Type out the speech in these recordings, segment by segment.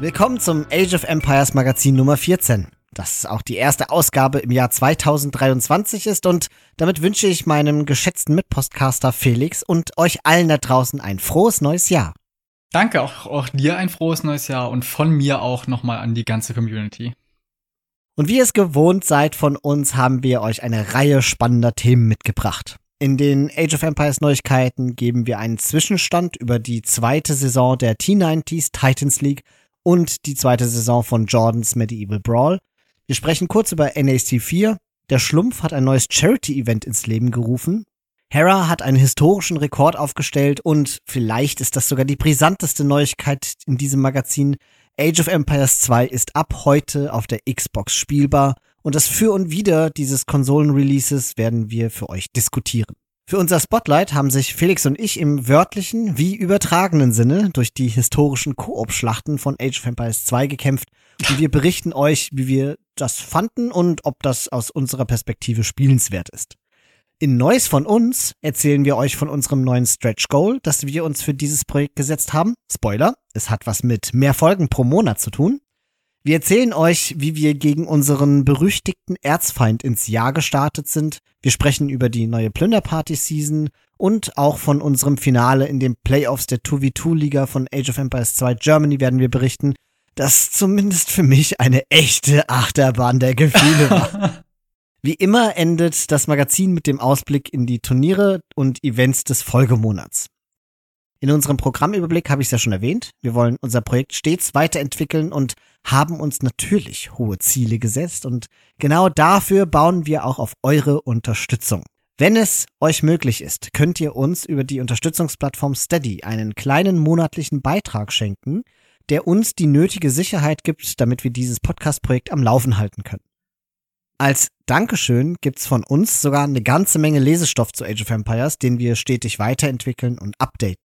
Willkommen zum Age of Empires Magazin Nummer 14. Das auch die erste Ausgabe im Jahr 2023 ist und damit wünsche ich meinem geschätzten Mitpostcaster Felix und euch allen da draußen ein frohes neues Jahr. Danke auch, auch dir ein frohes neues Jahr und von mir auch nochmal an die ganze Community. Und wie ihr es gewohnt seid von uns, haben wir euch eine Reihe spannender Themen mitgebracht. In den Age of Empires Neuigkeiten geben wir einen Zwischenstand über die zweite Saison der T90s Titans League und die zweite Saison von Jordans Medieval Brawl. Wir sprechen kurz über NAC 4. Der Schlumpf hat ein neues Charity-Event ins Leben gerufen. Hera hat einen historischen Rekord aufgestellt und vielleicht ist das sogar die brisanteste Neuigkeit in diesem Magazin. Age of Empires 2 ist ab heute auf der Xbox spielbar und das Für und Wider dieses Konsolen-Releases werden wir für euch diskutieren. Für unser Spotlight haben sich Felix und ich im wörtlichen wie übertragenen Sinne durch die historischen Koop-Schlachten von Age of Empires 2 gekämpft und wir berichten euch, wie wir das fanden und ob das aus unserer Perspektive spielenswert ist. In Neues von uns erzählen wir euch von unserem neuen Stretch Goal, das wir uns für dieses Projekt gesetzt haben. Spoiler, es hat was mit mehr Folgen pro Monat zu tun. Wir erzählen euch, wie wir gegen unseren berüchtigten Erzfeind ins Jahr gestartet sind. Wir sprechen über die neue Plünderparty-Season und auch von unserem Finale in den Playoffs der 2v2-Liga von Age of Empires 2 Germany werden wir berichten, das zumindest für mich eine echte Achterbahn der Gefühle war. Wie immer endet das Magazin mit dem Ausblick in die Turniere und Events des Folgemonats. In unserem Programmüberblick habe ich es ja schon erwähnt. Wir wollen unser Projekt stets weiterentwickeln und haben uns natürlich hohe Ziele gesetzt und genau dafür bauen wir auch auf eure Unterstützung. Wenn es euch möglich ist, könnt ihr uns über die Unterstützungsplattform Steady einen kleinen monatlichen Beitrag schenken, der uns die nötige Sicherheit gibt, damit wir dieses Podcast-Projekt am Laufen halten können. Als Dankeschön gibt's von uns sogar eine ganze Menge Lesestoff zu Age of Empires, den wir stetig weiterentwickeln und updaten.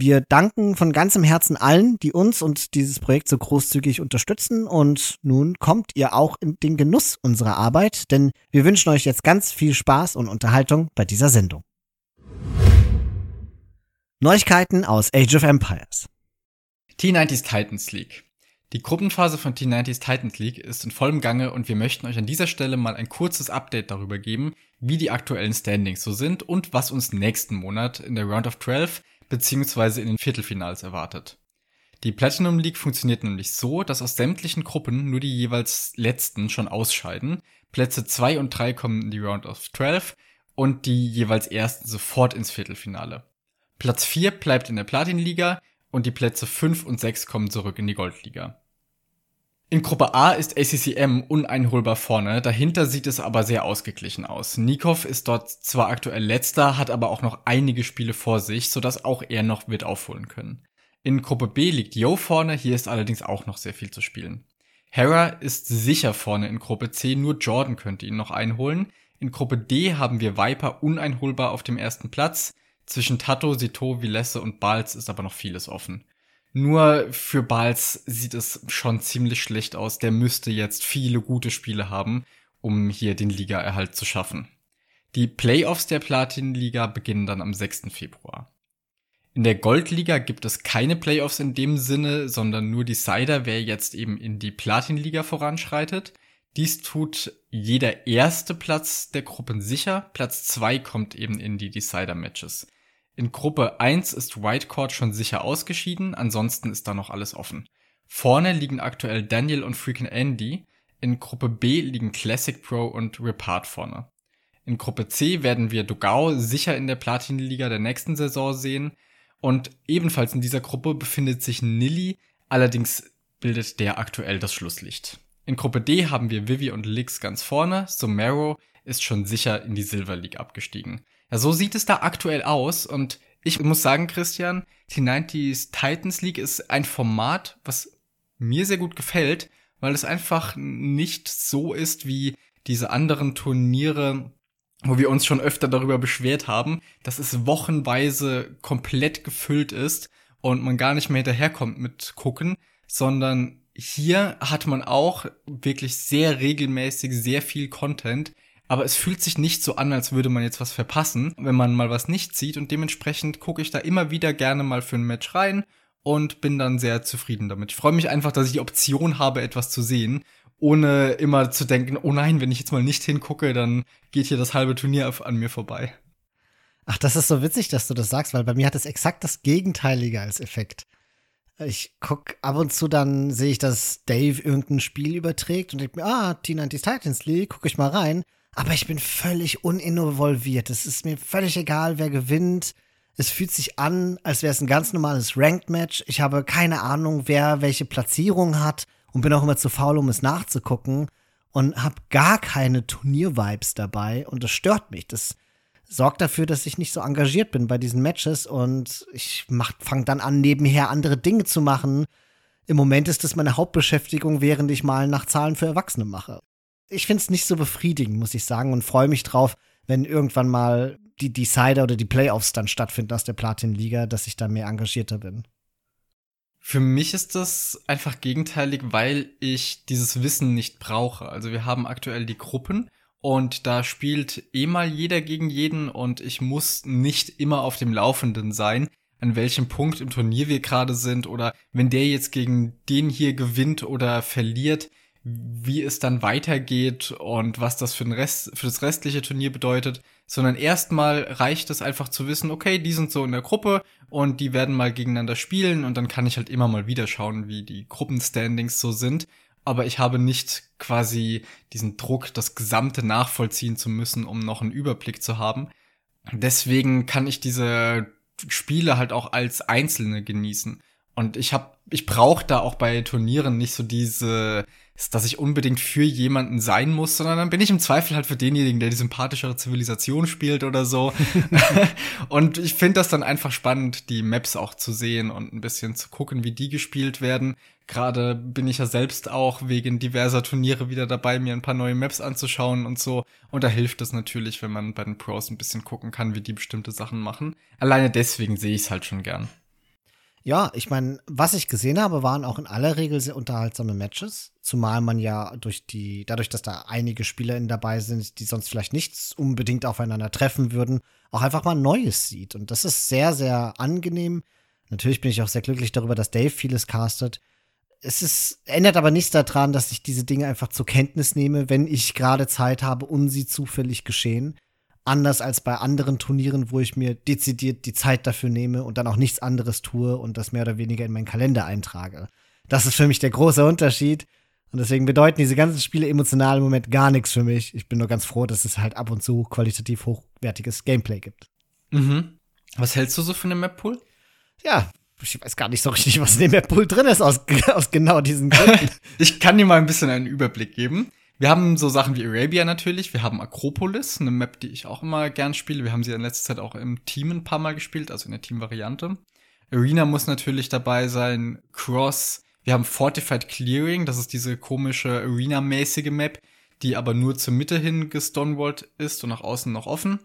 Wir danken von ganzem Herzen allen, die uns und dieses Projekt so großzügig unterstützen. Und nun kommt ihr auch in den Genuss unserer Arbeit, denn wir wünschen euch jetzt ganz viel Spaß und Unterhaltung bei dieser Sendung. Neuigkeiten aus Age of Empires. T90s Titans League. Die Gruppenphase von T90s Titans League ist in vollem Gange und wir möchten euch an dieser Stelle mal ein kurzes Update darüber geben, wie die aktuellen Standings so sind und was uns nächsten Monat in der Round of 12 beziehungsweise in den Viertelfinals erwartet. Die Platinum League funktioniert nämlich so, dass aus sämtlichen Gruppen nur die jeweils letzten schon ausscheiden. Plätze 2 und 3 kommen in die Round of 12 und die jeweils ersten sofort ins Viertelfinale. Platz 4 bleibt in der Platin-Liga und die Plätze 5 und 6 kommen zurück in die Goldliga. In Gruppe A ist ACCM uneinholbar vorne, dahinter sieht es aber sehr ausgeglichen aus. Nikov ist dort zwar aktuell letzter, hat aber auch noch einige Spiele vor sich, sodass auch er noch wird aufholen können. In Gruppe B liegt Yo vorne, hier ist allerdings auch noch sehr viel zu spielen. Hera ist sicher vorne in Gruppe C, nur Jordan könnte ihn noch einholen. In Gruppe D haben wir Viper uneinholbar auf dem ersten Platz. Zwischen Tato, Sito, Vilesse und Balz ist aber noch vieles offen. Nur für Bals sieht es schon ziemlich schlecht aus. Der müsste jetzt viele gute Spiele haben, um hier den Ligaerhalt zu schaffen. Die Playoffs der Platin-Liga beginnen dann am 6. Februar. In der Goldliga gibt es keine Playoffs in dem Sinne, sondern nur Decider, wer jetzt eben in die Platin-Liga voranschreitet. Dies tut jeder erste Platz der Gruppen sicher. Platz zwei kommt eben in die Decider-Matches. In Gruppe 1 ist Whitecourt schon sicher ausgeschieden, ansonsten ist da noch alles offen. Vorne liegen aktuell Daniel und Freakin' Andy, in Gruppe B liegen Classic Pro und Repart vorne. In Gruppe C werden wir Dogao sicher in der Platin-Liga der nächsten Saison sehen und ebenfalls in dieser Gruppe befindet sich Nilly, allerdings bildet der aktuell das Schlusslicht. In Gruppe D haben wir Vivi und Lix ganz vorne, Somero ist schon sicher in die Silver League abgestiegen. Ja, so sieht es da aktuell aus. Und ich muss sagen, Christian, die 90s Titans League ist ein Format, was mir sehr gut gefällt, weil es einfach nicht so ist wie diese anderen Turniere, wo wir uns schon öfter darüber beschwert haben, dass es wochenweise komplett gefüllt ist und man gar nicht mehr hinterherkommt mit gucken, sondern hier hat man auch wirklich sehr regelmäßig sehr viel Content, aber es fühlt sich nicht so an, als würde man jetzt was verpassen, wenn man mal was nicht sieht und dementsprechend gucke ich da immer wieder gerne mal für ein Match rein und bin dann sehr zufrieden damit. Ich freue mich einfach, dass ich die Option habe, etwas zu sehen, ohne immer zu denken, oh nein, wenn ich jetzt mal nicht hingucke, dann geht hier das halbe Turnier an mir vorbei. Ach, das ist so witzig, dass du das sagst, weil bei mir hat es exakt das Gegenteilige als Effekt. Ich guck ab und zu, dann sehe ich, dass Dave irgendein Spiel überträgt und denke mir, ah, T90 Titans League, gucke ich mal rein. Aber ich bin völlig uninvolviert. Es ist mir völlig egal, wer gewinnt. Es fühlt sich an, als wäre es ein ganz normales Ranked-Match. Ich habe keine Ahnung, wer welche Platzierung hat und bin auch immer zu faul, um es nachzugucken und habe gar keine Turnier-Vibes dabei und das stört mich. Das sorgt dafür, dass ich nicht so engagiert bin bei diesen Matches und ich fange dann an, nebenher andere Dinge zu machen. Im Moment ist das meine Hauptbeschäftigung, während ich mal nach Zahlen für Erwachsene mache. Ich finde es nicht so befriedigend, muss ich sagen, und freue mich drauf, wenn irgendwann mal die Decider oder die Playoffs dann stattfinden aus der Platin-Liga, dass ich da mehr engagierter bin. Für mich ist das einfach gegenteilig, weil ich dieses Wissen nicht brauche. Also wir haben aktuell die Gruppen und da spielt eh mal jeder gegen jeden und ich muss nicht immer auf dem Laufenden sein, an welchem Punkt im Turnier wir gerade sind oder wenn der jetzt gegen den hier gewinnt oder verliert, wie es dann weitergeht und was das für, den Rest, für das restliche Turnier bedeutet, sondern erstmal reicht es einfach zu wissen, okay, die sind so in der Gruppe und die werden mal gegeneinander spielen und dann kann ich halt immer mal wieder schauen, wie die Gruppenstandings so sind aber ich habe nicht quasi diesen Druck, das Gesamte nachvollziehen zu müssen, um noch einen Überblick zu haben. Deswegen kann ich diese Spiele halt auch als einzelne genießen. Und ich habe, ich brauche da auch bei Turnieren nicht so diese dass ich unbedingt für jemanden sein muss, sondern dann bin ich im Zweifel halt für denjenigen, der die sympathischere Zivilisation spielt oder so. und ich finde das dann einfach spannend, die Maps auch zu sehen und ein bisschen zu gucken, wie die gespielt werden. Gerade bin ich ja selbst auch wegen diverser Turniere wieder dabei, mir ein paar neue Maps anzuschauen und so. Und da hilft es natürlich, wenn man bei den Pros ein bisschen gucken kann, wie die bestimmte Sachen machen. Alleine deswegen sehe ich es halt schon gern. Ja, ich meine, was ich gesehen habe, waren auch in aller Regel sehr unterhaltsame Matches. Zumal man ja durch die, dadurch, dass da einige SpielerInnen dabei sind, die sonst vielleicht nicht unbedingt aufeinander treffen würden, auch einfach mal Neues sieht. Und das ist sehr, sehr angenehm. Natürlich bin ich auch sehr glücklich darüber, dass Dave vieles castet. Es ist, ändert aber nichts daran, dass ich diese Dinge einfach zur Kenntnis nehme, wenn ich gerade Zeit habe und sie zufällig geschehen. Anders als bei anderen Turnieren, wo ich mir dezidiert die Zeit dafür nehme und dann auch nichts anderes tue und das mehr oder weniger in meinen Kalender eintrage. Das ist für mich der große Unterschied. Und deswegen bedeuten diese ganzen Spiele emotional im Moment gar nichts für mich. Ich bin nur ganz froh, dass es halt ab und zu qualitativ hochwertiges Gameplay gibt. Mhm. Was hältst du so von dem Map-Pool? Ja, ich weiß gar nicht so richtig, was in dem Map-Pool drin ist, aus, aus genau diesen Gründen. ich kann dir mal ein bisschen einen Überblick geben. Wir haben so Sachen wie Arabia natürlich, wir haben Akropolis, eine Map, die ich auch immer gern spiele. Wir haben sie in letzter Zeit auch im Team ein paar Mal gespielt, also in der Team-Variante. Arena muss natürlich dabei sein, Cross, wir haben Fortified Clearing, das ist diese komische Arena-mäßige Map, die aber nur zur Mitte hin gestonewallt ist und nach außen noch offen.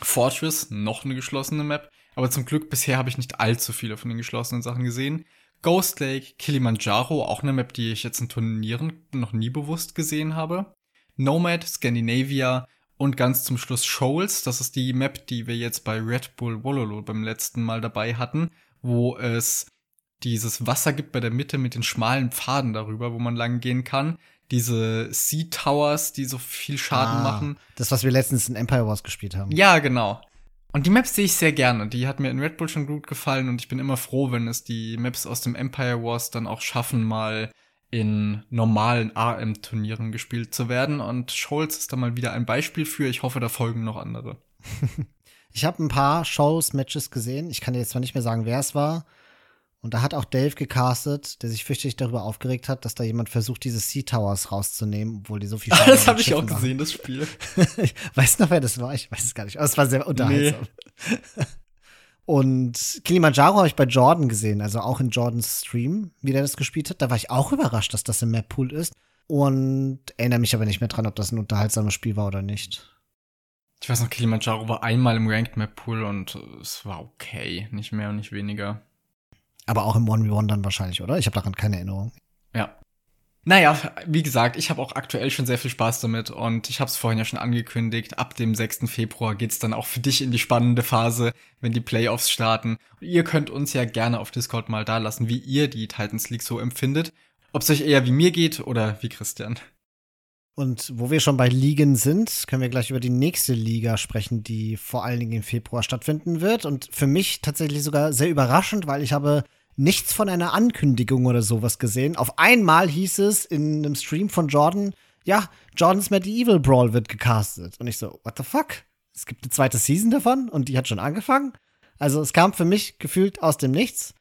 Fortress, noch eine geschlossene Map, aber zum Glück bisher habe ich nicht allzu viele von den geschlossenen Sachen gesehen. Ghost Lake, Kilimanjaro, auch eine Map, die ich jetzt in Turnieren noch nie bewusst gesehen habe. Nomad, Scandinavia und ganz zum Schluss Shoals. Das ist die Map, die wir jetzt bei Red Bull Wololo beim letzten Mal dabei hatten, wo es dieses Wasser gibt bei der Mitte mit den schmalen Pfaden darüber, wo man lang gehen kann. Diese Sea Towers, die so viel Schaden ah, machen. Das, was wir letztens in Empire Wars gespielt haben. Ja, genau. Und die Maps sehe ich sehr gerne. Die hat mir in Red Bull schon gut gefallen und ich bin immer froh, wenn es die Maps aus dem Empire Wars dann auch schaffen, mal in normalen AM-Turnieren gespielt zu werden. Und Scholz ist da mal wieder ein Beispiel für. Ich hoffe, da folgen noch andere. ich habe ein paar Shows-Matches gesehen. Ich kann dir jetzt zwar nicht mehr sagen, wer es war. Und da hat auch Dave gecastet, der sich fürchterlich darüber aufgeregt hat, dass da jemand versucht, diese Sea Towers rauszunehmen, obwohl die so viel Schaden Das habe ich auch gesehen, das Spiel. weißt du noch, wer das war? Ich weiß es gar nicht. Aber es war sehr unterhaltsam. Nee. Und Kilimanjaro habe ich bei Jordan gesehen, also auch in Jordans Stream, wie der das gespielt hat. Da war ich auch überrascht, dass das im Map Pool ist. Und erinnere mich aber nicht mehr dran, ob das ein unterhaltsames Spiel war oder nicht. Ich weiß noch, Kilimanjaro war einmal im Ranked Map Pool und es war okay. Nicht mehr und nicht weniger. Aber auch im 1v1 dann wahrscheinlich, oder? Ich habe daran keine Erinnerung. Ja. Naja, wie gesagt, ich habe auch aktuell schon sehr viel Spaß damit und ich habe es vorhin ja schon angekündigt. Ab dem 6. Februar geht's dann auch für dich in die spannende Phase, wenn die Playoffs starten. Und ihr könnt uns ja gerne auf Discord mal da lassen, wie ihr die Titans League so empfindet. Ob es euch eher wie mir geht oder wie Christian. Und wo wir schon bei Ligen sind, können wir gleich über die nächste Liga sprechen, die vor allen Dingen im Februar stattfinden wird. Und für mich tatsächlich sogar sehr überraschend, weil ich habe nichts von einer Ankündigung oder sowas gesehen. Auf einmal hieß es in einem Stream von Jordan, ja, Jordans Medieval Brawl wird gecastet. Und ich so, what the fuck? Es gibt eine zweite Season davon und die hat schon angefangen. Also es kam für mich gefühlt aus dem Nichts.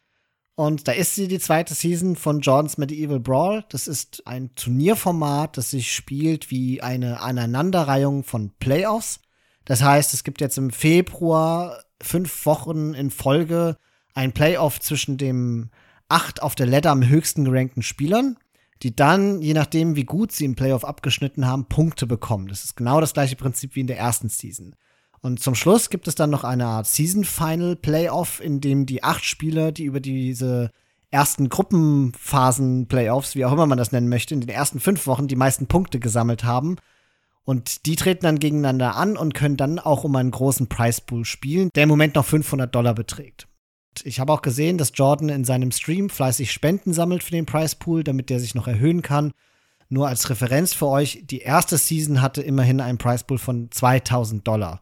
Und da ist sie, die zweite Season von Jordans Medieval Brawl. Das ist ein Turnierformat, das sich spielt wie eine Aneinanderreihung von Playoffs. Das heißt, es gibt jetzt im Februar fünf Wochen in Folge ein Playoff zwischen dem acht auf der Ladder am höchsten gerankten Spielern, die dann, je nachdem, wie gut sie im Playoff abgeschnitten haben, Punkte bekommen. Das ist genau das gleiche Prinzip wie in der ersten Season. Und zum Schluss gibt es dann noch eine Art Season Final Playoff, in dem die acht Spieler, die über diese ersten Gruppenphasen Playoffs, wie auch immer man das nennen möchte, in den ersten fünf Wochen die meisten Punkte gesammelt haben. Und die treten dann gegeneinander an und können dann auch um einen großen Price Pool spielen, der im Moment noch 500 Dollar beträgt. Ich habe auch gesehen, dass Jordan in seinem Stream fleißig Spenden sammelt für den Price Pool, damit der sich noch erhöhen kann. Nur als Referenz für euch, die erste Season hatte immerhin einen Price Pool von 2000 Dollar.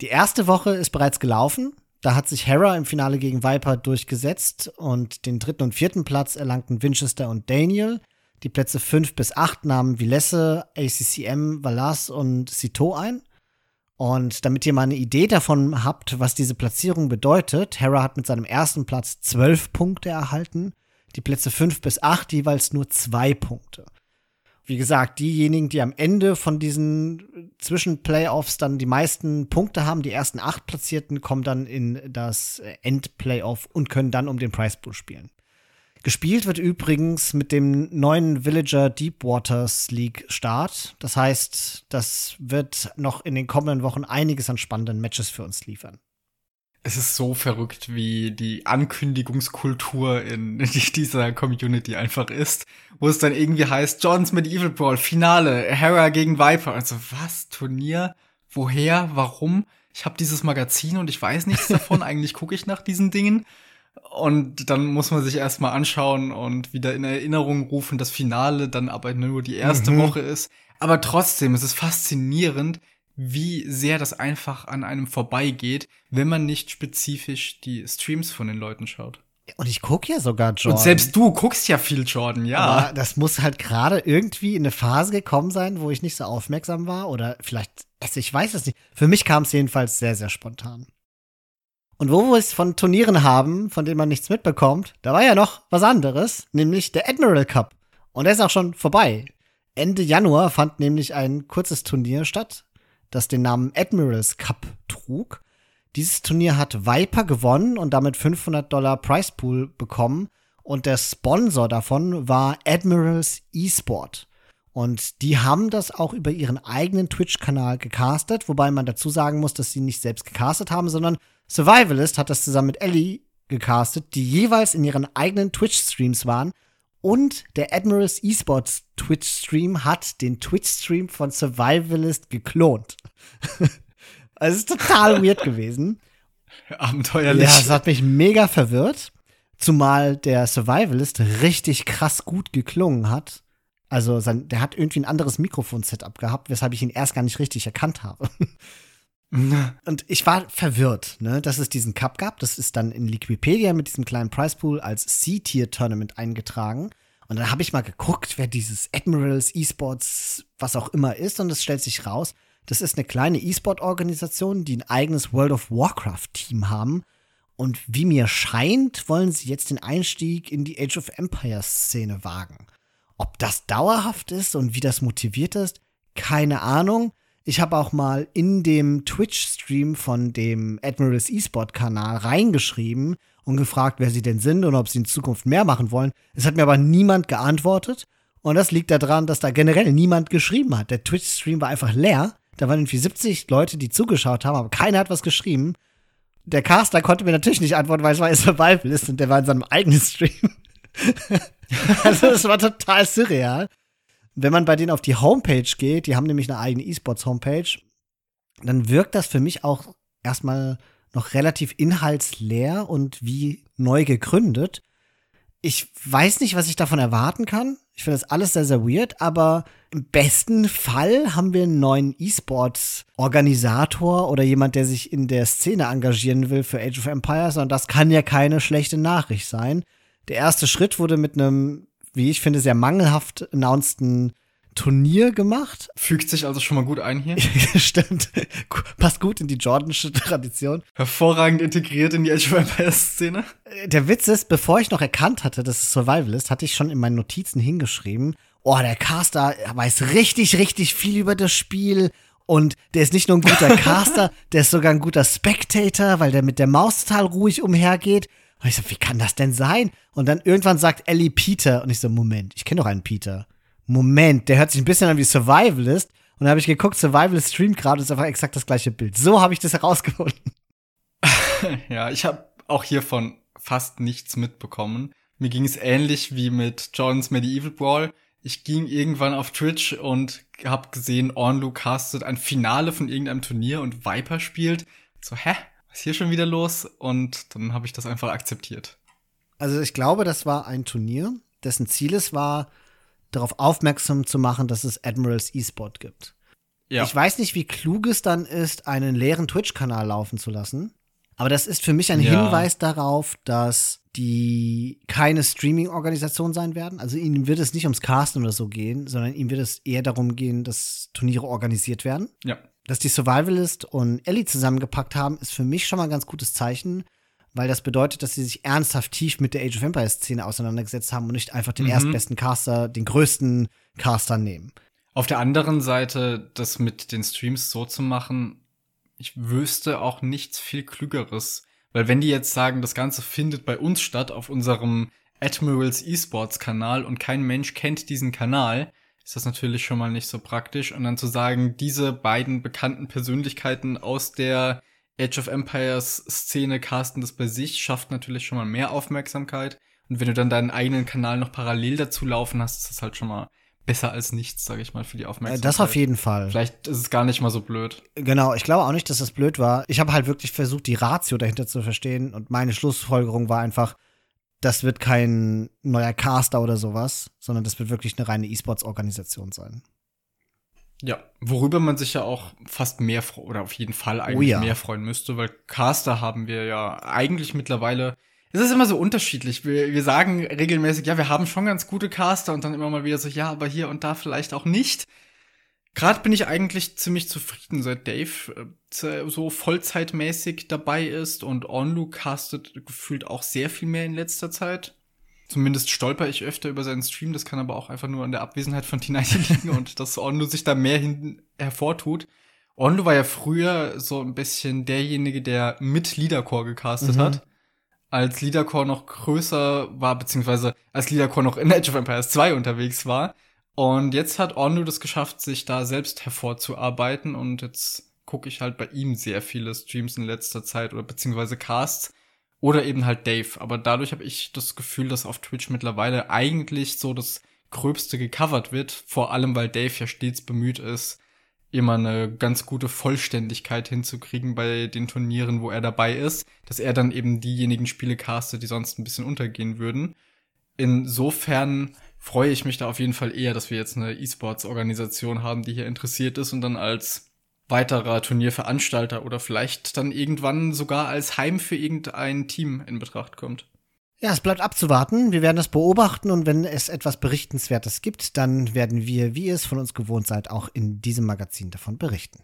Die erste Woche ist bereits gelaufen. Da hat sich Hera im Finale gegen Viper durchgesetzt und den dritten und vierten Platz erlangten Winchester und Daniel. Die Plätze 5 bis 8 nahmen Vilesse, ACCM, Valas und Cito ein. Und damit ihr mal eine Idee davon habt, was diese Platzierung bedeutet, Hera hat mit seinem ersten Platz zwölf Punkte erhalten, die Plätze fünf bis acht jeweils nur zwei Punkte. Wie gesagt, diejenigen, die am Ende von diesen Zwischenplayoffs dann die meisten Punkte haben, die ersten acht Platzierten, kommen dann in das Endplayoff und können dann um den Prize Pool spielen. Gespielt wird übrigens mit dem neuen Villager Deepwaters League Start. Das heißt, das wird noch in den kommenden Wochen einiges an spannenden Matches für uns liefern. Es ist so verrückt, wie die Ankündigungskultur in dieser Community einfach ist, wo es dann irgendwie heißt, Johns Medieval Brawl, Finale, Hera gegen Viper. Also was, Turnier? Woher? Warum? Ich habe dieses Magazin und ich weiß nichts davon. Eigentlich gucke ich nach diesen Dingen. Und dann muss man sich erstmal anschauen und wieder in Erinnerung rufen, das Finale dann aber nur die erste mhm. Woche ist. Aber trotzdem, es ist faszinierend, wie sehr das einfach an einem vorbeigeht, wenn man nicht spezifisch die Streams von den Leuten schaut. Und ich gucke ja sogar Jordan. Und selbst du guckst ja viel Jordan, ja. Aber das muss halt gerade irgendwie in eine Phase gekommen sein, wo ich nicht so aufmerksam war. Oder vielleicht, also ich weiß es nicht. Für mich kam es jedenfalls sehr, sehr spontan. Und wo wir es von Turnieren haben, von denen man nichts mitbekommt, da war ja noch was anderes, nämlich der Admiral Cup. Und der ist auch schon vorbei. Ende Januar fand nämlich ein kurzes Turnier statt, das den Namen Admirals Cup trug. Dieses Turnier hat Viper gewonnen und damit 500 Dollar Price Pool bekommen. Und der Sponsor davon war Admirals eSport. Und die haben das auch über ihren eigenen Twitch-Kanal gecastet, wobei man dazu sagen muss, dass sie nicht selbst gecastet haben, sondern Survivalist hat das zusammen mit Ellie gecastet, die jeweils in ihren eigenen Twitch-Streams waren. Und der Admirals Esports Twitch-Stream hat den Twitch-Stream von Survivalist geklont. also es ist total weird gewesen. Abenteuerlich. Ja, es hat mich mega verwirrt. Zumal der Survivalist richtig krass gut geklungen hat. Also sein, der hat irgendwie ein anderes Mikrofon-Setup gehabt, weshalb ich ihn erst gar nicht richtig erkannt habe. Und ich war verwirrt, ne, dass es diesen Cup gab. Das ist dann in Liquipedia mit diesem kleinen Prize Pool als C-Tier-Tournament eingetragen. Und dann habe ich mal geguckt, wer dieses Admirals Esports, was auch immer ist. Und es stellt sich raus, das ist eine kleine E-Sport-Organisation, die ein eigenes World of Warcraft-Team haben. Und wie mir scheint, wollen sie jetzt den Einstieg in die Age of Empires-Szene wagen. Ob das dauerhaft ist und wie das motiviert ist, keine Ahnung. Ich habe auch mal in dem Twitch-Stream von dem Admirals eSport-Kanal reingeschrieben und gefragt, wer sie denn sind und ob sie in Zukunft mehr machen wollen. Es hat mir aber niemand geantwortet. Und das liegt daran, dass da generell niemand geschrieben hat. Der Twitch-Stream war einfach leer. Da waren irgendwie 70 Leute, die zugeschaut haben, aber keiner hat was geschrieben. Der Caster konnte mir natürlich nicht antworten, weil es war ein Survivalist und der war in seinem eigenen Stream. also es war total surreal. Wenn man bei denen auf die Homepage geht, die haben nämlich eine eigene E-Sports-Homepage, dann wirkt das für mich auch erstmal noch relativ inhaltsleer und wie neu gegründet. Ich weiß nicht, was ich davon erwarten kann. Ich finde das alles sehr, sehr weird, aber im besten Fall haben wir einen neuen E-Sports-Organisator oder jemand, der sich in der Szene engagieren will für Age of Empires und das kann ja keine schlechte Nachricht sein. Der erste Schritt wurde mit einem, wie ich finde, sehr mangelhaft announceden Turnier gemacht. Fügt sich also schon mal gut ein hier. Stimmt. Passt gut in die Jordanische Tradition. Hervorragend integriert in die Age of Empires Szene. Der Witz ist, bevor ich noch erkannt hatte, dass es Survival ist, hatte ich schon in meinen Notizen hingeschrieben, oh, der Caster weiß richtig, richtig viel über das Spiel. Und der ist nicht nur ein guter Caster, der ist sogar ein guter Spectator, weil der mit der Maus total ruhig umhergeht. Und ich so, wie kann das denn sein? Und dann irgendwann sagt Ellie Peter. Und ich so, Moment, ich kenne doch einen Peter. Moment, der hört sich ein bisschen an wie Survivalist. Und dann habe ich geguckt, Survivalist streamt gerade ist einfach exakt das gleiche Bild. So habe ich das herausgefunden. ja, ich habe auch hiervon fast nichts mitbekommen. Mir ging es ähnlich wie mit Johns Medieval Brawl. Ich ging irgendwann auf Twitch und habe gesehen, Ornlu castet ein Finale von irgendeinem Turnier und Viper spielt. So, hä? Ist hier schon wieder los? Und dann habe ich das einfach akzeptiert. Also ich glaube, das war ein Turnier, dessen Ziel es war, darauf aufmerksam zu machen, dass es Admirals eSport gibt. Ja. Ich weiß nicht, wie klug es dann ist, einen leeren Twitch-Kanal laufen zu lassen. Aber das ist für mich ein ja. Hinweis darauf, dass die keine Streaming-Organisation sein werden. Also ihnen wird es nicht ums Casten oder so gehen, sondern ihnen wird es eher darum gehen, dass Turniere organisiert werden. Ja. Dass die Survivalist und Ellie zusammengepackt haben, ist für mich schon mal ein ganz gutes Zeichen, weil das bedeutet, dass sie sich ernsthaft tief mit der Age of Empires Szene auseinandergesetzt haben und nicht einfach den mhm. erstbesten Caster, den größten Caster nehmen. Auf der anderen Seite, das mit den Streams so zu machen, ich wüsste auch nichts viel klügeres, weil wenn die jetzt sagen, das Ganze findet bei uns statt auf unserem Admirals Esports Kanal und kein Mensch kennt diesen Kanal, ist das natürlich schon mal nicht so praktisch und dann zu sagen, diese beiden bekannten Persönlichkeiten aus der Age of Empires Szene casten das bei sich, schafft natürlich schon mal mehr Aufmerksamkeit. Und wenn du dann deinen eigenen Kanal noch parallel dazu laufen hast, ist das halt schon mal besser als nichts, sage ich mal, für die Aufmerksamkeit. Das auf jeden Fall. Vielleicht ist es gar nicht mal so blöd. Genau, ich glaube auch nicht, dass das blöd war. Ich habe halt wirklich versucht, die Ratio dahinter zu verstehen und meine Schlussfolgerung war einfach, das wird kein neuer Caster oder sowas, sondern das wird wirklich eine reine E-Sports-Organisation sein. Ja, worüber man sich ja auch fast mehr oder auf jeden Fall eigentlich oh ja. mehr freuen müsste, weil Caster haben wir ja eigentlich mittlerweile. Es ist immer so unterschiedlich. Wir, wir sagen regelmäßig, ja, wir haben schon ganz gute Caster und dann immer mal wieder so, ja, aber hier und da vielleicht auch nicht. Gerade bin ich eigentlich ziemlich zufrieden, seit Dave äh, so vollzeitmäßig dabei ist und Onlu castet gefühlt auch sehr viel mehr in letzter Zeit. Zumindest stolper ich öfter über seinen Stream. Das kann aber auch einfach nur an der Abwesenheit von T90 liegen und dass Onlu sich da mehr hin hervortut. Onlu war ja früher so ein bisschen derjenige, der mit Leadercore gecastet mhm. hat. Als Leadercore noch größer war, beziehungsweise als Leadercore noch in Age of Empires 2 unterwegs war. Und jetzt hat Onlu das geschafft, sich da selbst hervorzuarbeiten und jetzt gucke ich halt bei ihm sehr viele Streams in letzter Zeit oder beziehungsweise Casts oder eben halt Dave. Aber dadurch habe ich das Gefühl, dass auf Twitch mittlerweile eigentlich so das Gröbste gecovert wird. Vor allem, weil Dave ja stets bemüht ist, immer eine ganz gute Vollständigkeit hinzukriegen bei den Turnieren, wo er dabei ist, dass er dann eben diejenigen Spiele castet, die sonst ein bisschen untergehen würden. Insofern freue ich mich da auf jeden Fall eher, dass wir jetzt eine E-Sports-Organisation haben, die hier interessiert ist und dann als weiterer Turnierveranstalter oder vielleicht dann irgendwann sogar als Heim für irgendein Team in Betracht kommt. Ja, es bleibt abzuwarten. Wir werden das beobachten und wenn es etwas Berichtenswertes gibt, dann werden wir, wie ihr es von uns gewohnt seid, auch in diesem Magazin davon berichten.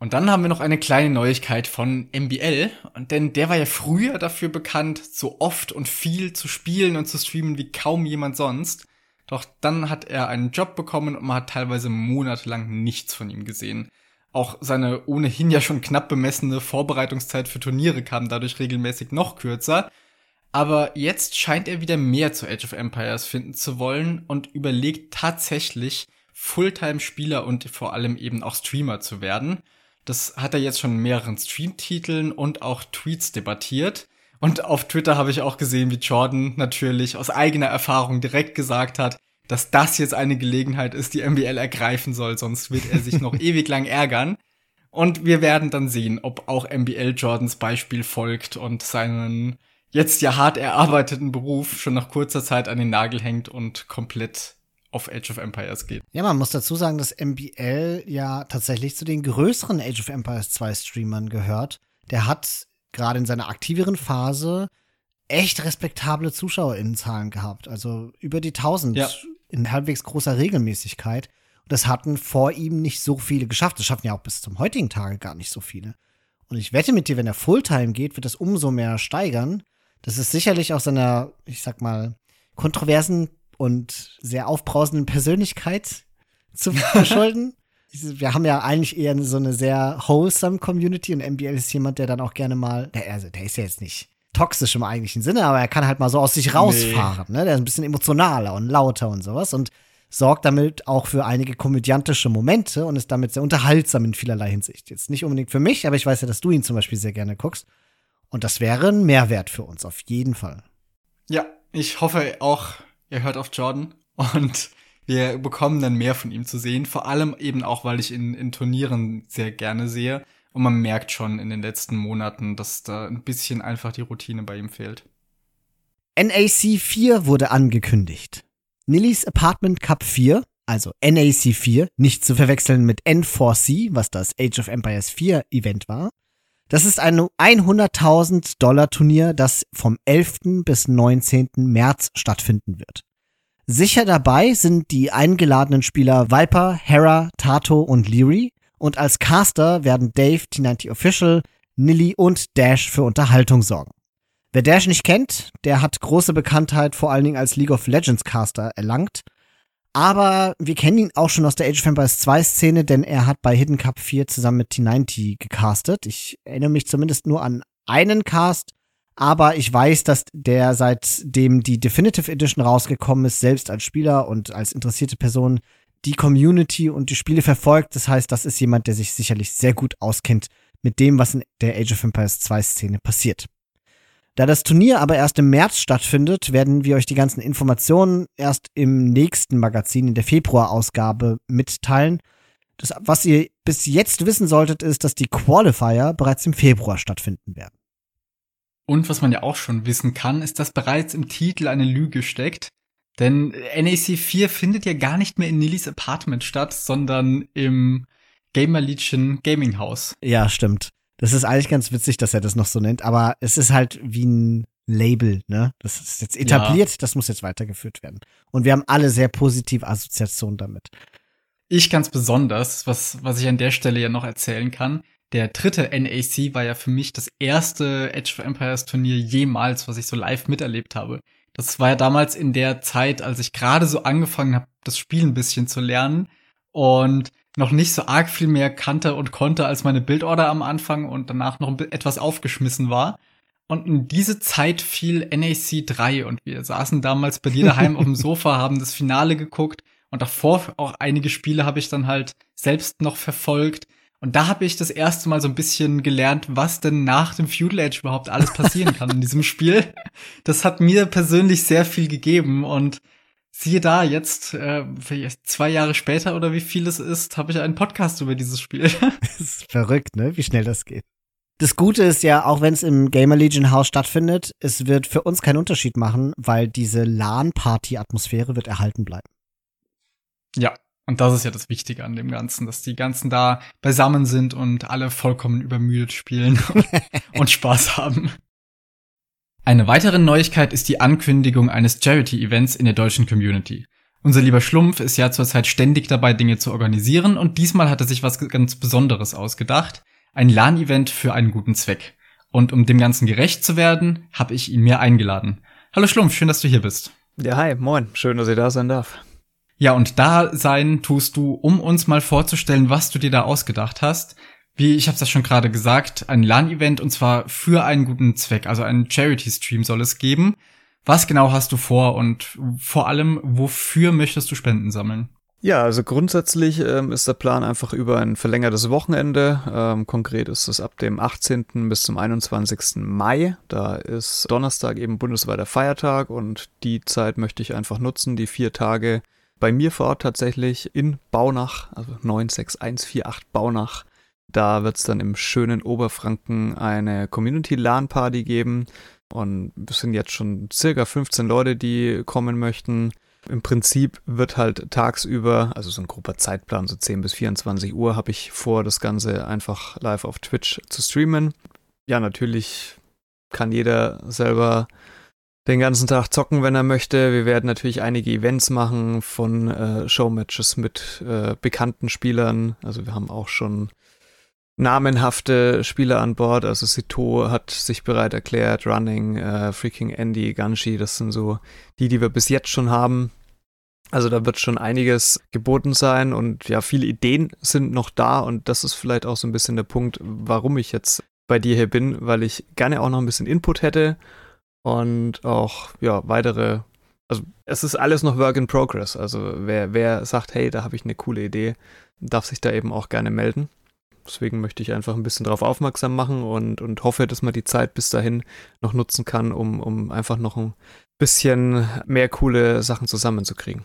Und dann haben wir noch eine kleine Neuigkeit von MBL, denn der war ja früher dafür bekannt, so oft und viel zu spielen und zu streamen wie kaum jemand sonst. Doch dann hat er einen Job bekommen und man hat teilweise monatelang nichts von ihm gesehen. Auch seine ohnehin ja schon knapp bemessene Vorbereitungszeit für Turniere kam dadurch regelmäßig noch kürzer. Aber jetzt scheint er wieder mehr zu Age of Empires finden zu wollen und überlegt tatsächlich, Fulltime-Spieler und vor allem eben auch Streamer zu werden. Das hat er jetzt schon in mehreren Streamtiteln und auch Tweets debattiert. Und auf Twitter habe ich auch gesehen, wie Jordan natürlich aus eigener Erfahrung direkt gesagt hat, dass das jetzt eine Gelegenheit ist, die MBL ergreifen soll, sonst wird er sich noch ewig lang ärgern. Und wir werden dann sehen, ob auch MBL Jordans Beispiel folgt und seinen jetzt ja hart erarbeiteten Beruf schon nach kurzer Zeit an den Nagel hängt und komplett auf Age of Empires geht. Ja, man muss dazu sagen, dass MBL ja tatsächlich zu den größeren Age of Empires 2 Streamern gehört. Der hat gerade in seiner aktiveren Phase echt respektable ZuschauerInnenzahlen gehabt. Also über die 1000 ja. in halbwegs großer Regelmäßigkeit. Und das hatten vor ihm nicht so viele geschafft. Das schaffen ja auch bis zum heutigen Tage gar nicht so viele. Und ich wette mit dir, wenn er Fulltime geht, wird das umso mehr steigern. Das ist sicherlich auch seiner, ich sag mal, kontroversen und sehr aufbrausenden Persönlichkeit zu verschulden. Wir haben ja eigentlich eher so eine sehr wholesome Community und MBL ist jemand, der dann auch gerne mal, der, also der ist ja jetzt nicht toxisch im eigentlichen Sinne, aber er kann halt mal so aus sich rausfahren. Nee. Ne? Der ist ein bisschen emotionaler und lauter und sowas und sorgt damit auch für einige komödiantische Momente und ist damit sehr unterhaltsam in vielerlei Hinsicht. Jetzt nicht unbedingt für mich, aber ich weiß ja, dass du ihn zum Beispiel sehr gerne guckst. Und das wäre ein Mehrwert für uns, auf jeden Fall. Ja, ich hoffe auch, ihr hört auf Jordan und wir bekommen dann mehr von ihm zu sehen. Vor allem eben auch, weil ich ihn in Turnieren sehr gerne sehe. Und man merkt schon in den letzten Monaten, dass da ein bisschen einfach die Routine bei ihm fehlt. NAC 4 wurde angekündigt. Nillys Apartment Cup 4, also NAC 4, nicht zu verwechseln mit N4C, was das Age of Empires 4 Event war, das ist ein 100.000 Dollar Turnier, das vom 11. bis 19. März stattfinden wird. Sicher dabei sind die eingeladenen Spieler Viper, Hera, Tato und Leary. Und als Caster werden Dave, T90 Official, Nilly und Dash für Unterhaltung sorgen. Wer Dash nicht kennt, der hat große Bekanntheit vor allen Dingen als League of Legends Caster erlangt aber wir kennen ihn auch schon aus der Age of Empires 2 Szene, denn er hat bei Hidden Cup 4 zusammen mit T90 gecastet. Ich erinnere mich zumindest nur an einen Cast, aber ich weiß, dass der seitdem die Definitive Edition rausgekommen ist, selbst als Spieler und als interessierte Person die Community und die Spiele verfolgt. Das heißt, das ist jemand, der sich sicherlich sehr gut auskennt mit dem, was in der Age of Empires 2 Szene passiert. Da das Turnier aber erst im März stattfindet, werden wir euch die ganzen Informationen erst im nächsten Magazin, in der Februarausgabe, mitteilen. Das, was ihr bis jetzt wissen solltet, ist, dass die Qualifier bereits im Februar stattfinden werden. Und was man ja auch schon wissen kann, ist, dass bereits im Titel eine Lüge steckt. Denn NAC 4 findet ja gar nicht mehr in Nillys Apartment statt, sondern im Gamer Legion Gaming House. Ja, stimmt. Das ist eigentlich ganz witzig, dass er das noch so nennt, aber es ist halt wie ein Label, ne? Das ist jetzt etabliert, ja. das muss jetzt weitergeführt werden. Und wir haben alle sehr positive Assoziationen damit. Ich ganz besonders, was, was ich an der Stelle ja noch erzählen kann. Der dritte NAC war ja für mich das erste Edge of Empires Turnier jemals, was ich so live miterlebt habe. Das war ja damals in der Zeit, als ich gerade so angefangen habe, das Spiel ein bisschen zu lernen. Und noch nicht so arg viel mehr kannte und konnte als meine Bildorder am Anfang und danach noch etwas aufgeschmissen war. Und in diese Zeit fiel NAC 3 und wir saßen damals bei dir daheim auf dem Sofa, haben das Finale geguckt und davor auch einige Spiele habe ich dann halt selbst noch verfolgt. Und da habe ich das erste Mal so ein bisschen gelernt, was denn nach dem Feudal Age überhaupt alles passieren kann in diesem Spiel. Das hat mir persönlich sehr viel gegeben und siehe da, jetzt äh, zwei Jahre später oder wie viel es ist, habe ich einen Podcast über dieses Spiel. das ist verrückt, ne? Wie schnell das geht. Das Gute ist ja, auch wenn es im Gamer Legion Haus stattfindet, es wird für uns keinen Unterschied machen, weil diese LAN-Party-Atmosphäre wird erhalten bleiben. Ja, und das ist ja das Wichtige an dem Ganzen, dass die ganzen da beisammen sind und alle vollkommen übermüdet spielen und Spaß haben. Eine weitere Neuigkeit ist die Ankündigung eines Charity-Events in der deutschen Community. Unser lieber Schlumpf ist ja zurzeit ständig dabei, Dinge zu organisieren und diesmal hat er sich was ganz Besonderes ausgedacht. Ein LAN-Event für einen guten Zweck. Und um dem Ganzen gerecht zu werden, habe ich ihn mir eingeladen. Hallo Schlumpf, schön, dass du hier bist. Ja, hi, moin. Schön, dass ich da sein darf. Ja, und da sein tust du, um uns mal vorzustellen, was du dir da ausgedacht hast wie ich habe ja schon gerade gesagt, ein LAN-Event und zwar für einen guten Zweck, also einen Charity-Stream soll es geben. Was genau hast du vor und vor allem, wofür möchtest du Spenden sammeln? Ja, also grundsätzlich ähm, ist der Plan einfach über ein verlängertes Wochenende. Ähm, konkret ist es ab dem 18. bis zum 21. Mai. Da ist Donnerstag eben bundesweiter Feiertag und die Zeit möchte ich einfach nutzen, die vier Tage bei mir vor Ort tatsächlich in Baunach, also 96148 Baunach. Da wird es dann im schönen Oberfranken eine Community-LAN-Party geben. Und es sind jetzt schon circa 15 Leute, die kommen möchten. Im Prinzip wird halt tagsüber, also so ein grober Zeitplan, so 10 bis 24 Uhr, habe ich vor, das Ganze einfach live auf Twitch zu streamen. Ja, natürlich kann jeder selber den ganzen Tag zocken, wenn er möchte. Wir werden natürlich einige Events machen von äh, Showmatches mit äh, bekannten Spielern. Also wir haben auch schon namenhafte Spieler an Bord. Also Sito hat sich bereit erklärt, Running, äh, Freaking Andy, Ganshi, das sind so die, die wir bis jetzt schon haben. Also da wird schon einiges geboten sein und ja, viele Ideen sind noch da und das ist vielleicht auch so ein bisschen der Punkt, warum ich jetzt bei dir hier bin, weil ich gerne auch noch ein bisschen Input hätte und auch ja weitere. Also es ist alles noch Work in Progress. Also wer wer sagt, hey, da habe ich eine coole Idee, darf sich da eben auch gerne melden. Deswegen möchte ich einfach ein bisschen darauf aufmerksam machen und, und hoffe, dass man die Zeit bis dahin noch nutzen kann, um, um einfach noch ein bisschen mehr coole Sachen zusammenzukriegen.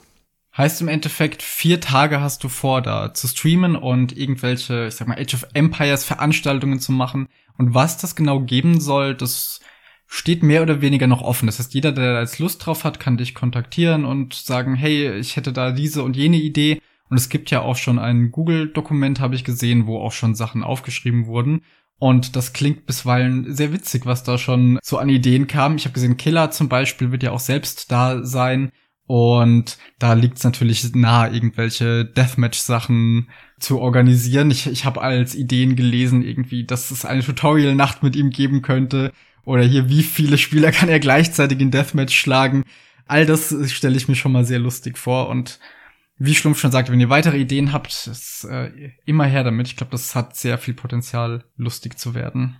Heißt im Endeffekt, vier Tage hast du vor, da zu streamen und irgendwelche, ich sag mal, Age of Empires Veranstaltungen zu machen. Und was das genau geben soll, das steht mehr oder weniger noch offen. Das heißt, jeder, der da jetzt Lust drauf hat, kann dich kontaktieren und sagen, hey, ich hätte da diese und jene Idee. Und es gibt ja auch schon ein Google-Dokument, habe ich gesehen, wo auch schon Sachen aufgeschrieben wurden. Und das klingt bisweilen sehr witzig, was da schon so an Ideen kam. Ich habe gesehen, Killer zum Beispiel wird ja auch selbst da sein. Und da liegt es natürlich nahe, irgendwelche Deathmatch-Sachen zu organisieren. Ich, ich habe als Ideen gelesen, irgendwie, dass es eine Tutorial-Nacht mit ihm geben könnte. Oder hier, wie viele Spieler kann er gleichzeitig in Deathmatch schlagen? All das stelle ich mir schon mal sehr lustig vor. Und wie Schlumpf schon sagte, wenn ihr weitere Ideen habt, ist äh, immer her damit. Ich glaube, das hat sehr viel Potenzial, lustig zu werden.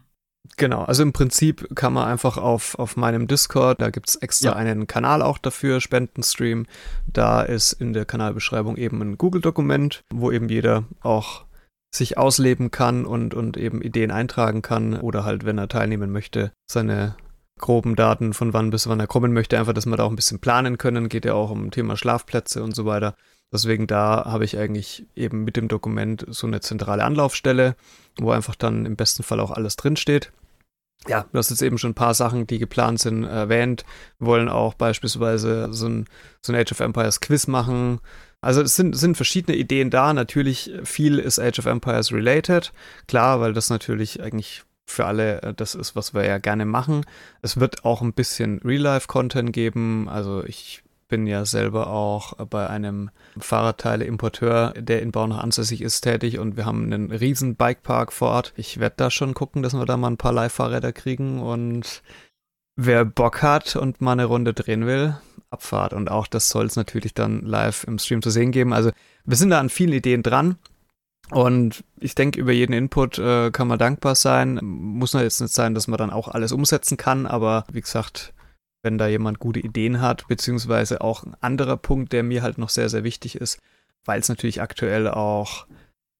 Genau, also im Prinzip kann man einfach auf, auf meinem Discord, da gibt's extra ja. einen Kanal auch dafür, Spendenstream. Da ist in der Kanalbeschreibung eben ein Google-Dokument, wo eben jeder auch sich ausleben kann und, und eben Ideen eintragen kann oder halt, wenn er teilnehmen möchte, seine groben Daten von wann bis wann er kommen möchte, einfach, dass wir da auch ein bisschen planen können. Geht ja auch um Thema Schlafplätze und so weiter. Deswegen da habe ich eigentlich eben mit dem Dokument so eine zentrale Anlaufstelle, wo einfach dann im besten Fall auch alles drinsteht. Ja, du hast jetzt eben schon ein paar Sachen, die geplant sind, erwähnt. Wir wollen auch beispielsweise so ein, so ein Age of Empires Quiz machen. Also es sind, sind verschiedene Ideen da. Natürlich viel ist Age of Empires related. Klar, weil das natürlich eigentlich für alle äh, das ist, was wir ja gerne machen. Es wird auch ein bisschen Real-Life-Content geben. Also ich bin ja selber auch bei einem Fahrradteile-Importeur, der in Baunach ansässig ist, tätig und wir haben einen riesen Bikepark vor Ort. Ich werde da schon gucken, dass wir da mal ein paar Live-Fahrräder kriegen und wer Bock hat und mal eine Runde drehen will, Abfahrt. Und auch das soll es natürlich dann live im Stream zu sehen geben. Also wir sind da an vielen Ideen dran. Und ich denke, über jeden Input äh, kann man dankbar sein. Muss jetzt nicht sein, dass man dann auch alles umsetzen kann, aber wie gesagt, wenn da jemand gute Ideen hat, beziehungsweise auch ein anderer Punkt, der mir halt noch sehr, sehr wichtig ist, weil es natürlich aktuell auch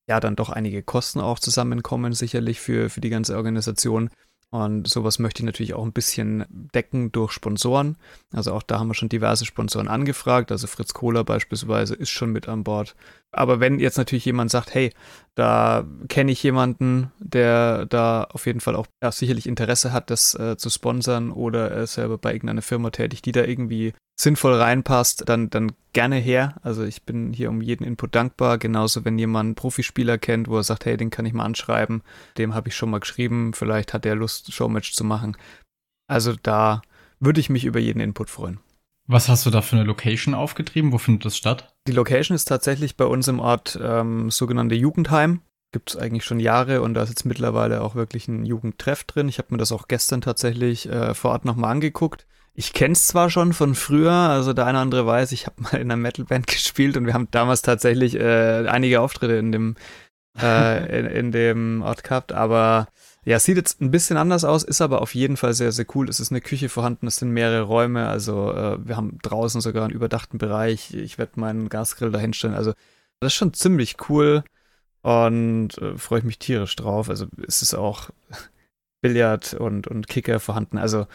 ja dann doch einige Kosten auch zusammenkommen, sicherlich für, für die ganze Organisation. Und sowas möchte ich natürlich auch ein bisschen decken durch Sponsoren. Also auch da haben wir schon diverse Sponsoren angefragt. Also Fritz Kohler beispielsweise ist schon mit an Bord. Aber wenn jetzt natürlich jemand sagt, hey, da kenne ich jemanden, der da auf jeden Fall auch ja, sicherlich Interesse hat, das äh, zu sponsern oder er ist selber bei irgendeiner Firma tätig, die da irgendwie sinnvoll reinpasst, dann, dann gerne her. Also ich bin hier um jeden Input dankbar. Genauso, wenn jemand einen Profispieler kennt, wo er sagt, hey, den kann ich mal anschreiben, dem habe ich schon mal geschrieben, vielleicht hat er Lust, Showmatch zu machen. Also da würde ich mich über jeden Input freuen. Was hast du da für eine Location aufgetrieben? Wo findet das statt? Die Location ist tatsächlich bei uns im Ort ähm, sogenannte Jugendheim. Gibt es eigentlich schon Jahre und da ist jetzt mittlerweile auch wirklich ein Jugendtreff drin. Ich habe mir das auch gestern tatsächlich äh, vor Ort nochmal angeguckt. Ich kenne es zwar schon von früher, also der eine oder andere weiß, ich habe mal in einer Metalband gespielt und wir haben damals tatsächlich äh, einige Auftritte in dem, äh, in, in dem Ort gehabt, aber Ja, sieht jetzt ein bisschen anders aus, ist aber auf jeden Fall sehr, sehr cool. Es ist eine Küche vorhanden, es sind mehrere Räume, also äh, wir haben draußen sogar einen überdachten Bereich. Ich werde meinen Gasgrill da hinstellen. Also das ist schon ziemlich cool und äh, freue ich mich tierisch drauf. Also es ist auch Billard und, und Kicker vorhanden. Also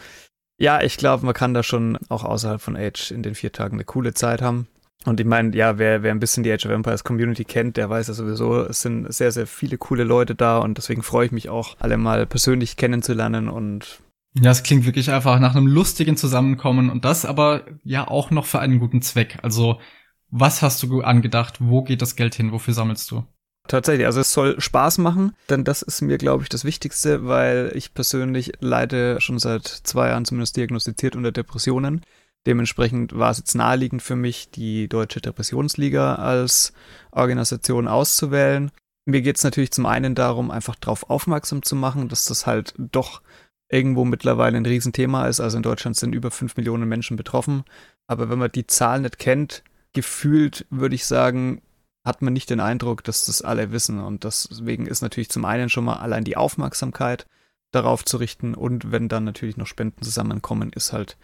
ja, ich glaube, man kann da schon auch außerhalb von Age in den vier Tagen eine coole Zeit haben. Und ich meine, ja, wer, wer ein bisschen die Age of Empires Community kennt, der weiß ja sowieso, es sind sehr, sehr viele coole Leute da und deswegen freue ich mich auch, alle mal persönlich kennenzulernen und ja, es klingt wirklich einfach nach einem lustigen Zusammenkommen und das aber ja auch noch für einen guten Zweck. Also, was hast du angedacht? Wo geht das Geld hin? Wofür sammelst du? Tatsächlich, also es soll Spaß machen, denn das ist mir, glaube ich, das Wichtigste, weil ich persönlich leide schon seit zwei Jahren zumindest diagnostiziert unter Depressionen. Dementsprechend war es jetzt naheliegend für mich, die Deutsche Depressionsliga als Organisation auszuwählen. Mir geht es natürlich zum einen darum, einfach darauf aufmerksam zu machen, dass das halt doch irgendwo mittlerweile ein Riesenthema ist. Also in Deutschland sind über fünf Millionen Menschen betroffen. Aber wenn man die Zahl nicht kennt, gefühlt würde ich sagen, hat man nicht den Eindruck, dass das alle wissen. Und deswegen ist natürlich zum einen schon mal allein die Aufmerksamkeit darauf zu richten und wenn dann natürlich noch Spenden zusammenkommen, ist halt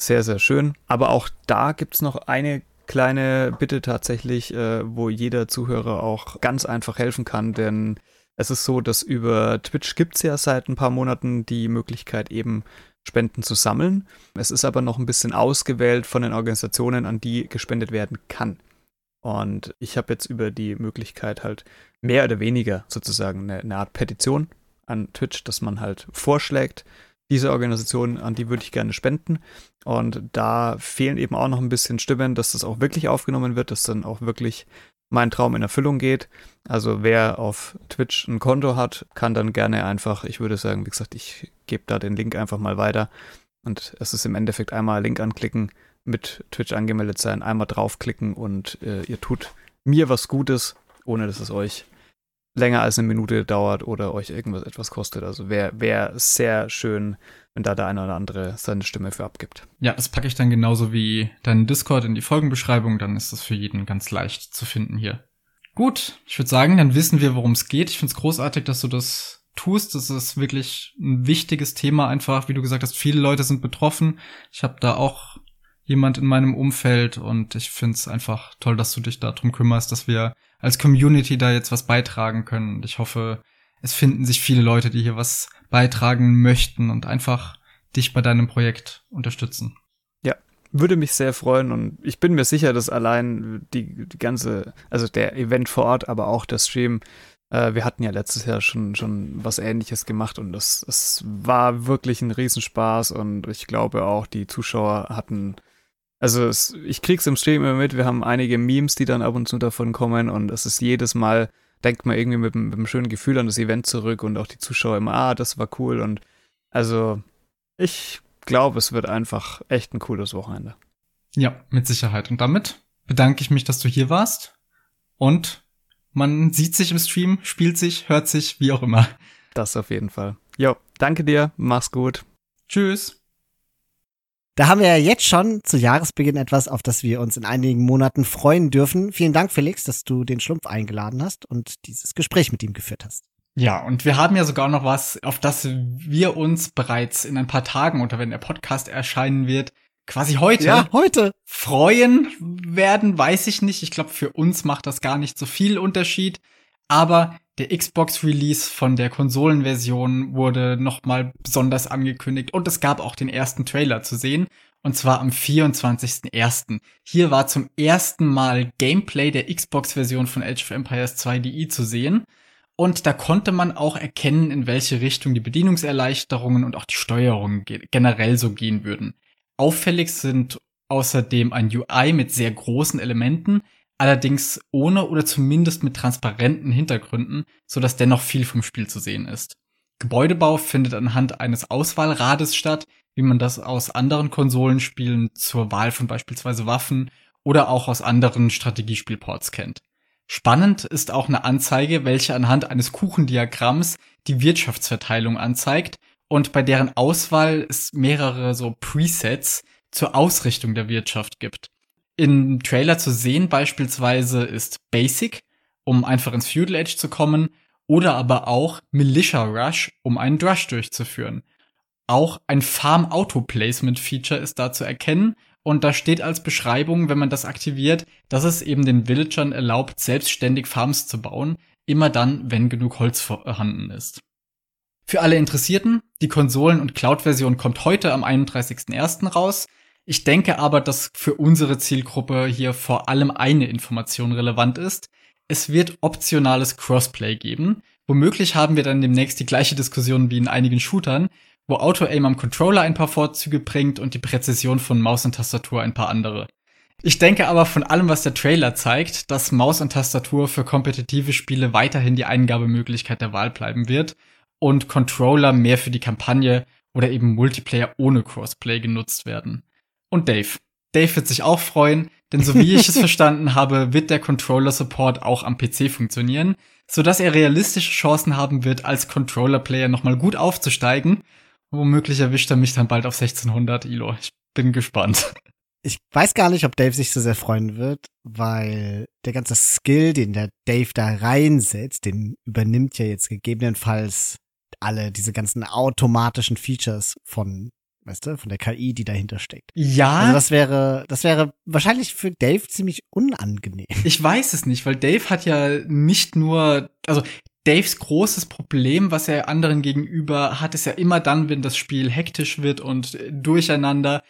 sehr, sehr schön. Aber auch da gibt es noch eine kleine Bitte tatsächlich, äh, wo jeder Zuhörer auch ganz einfach helfen kann, denn es ist so, dass über Twitch gibt es ja seit ein paar Monaten die Möglichkeit eben Spenden zu sammeln. Es ist aber noch ein bisschen ausgewählt von den Organisationen, an die gespendet werden kann. Und ich habe jetzt über die Möglichkeit halt mehr oder weniger sozusagen eine, eine Art Petition an Twitch, dass man halt vorschlägt, diese Organisation, an die würde ich gerne spenden. Und da fehlen eben auch noch ein bisschen Stimmen, dass das auch wirklich aufgenommen wird, dass dann auch wirklich mein Traum in Erfüllung geht. Also wer auf Twitch ein Konto hat, kann dann gerne einfach, ich würde sagen, wie gesagt, ich gebe da den Link einfach mal weiter. Und es ist im Endeffekt einmal Link anklicken, mit Twitch angemeldet sein, einmal draufklicken und äh, ihr tut mir was Gutes, ohne dass es euch länger als eine Minute dauert oder euch irgendwas etwas kostet. Also wäre wär sehr schön, wenn da der eine oder andere seine Stimme für abgibt. Ja, das packe ich dann genauso wie deinen Discord in die Folgenbeschreibung, dann ist das für jeden ganz leicht zu finden hier. Gut, ich würde sagen, dann wissen wir, worum es geht. Ich finde es großartig, dass du das tust. Das ist wirklich ein wichtiges Thema einfach. Wie du gesagt hast, viele Leute sind betroffen. Ich habe da auch jemand in meinem Umfeld und ich finde es einfach toll, dass du dich darum kümmerst, dass wir als Community da jetzt was beitragen können. Und ich hoffe, es finden sich viele Leute, die hier was beitragen möchten und einfach dich bei deinem Projekt unterstützen. Ja, würde mich sehr freuen und ich bin mir sicher, dass allein die, die ganze, also der Event vor Ort, aber auch der Stream, äh, wir hatten ja letztes Jahr schon, schon was ähnliches gemacht und das, das war wirklich ein Riesenspaß und ich glaube auch, die Zuschauer hatten also es, ich krieg's im Stream immer mit, wir haben einige Memes, die dann ab und zu davon kommen und es ist jedes Mal, denkt man irgendwie mit, mit einem schönen Gefühl an das Event zurück und auch die Zuschauer immer, ah, das war cool und also ich glaube, es wird einfach echt ein cooles Wochenende. Ja, mit Sicherheit. Und damit bedanke ich mich, dass du hier warst und man sieht sich im Stream, spielt sich, hört sich, wie auch immer. Das auf jeden Fall. Jo, danke dir, mach's gut. Tschüss. Da haben wir ja jetzt schon zu Jahresbeginn etwas, auf das wir uns in einigen Monaten freuen dürfen. Vielen Dank, Felix, dass du den Schlumpf eingeladen hast und dieses Gespräch mit ihm geführt hast. Ja, und wir haben ja sogar noch was, auf das wir uns bereits in ein paar Tagen oder wenn der Podcast erscheinen wird, quasi heute, ja, heute freuen werden, weiß ich nicht. Ich glaube, für uns macht das gar nicht so viel Unterschied. Aber der Xbox-Release von der Konsolenversion wurde nochmal besonders angekündigt und es gab auch den ersten Trailer zu sehen. Und zwar am 24.01. Hier war zum ersten Mal Gameplay der Xbox-Version von Age of Empires 2 DI zu sehen. Und da konnte man auch erkennen, in welche Richtung die Bedienungserleichterungen und auch die Steuerung generell so gehen würden. Auffällig sind außerdem ein UI mit sehr großen Elementen, allerdings ohne oder zumindest mit transparenten Hintergründen, so dass dennoch viel vom Spiel zu sehen ist. Gebäudebau findet anhand eines Auswahlrades statt, wie man das aus anderen Konsolenspielen zur Wahl von beispielsweise Waffen oder auch aus anderen Strategiespielports kennt. Spannend ist auch eine Anzeige, welche anhand eines Kuchendiagramms die Wirtschaftsverteilung anzeigt und bei deren Auswahl es mehrere so Presets zur Ausrichtung der Wirtschaft gibt. Im Trailer zu sehen beispielsweise ist Basic, um einfach ins Feudal Age zu kommen. oder aber auch Militia Rush, um einen Drush durchzuführen. Auch ein Farm Auto Placement Feature ist da zu erkennen und da steht als Beschreibung, wenn man das aktiviert, dass es eben den Villagern erlaubt, selbstständig Farms zu bauen, immer dann, wenn genug Holz vorhanden ist. Für alle Interessierten, die Konsolen- und Cloud-Version kommt heute am 31.01. raus. Ich denke aber, dass für unsere Zielgruppe hier vor allem eine Information relevant ist. Es wird optionales Crossplay geben. Womöglich haben wir dann demnächst die gleiche Diskussion wie in einigen Shootern, wo Auto-Aim am Controller ein paar Vorzüge bringt und die Präzision von Maus und Tastatur ein paar andere. Ich denke aber von allem, was der Trailer zeigt, dass Maus und Tastatur für kompetitive Spiele weiterhin die Eingabemöglichkeit der Wahl bleiben wird und Controller mehr für die Kampagne oder eben Multiplayer ohne Crossplay genutzt werden. Und Dave. Dave wird sich auch freuen, denn so wie ich es verstanden habe, wird der Controller-Support auch am PC funktionieren, sodass er realistische Chancen haben wird, als Controller-Player nochmal gut aufzusteigen. Womöglich erwischt er mich dann bald auf 1600, Ilo. Ich bin gespannt. Ich weiß gar nicht, ob Dave sich so sehr freuen wird, weil der ganze Skill, den der Dave da reinsetzt, den übernimmt ja jetzt gegebenenfalls alle diese ganzen automatischen Features von weißt du, von der KI, die dahinter steckt. Ja. Also das wäre, das wäre wahrscheinlich für Dave ziemlich unangenehm. Ich weiß es nicht, weil Dave hat ja nicht nur, also Daves großes Problem, was er anderen gegenüber hat, ist ja immer dann, wenn das Spiel hektisch wird und durcheinander.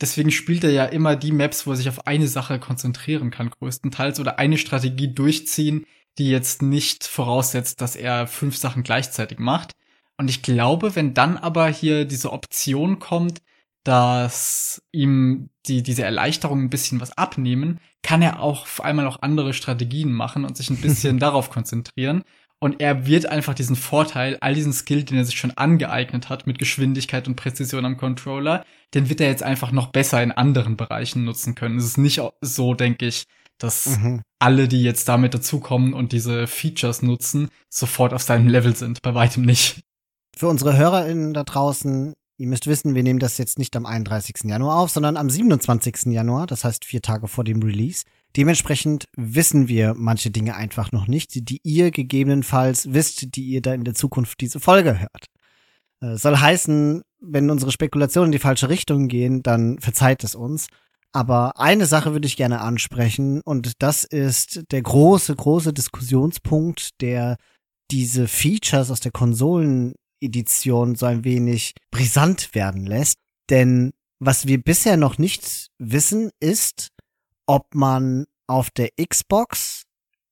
Deswegen spielt er ja immer die Maps, wo er sich auf eine Sache konzentrieren kann, größtenteils, oder eine Strategie durchziehen, die jetzt nicht voraussetzt, dass er fünf Sachen gleichzeitig macht. Und ich glaube, wenn dann aber hier diese Option kommt, dass ihm die, diese Erleichterung ein bisschen was abnehmen, kann er auch auf einmal auch andere Strategien machen und sich ein bisschen darauf konzentrieren. Und er wird einfach diesen Vorteil, all diesen Skill, den er sich schon angeeignet hat mit Geschwindigkeit und Präzision am Controller, den wird er jetzt einfach noch besser in anderen Bereichen nutzen können. Es ist nicht so, denke ich, dass mhm. alle, die jetzt damit dazukommen und diese Features nutzen, sofort auf seinem Level sind. Bei weitem nicht. Für unsere HörerInnen da draußen, ihr müsst wissen, wir nehmen das jetzt nicht am 31. Januar auf, sondern am 27. Januar, das heißt vier Tage vor dem Release. Dementsprechend wissen wir manche Dinge einfach noch nicht, die ihr gegebenenfalls wisst, die ihr da in der Zukunft diese Folge hört. Äh, soll heißen, wenn unsere Spekulationen in die falsche Richtung gehen, dann verzeiht es uns. Aber eine Sache würde ich gerne ansprechen und das ist der große, große Diskussionspunkt, der diese Features aus der Konsolen Edition so ein wenig brisant werden lässt. Denn was wir bisher noch nicht wissen, ist, ob man auf der Xbox,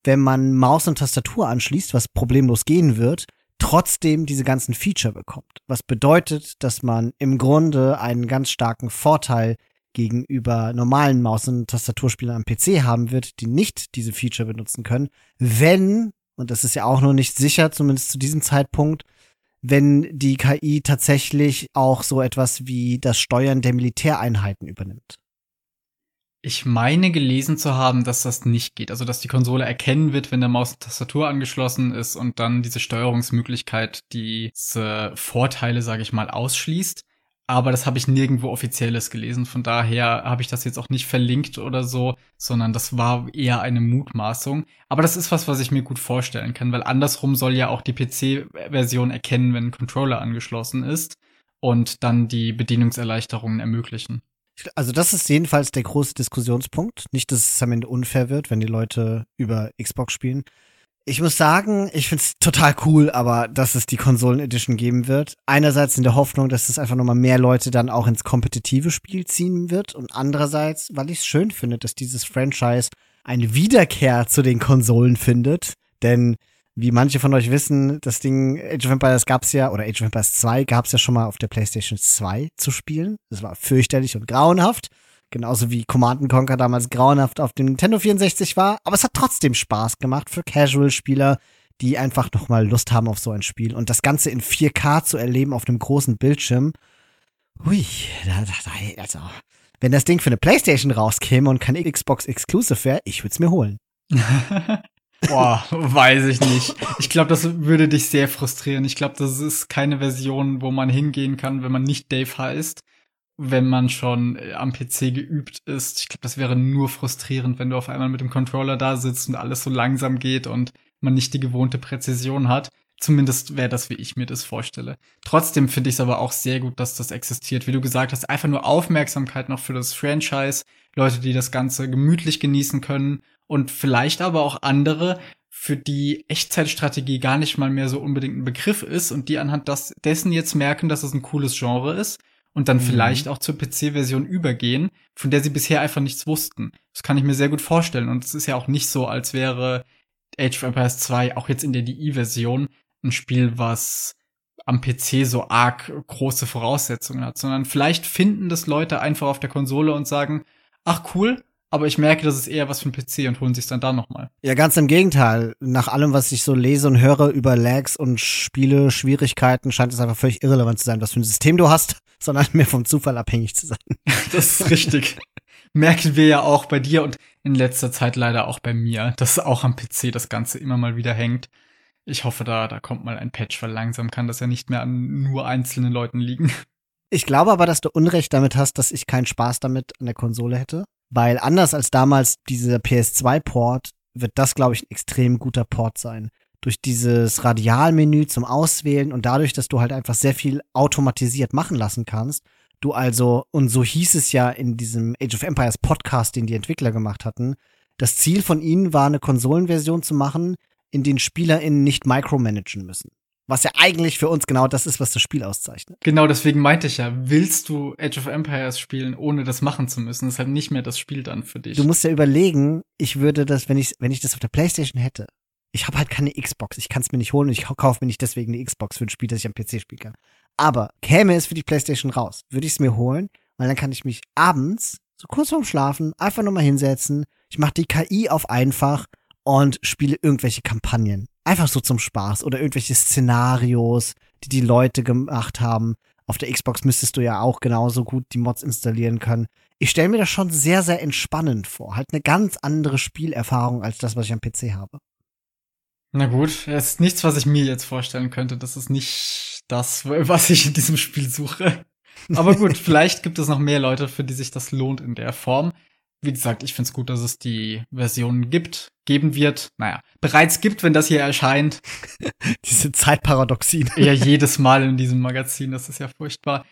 wenn man Maus und Tastatur anschließt, was problemlos gehen wird, trotzdem diese ganzen Feature bekommt. Was bedeutet, dass man im Grunde einen ganz starken Vorteil gegenüber normalen Maus- und Tastaturspielern am PC haben wird, die nicht diese Feature benutzen können, wenn, und das ist ja auch noch nicht sicher, zumindest zu diesem Zeitpunkt, wenn die KI tatsächlich auch so etwas wie das Steuern der Militäreinheiten übernimmt. Ich meine gelesen zu haben, dass das nicht geht. Also, dass die Konsole erkennen wird, wenn der Maus und Tastatur angeschlossen ist und dann diese Steuerungsmöglichkeit diese Vorteile, sage ich mal, ausschließt aber das habe ich nirgendwo offizielles gelesen. Von daher habe ich das jetzt auch nicht verlinkt oder so, sondern das war eher eine Mutmaßung. Aber das ist was, was ich mir gut vorstellen kann, weil andersrum soll ja auch die PC-Version erkennen, wenn ein Controller angeschlossen ist und dann die Bedienungserleichterungen ermöglichen. Also das ist jedenfalls der große Diskussionspunkt. Nicht, dass es am Ende unfair wird, wenn die Leute über Xbox spielen. Ich muss sagen, ich find's total cool, aber dass es die Konsolen Edition geben wird. Einerseits in der Hoffnung, dass es einfach nochmal mehr Leute dann auch ins kompetitive Spiel ziehen wird und andererseits, weil ich es schön finde, dass dieses Franchise eine Wiederkehr zu den Konsolen findet, denn wie manche von euch wissen, das Ding Age of Empires gab's ja, oder Age of Empires 2 gab's ja schon mal auf der PlayStation 2 zu spielen. Das war fürchterlich und grauenhaft. Genauso wie Command Conquer damals grauenhaft auf dem Nintendo 64 war. Aber es hat trotzdem Spaß gemacht für Casual-Spieler, die einfach nochmal Lust haben auf so ein Spiel. Und das Ganze in 4K zu erleben auf einem großen Bildschirm. Hui, da, da, also, wenn das Ding für eine Playstation rauskäme und kein Xbox Exclusive wäre, ich würde es mir holen. Boah, weiß ich nicht. Ich glaube, das würde dich sehr frustrieren. Ich glaube, das ist keine Version, wo man hingehen kann, wenn man nicht Dave heißt wenn man schon äh, am PC geübt ist. Ich glaube, das wäre nur frustrierend, wenn du auf einmal mit dem Controller da sitzt und alles so langsam geht und man nicht die gewohnte Präzision hat. Zumindest wäre das, wie ich mir das vorstelle. Trotzdem finde ich es aber auch sehr gut, dass das existiert. Wie du gesagt hast, einfach nur Aufmerksamkeit noch für das Franchise, Leute, die das Ganze gemütlich genießen können und vielleicht aber auch andere, für die Echtzeitstrategie gar nicht mal mehr so unbedingt ein Begriff ist und die anhand dessen jetzt merken, dass es ein cooles Genre ist und dann mhm. vielleicht auch zur PC-Version übergehen, von der sie bisher einfach nichts wussten. Das kann ich mir sehr gut vorstellen und es ist ja auch nicht so, als wäre Age of Empires 2 auch jetzt in der DI-Version ein Spiel, was am PC so arg große Voraussetzungen hat, sondern vielleicht finden das Leute einfach auf der Konsole und sagen, ach cool, aber ich merke, das ist eher was für ein PC und holen sich dann da nochmal. Ja, ganz im Gegenteil. Nach allem, was ich so lese und höre über Lags und Spiele, Schwierigkeiten, scheint es einfach völlig irrelevant zu sein, was für ein System du hast, sondern mehr vom Zufall abhängig zu sein. das ist richtig. Merken wir ja auch bei dir und in letzter Zeit leider auch bei mir, dass auch am PC das Ganze immer mal wieder hängt. Ich hoffe, da, da kommt mal ein Patch, weil langsam kann das ja nicht mehr an nur einzelnen Leuten liegen. Ich glaube aber, dass du Unrecht damit hast, dass ich keinen Spaß damit an der Konsole hätte. Weil anders als damals dieser PS2-Port wird das, glaube ich, ein extrem guter Port sein. Durch dieses Radialmenü zum Auswählen und dadurch, dass du halt einfach sehr viel automatisiert machen lassen kannst. Du also, und so hieß es ja in diesem Age of Empires Podcast, den die Entwickler gemacht hatten, das Ziel von ihnen war, eine Konsolenversion zu machen, in den SpielerInnen nicht micromanagen müssen. Was ja eigentlich für uns genau das ist, was das Spiel auszeichnet. Genau, deswegen meinte ich ja, willst du Age of Empires spielen, ohne das machen zu müssen? Das ist halt nicht mehr das Spiel dann für dich. Du musst ja überlegen, ich würde das, wenn ich, wenn ich das auf der Playstation hätte, ich habe halt keine Xbox, ich kann es mir nicht holen und ich kaufe mir nicht deswegen eine Xbox für ein Spiel, das ich am PC spielen kann. Aber käme es für die Playstation raus, würde ich es mir holen, weil dann kann ich mich abends, so kurz vorm Schlafen, einfach nochmal hinsetzen, ich mache die KI auf einfach und spiele irgendwelche Kampagnen. Einfach so zum Spaß oder irgendwelche Szenarios, die die Leute gemacht haben. Auf der Xbox müsstest du ja auch genauso gut die Mods installieren können. Ich stelle mir das schon sehr, sehr entspannend vor. Halt eine ganz andere Spielerfahrung als das, was ich am PC habe. Na gut, es ist nichts, was ich mir jetzt vorstellen könnte. Das ist nicht das, was ich in diesem Spiel suche. Aber gut, vielleicht gibt es noch mehr Leute, für die sich das lohnt in der Form wie gesagt, ich finde es gut, dass es die Version gibt, geben wird. Naja, bereits gibt, wenn das hier erscheint. Diese Zeitparadoxien. ja, jedes Mal in diesem Magazin, das ist ja furchtbar.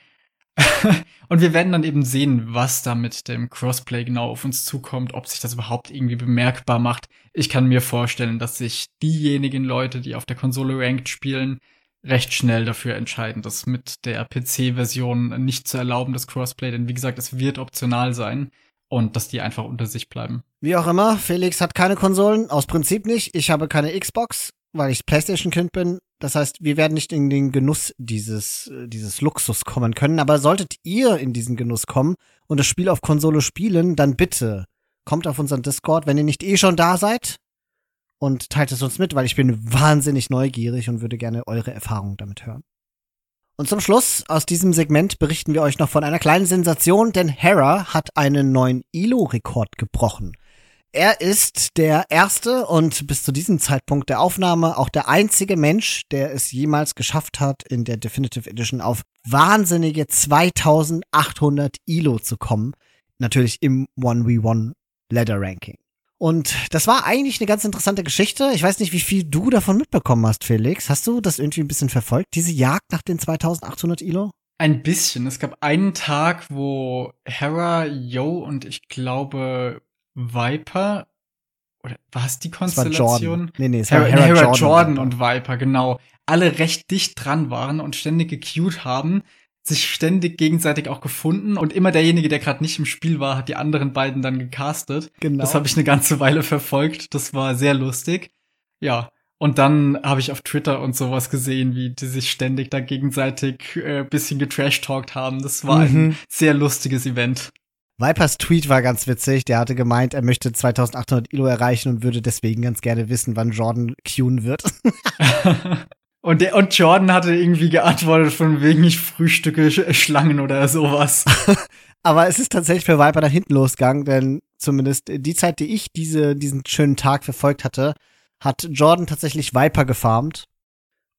und wir werden dann eben sehen, was da mit dem Crossplay genau auf uns zukommt, ob sich das überhaupt irgendwie bemerkbar macht. Ich kann mir vorstellen, dass sich diejenigen Leute, die auf der Konsole Ranked spielen, recht schnell dafür entscheiden, das mit der PC-Version nicht zu erlauben, das Crossplay, denn wie gesagt, es wird optional sein und dass die einfach unter sich bleiben. Wie auch immer, Felix hat keine Konsolen, aus Prinzip nicht. Ich habe keine Xbox, weil ich PlayStation-Kind bin. Das heißt, wir werden nicht in den Genuss dieses, äh, dieses Luxus kommen können. Aber solltet ihr in diesen Genuss kommen und das Spiel auf Konsole spielen, dann bitte kommt auf unseren Discord, wenn ihr nicht eh schon da seid und teilt es uns mit, weil ich bin wahnsinnig neugierig und würde gerne eure Erfahrungen damit hören. Und zum Schluss aus diesem Segment berichten wir euch noch von einer kleinen Sensation, denn Hera hat einen neuen ILO-Rekord gebrochen. Er ist der erste und bis zu diesem Zeitpunkt der Aufnahme auch der einzige Mensch, der es jemals geschafft hat, in der Definitive Edition auf wahnsinnige 2800 ILO zu kommen. Natürlich im 1v1 Ladder Ranking. Und das war eigentlich eine ganz interessante Geschichte. Ich weiß nicht, wie viel du davon mitbekommen hast, Felix. Hast du das irgendwie ein bisschen verfolgt, diese Jagd nach den 2800 Ilo? Ein bisschen. Es gab einen Tag, wo Hera, Yo und ich glaube Viper oder war es die Konstellation? Nee, nee, es war Hera, Hera, Hera Jordan, Jordan und Viper, genau. Alle recht dicht dran waren und ständig gecued haben sich ständig gegenseitig auch gefunden und immer derjenige, der gerade nicht im Spiel war, hat die anderen beiden dann gecastet. Genau. Das habe ich eine ganze Weile verfolgt. Das war sehr lustig. Ja. Und dann habe ich auf Twitter und sowas gesehen, wie die sich ständig da gegenseitig äh, bisschen getrashtalkt haben. Das war mhm. ein sehr lustiges Event. Vipers Tweet war ganz witzig. Der hatte gemeint, er möchte 2800 Ilo erreichen und würde deswegen ganz gerne wissen, wann Jordan queuen wird. Und, der, und Jordan hatte irgendwie geantwortet von wegen ich frühstücke Schlangen oder sowas. Aber es ist tatsächlich für Viper nach hinten losgegangen, denn zumindest die Zeit, die ich diese, diesen schönen Tag verfolgt hatte, hat Jordan tatsächlich Viper gefarmt.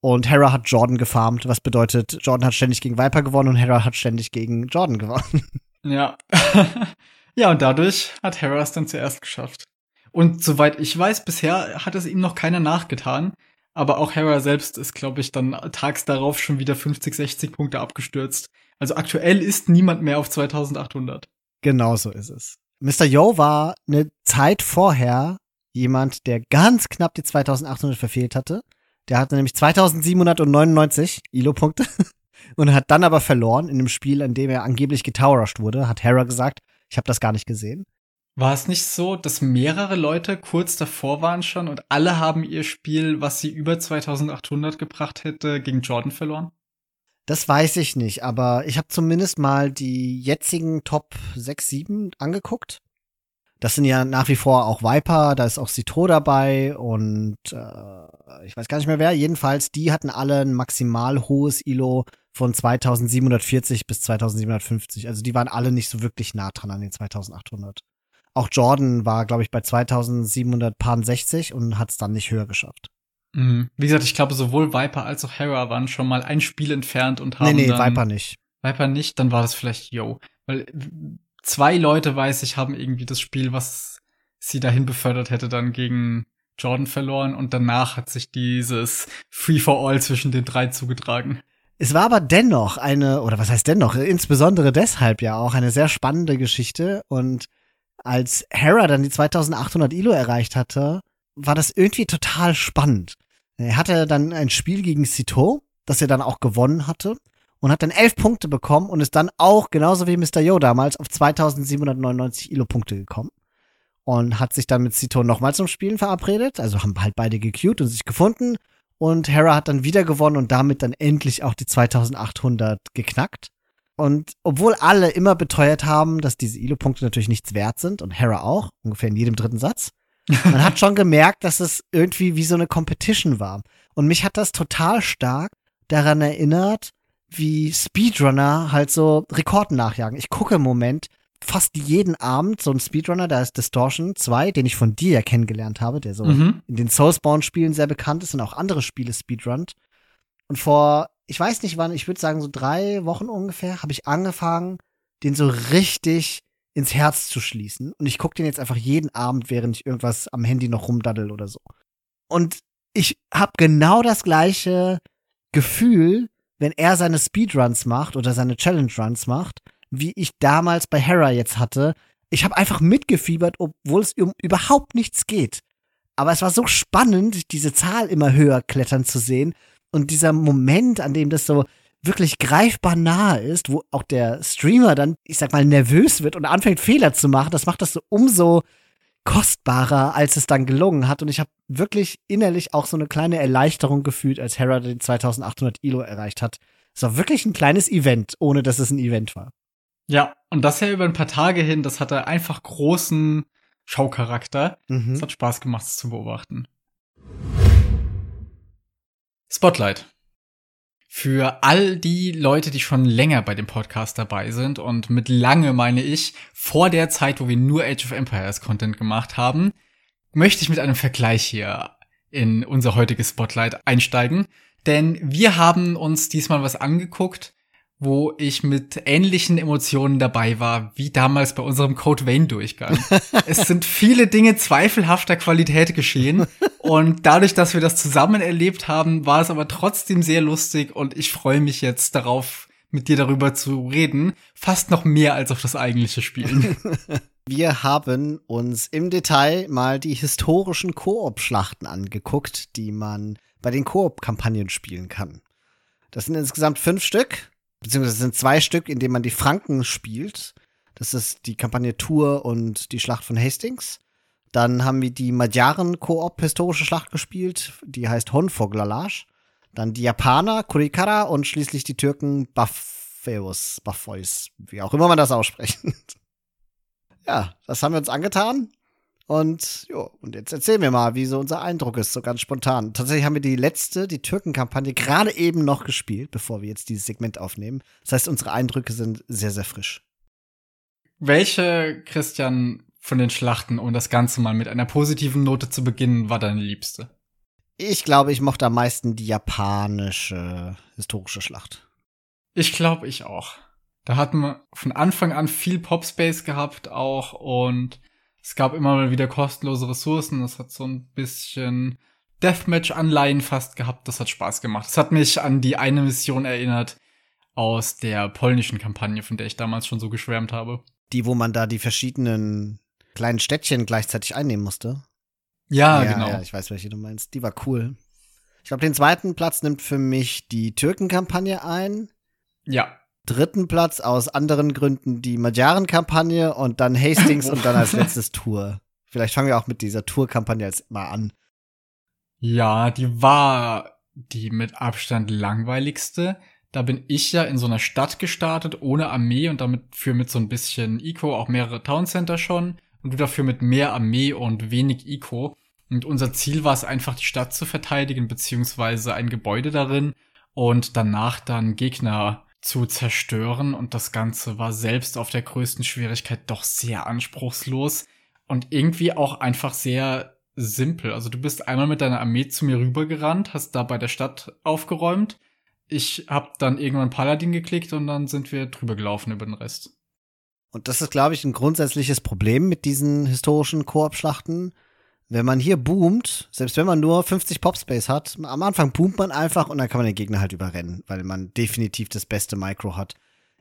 Und Hera hat Jordan gefarmt, was bedeutet, Jordan hat ständig gegen Viper gewonnen und Hera hat ständig gegen Jordan gewonnen. Ja. ja, und dadurch hat Hera es dann zuerst geschafft. Und soweit ich weiß, bisher hat es ihm noch keiner nachgetan. Aber auch Hera selbst ist, glaube ich, dann tags darauf schon wieder 50, 60 Punkte abgestürzt. Also aktuell ist niemand mehr auf 2800. Genau so ist es. Mr. Yo war eine Zeit vorher jemand, der ganz knapp die 2800 verfehlt hatte. Der hatte nämlich 2799 Elo-Punkte und hat dann aber verloren in einem Spiel, in dem er angeblich getowerushed wurde, hat Hera gesagt. Ich habe das gar nicht gesehen. War es nicht so, dass mehrere Leute kurz davor waren schon und alle haben ihr Spiel, was sie über 2800 gebracht hätte, gegen Jordan verloren? Das weiß ich nicht, aber ich habe zumindest mal die jetzigen Top 6, 7 angeguckt. Das sind ja nach wie vor auch Viper, da ist auch Citro dabei und äh, ich weiß gar nicht mehr wer. Jedenfalls, die hatten alle ein maximal hohes ILO von 2740 bis 2750. Also die waren alle nicht so wirklich nah dran an den 2800. Auch Jordan war, glaube ich, bei 2760 und hat es dann nicht höher geschafft. Mhm. Wie gesagt, ich glaube, sowohl Viper als auch Hera waren schon mal ein Spiel entfernt und haben. Nee, nee, dann, Viper nicht. Viper nicht, dann war das vielleicht Yo. Weil zwei Leute, weiß ich, haben irgendwie das Spiel, was sie dahin befördert hätte, dann gegen Jordan verloren und danach hat sich dieses Free for All zwischen den drei zugetragen. Es war aber dennoch eine, oder was heißt dennoch, insbesondere deshalb ja auch eine sehr spannende Geschichte und als Hera dann die 2800 Elo erreicht hatte, war das irgendwie total spannend. Er hatte dann ein Spiel gegen Sito, das er dann auch gewonnen hatte und hat dann elf Punkte bekommen und ist dann auch, genauso wie Mr. Yo damals, auf 2799 Elo-Punkte gekommen. Und hat sich dann mit Sito nochmal zum Spielen verabredet. Also haben halt beide gequeued und sich gefunden. Und Hera hat dann wieder gewonnen und damit dann endlich auch die 2800 geknackt. Und obwohl alle immer beteuert haben, dass diese Elo-Punkte natürlich nichts wert sind und Hera auch, ungefähr in jedem dritten Satz, man hat schon gemerkt, dass es irgendwie wie so eine Competition war. Und mich hat das total stark daran erinnert, wie Speedrunner halt so Rekorden nachjagen. Ich gucke im Moment fast jeden Abend so einen Speedrunner, da ist Distortion 2, den ich von dir ja kennengelernt habe, der so mhm. in den Soulspawn-Spielen sehr bekannt ist und auch andere Spiele speedrunnt. Und vor ich weiß nicht wann, ich würde sagen so drei Wochen ungefähr, habe ich angefangen, den so richtig ins Herz zu schließen. Und ich gucke den jetzt einfach jeden Abend, während ich irgendwas am Handy noch rumdaddel oder so. Und ich habe genau das gleiche Gefühl, wenn er seine Speedruns macht oder seine Challenge Runs macht, wie ich damals bei Hera jetzt hatte. Ich habe einfach mitgefiebert, obwohl es um überhaupt nichts geht. Aber es war so spannend, diese Zahl immer höher klettern zu sehen und dieser Moment, an dem das so wirklich greifbar nahe ist, wo auch der Streamer dann, ich sag mal, nervös wird und anfängt Fehler zu machen, das macht das so umso kostbarer, als es dann gelungen hat. Und ich habe wirklich innerlich auch so eine kleine Erleichterung gefühlt, als Hera den 2800 Elo erreicht hat. Es war wirklich ein kleines Event, ohne dass es ein Event war. Ja, und das ja über ein paar Tage hin, das hatte einfach großen Schaucharakter. Mhm. Es hat Spaß gemacht, es zu beobachten. Spotlight. Für all die Leute, die schon länger bei dem Podcast dabei sind und mit lange meine ich vor der Zeit, wo wir nur Age of Empires Content gemacht haben, möchte ich mit einem Vergleich hier in unser heutiges Spotlight einsteigen. Denn wir haben uns diesmal was angeguckt, wo ich mit ähnlichen Emotionen dabei war, wie damals bei unserem Code Vein Durchgang. es sind viele Dinge zweifelhafter Qualität geschehen und dadurch, dass wir das zusammen erlebt haben, war es aber trotzdem sehr lustig und ich freue mich jetzt darauf, mit dir darüber zu reden, fast noch mehr als auf das eigentliche Spielen. Wir haben uns im Detail mal die historischen Koop-Schlachten angeguckt, die man bei den Koop-Kampagnen spielen kann. Das sind insgesamt fünf Stück beziehungsweise sind zwei Stück, in denen man die Franken spielt. Das ist die Kampagne Tour und die Schlacht von Hastings. Dann haben wir die Magyaren Koop historische Schlacht gespielt, die heißt Honfoglalage. Dann die Japaner Kurikara und schließlich die Türken Buffeus, Buffeus, wie auch immer man das ausspricht. ja, das haben wir uns angetan. Und jo, und jetzt erzählen wir mal, wie so unser Eindruck ist, so ganz spontan. Tatsächlich haben wir die letzte, die Türken-Kampagne, gerade eben noch gespielt, bevor wir jetzt dieses Segment aufnehmen. Das heißt, unsere Eindrücke sind sehr, sehr frisch. Welche, Christian, von den Schlachten, um das Ganze mal mit einer positiven Note zu beginnen, war deine liebste? Ich glaube, ich mochte am meisten die japanische historische Schlacht. Ich glaube, ich auch. Da hatten wir von Anfang an viel Popspace gehabt auch und Es gab immer mal wieder kostenlose Ressourcen. Das hat so ein bisschen Deathmatch-Anleihen fast gehabt. Das hat Spaß gemacht. Das hat mich an die eine Mission erinnert aus der polnischen Kampagne, von der ich damals schon so geschwärmt habe. Die, wo man da die verschiedenen kleinen Städtchen gleichzeitig einnehmen musste. Ja, ja genau. Ja, ich weiß, welche du meinst. Die war cool. Ich glaube, den zweiten Platz nimmt für mich die Türken-Kampagne ein. Ja. Dritten Platz aus anderen Gründen die Magyaren-Kampagne und dann Hastings und dann als letztes Tour. Vielleicht fangen wir auch mit dieser Tour-Kampagne jetzt mal an. Ja, die war die mit Abstand langweiligste. Da bin ich ja in so einer Stadt gestartet, ohne Armee und damit für mit so ein bisschen Eco, auch mehrere Town Center schon. Und du dafür mit mehr Armee und wenig Eco. Und unser Ziel war es einfach, die Stadt zu verteidigen, beziehungsweise ein Gebäude darin und danach dann Gegner zu zerstören. Und das Ganze war selbst auf der größten Schwierigkeit doch sehr anspruchslos und irgendwie auch einfach sehr simpel. Also du bist einmal mit deiner Armee zu mir rübergerannt, hast da bei der Stadt aufgeräumt. Ich hab dann irgendwann Paladin geklickt und dann sind wir drüber gelaufen über den Rest. Und das ist, glaube ich, ein grundsätzliches Problem mit diesen historischen Koop-Schlachten. Wenn man hier boomt, selbst wenn man nur 50 Popspace hat, am Anfang boomt man einfach und dann kann man den Gegner halt überrennen, weil man definitiv das beste Micro hat.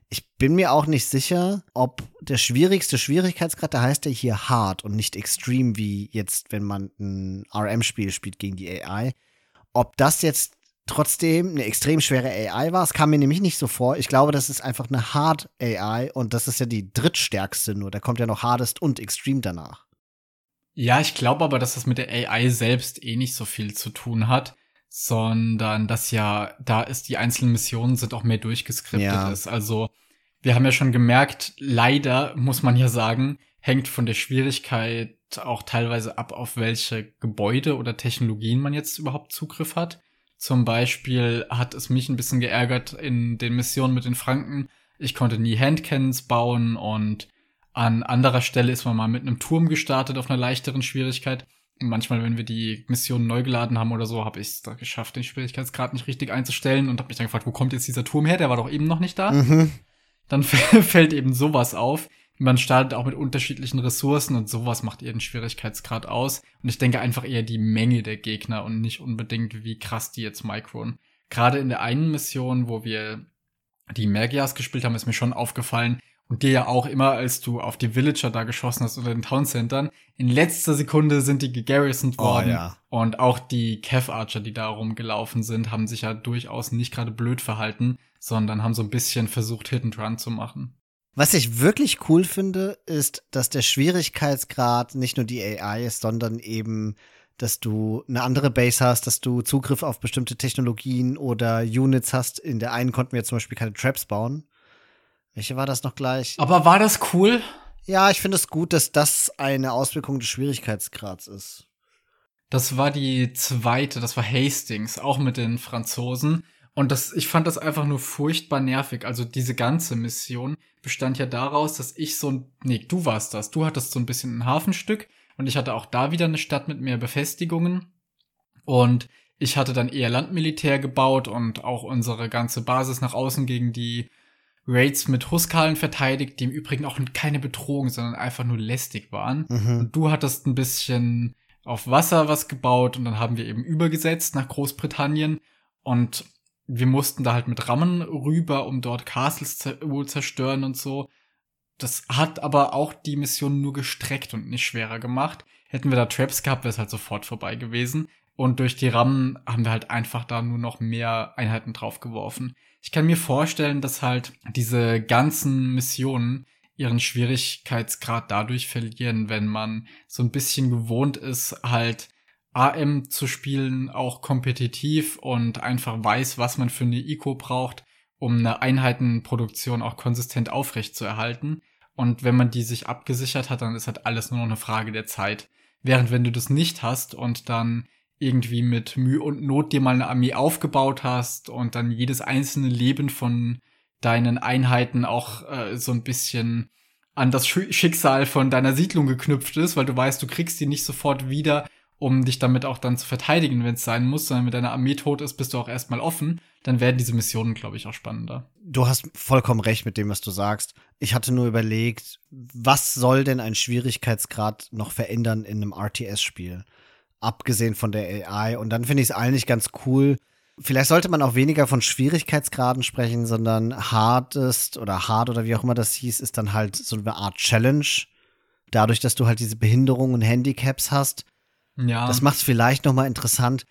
Ich bin mir auch nicht sicher, ob der schwierigste Schwierigkeitsgrad, da heißt ja hier hard und nicht extreme, wie jetzt, wenn man ein RM-Spiel spielt gegen die AI. Ob das jetzt trotzdem eine extrem schwere AI war. Es kam mir nämlich nicht so vor. Ich glaube, das ist einfach eine Hard AI und das ist ja die drittstärkste nur. Da kommt ja noch Hardest und Extreme danach. Ja, ich glaube aber, dass das mit der AI selbst eh nicht so viel zu tun hat, sondern dass ja da ist, die einzelnen Missionen sind auch mehr durchgeskriptet ja. ist. Also wir haben ja schon gemerkt, leider muss man ja sagen, hängt von der Schwierigkeit auch teilweise ab, auf welche Gebäude oder Technologien man jetzt überhaupt Zugriff hat. Zum Beispiel hat es mich ein bisschen geärgert in den Missionen mit den Franken. Ich konnte nie Handcannons bauen und an anderer Stelle ist man mal mit einem Turm gestartet auf einer leichteren Schwierigkeit. Und manchmal, wenn wir die Mission neu geladen haben oder so, habe ich es da geschafft, den Schwierigkeitsgrad nicht richtig einzustellen und habe mich dann gefragt, wo kommt jetzt dieser Turm her? Der war doch eben noch nicht da. Mhm. Dann fällt eben sowas auf man startet auch mit unterschiedlichen Ressourcen und sowas macht ihren Schwierigkeitsgrad aus. Und ich denke einfach eher die Menge der Gegner und nicht unbedingt, wie krass die jetzt micron. Gerade in der einen Mission, wo wir die Magias gespielt haben, ist mir schon aufgefallen, und dir ja auch immer, als du auf die Villager da geschossen hast oder den Town Centern, in letzter Sekunde sind die gegarrisoned oh, worden. Oh, ja. Und auch die Kev Archer, die da rumgelaufen sind, haben sich ja durchaus nicht gerade blöd verhalten, sondern haben so ein bisschen versucht, Hit and Run zu machen. Was ich wirklich cool finde, ist, dass der Schwierigkeitsgrad nicht nur die AI ist, sondern eben, dass du eine andere Base hast, dass du Zugriff auf bestimmte Technologien oder Units hast. In der einen konnten wir zum Beispiel keine Traps bauen. Welche war das noch gleich? Aber war das cool? Ja, ich finde es gut, dass das eine Auswirkung des Schwierigkeitsgrads ist. Das war die zweite, das war Hastings, auch mit den Franzosen. Und das, ich fand das einfach nur furchtbar nervig. Also diese ganze Mission bestand ja daraus, dass ich so ein, nee, du warst das. Du hattest so ein bisschen ein Hafenstück und ich hatte auch da wieder eine Stadt mit mehr Befestigungen. Und ich hatte dann eher Landmilitär gebaut und auch unsere ganze Basis nach außen gegen die Raids mit Huskalen verteidigt, die im Übrigen auch keine Bedrohung, sondern einfach nur lästig waren. Mhm. Und du hattest ein bisschen auf Wasser was gebaut und dann haben wir eben übergesetzt nach Großbritannien und wir mussten da halt mit Rammen rüber, um dort Castles zu zerstören und so. Das hat aber auch die Mission nur gestreckt und nicht schwerer gemacht. Hätten wir da Traps gehabt, wäre es halt sofort vorbei gewesen. Und durch die Rammen haben wir halt einfach da nur noch mehr Einheiten draufgeworfen. Ich kann mir vorstellen, dass halt diese ganzen Missionen ihren Schwierigkeitsgrad dadurch verlieren, wenn man so ein bisschen gewohnt ist, halt AM zu spielen, auch kompetitiv und einfach weiß, was man für eine ICO braucht, um eine Einheitenproduktion auch konsistent aufrecht zu erhalten. Und wenn man die sich abgesichert hat, dann ist halt alles nur noch eine Frage der Zeit. Während wenn du das nicht hast und dann irgendwie mit Mühe und Not dir mal eine Armee aufgebaut hast und dann jedes einzelne Leben von deinen Einheiten auch äh, so ein bisschen an das Schicksal von deiner Siedlung geknüpft ist, weil du weißt, du kriegst die nicht sofort wieder um dich damit auch dann zu verteidigen, wenn es sein muss, sondern wenn deine Armee tot ist, bist du auch erstmal offen, dann werden diese Missionen, glaube ich, auch spannender. Du hast vollkommen recht mit dem, was du sagst. Ich hatte nur überlegt, was soll denn ein Schwierigkeitsgrad noch verändern in einem RTS-Spiel? Abgesehen von der AI. Und dann finde ich es eigentlich ganz cool. Vielleicht sollte man auch weniger von Schwierigkeitsgraden sprechen, sondern hardest oder hard oder wie auch immer das hieß, ist dann halt so eine Art Challenge. Dadurch, dass du halt diese Behinderungen und Handicaps hast, ja. Das macht es vielleicht noch mal interessant.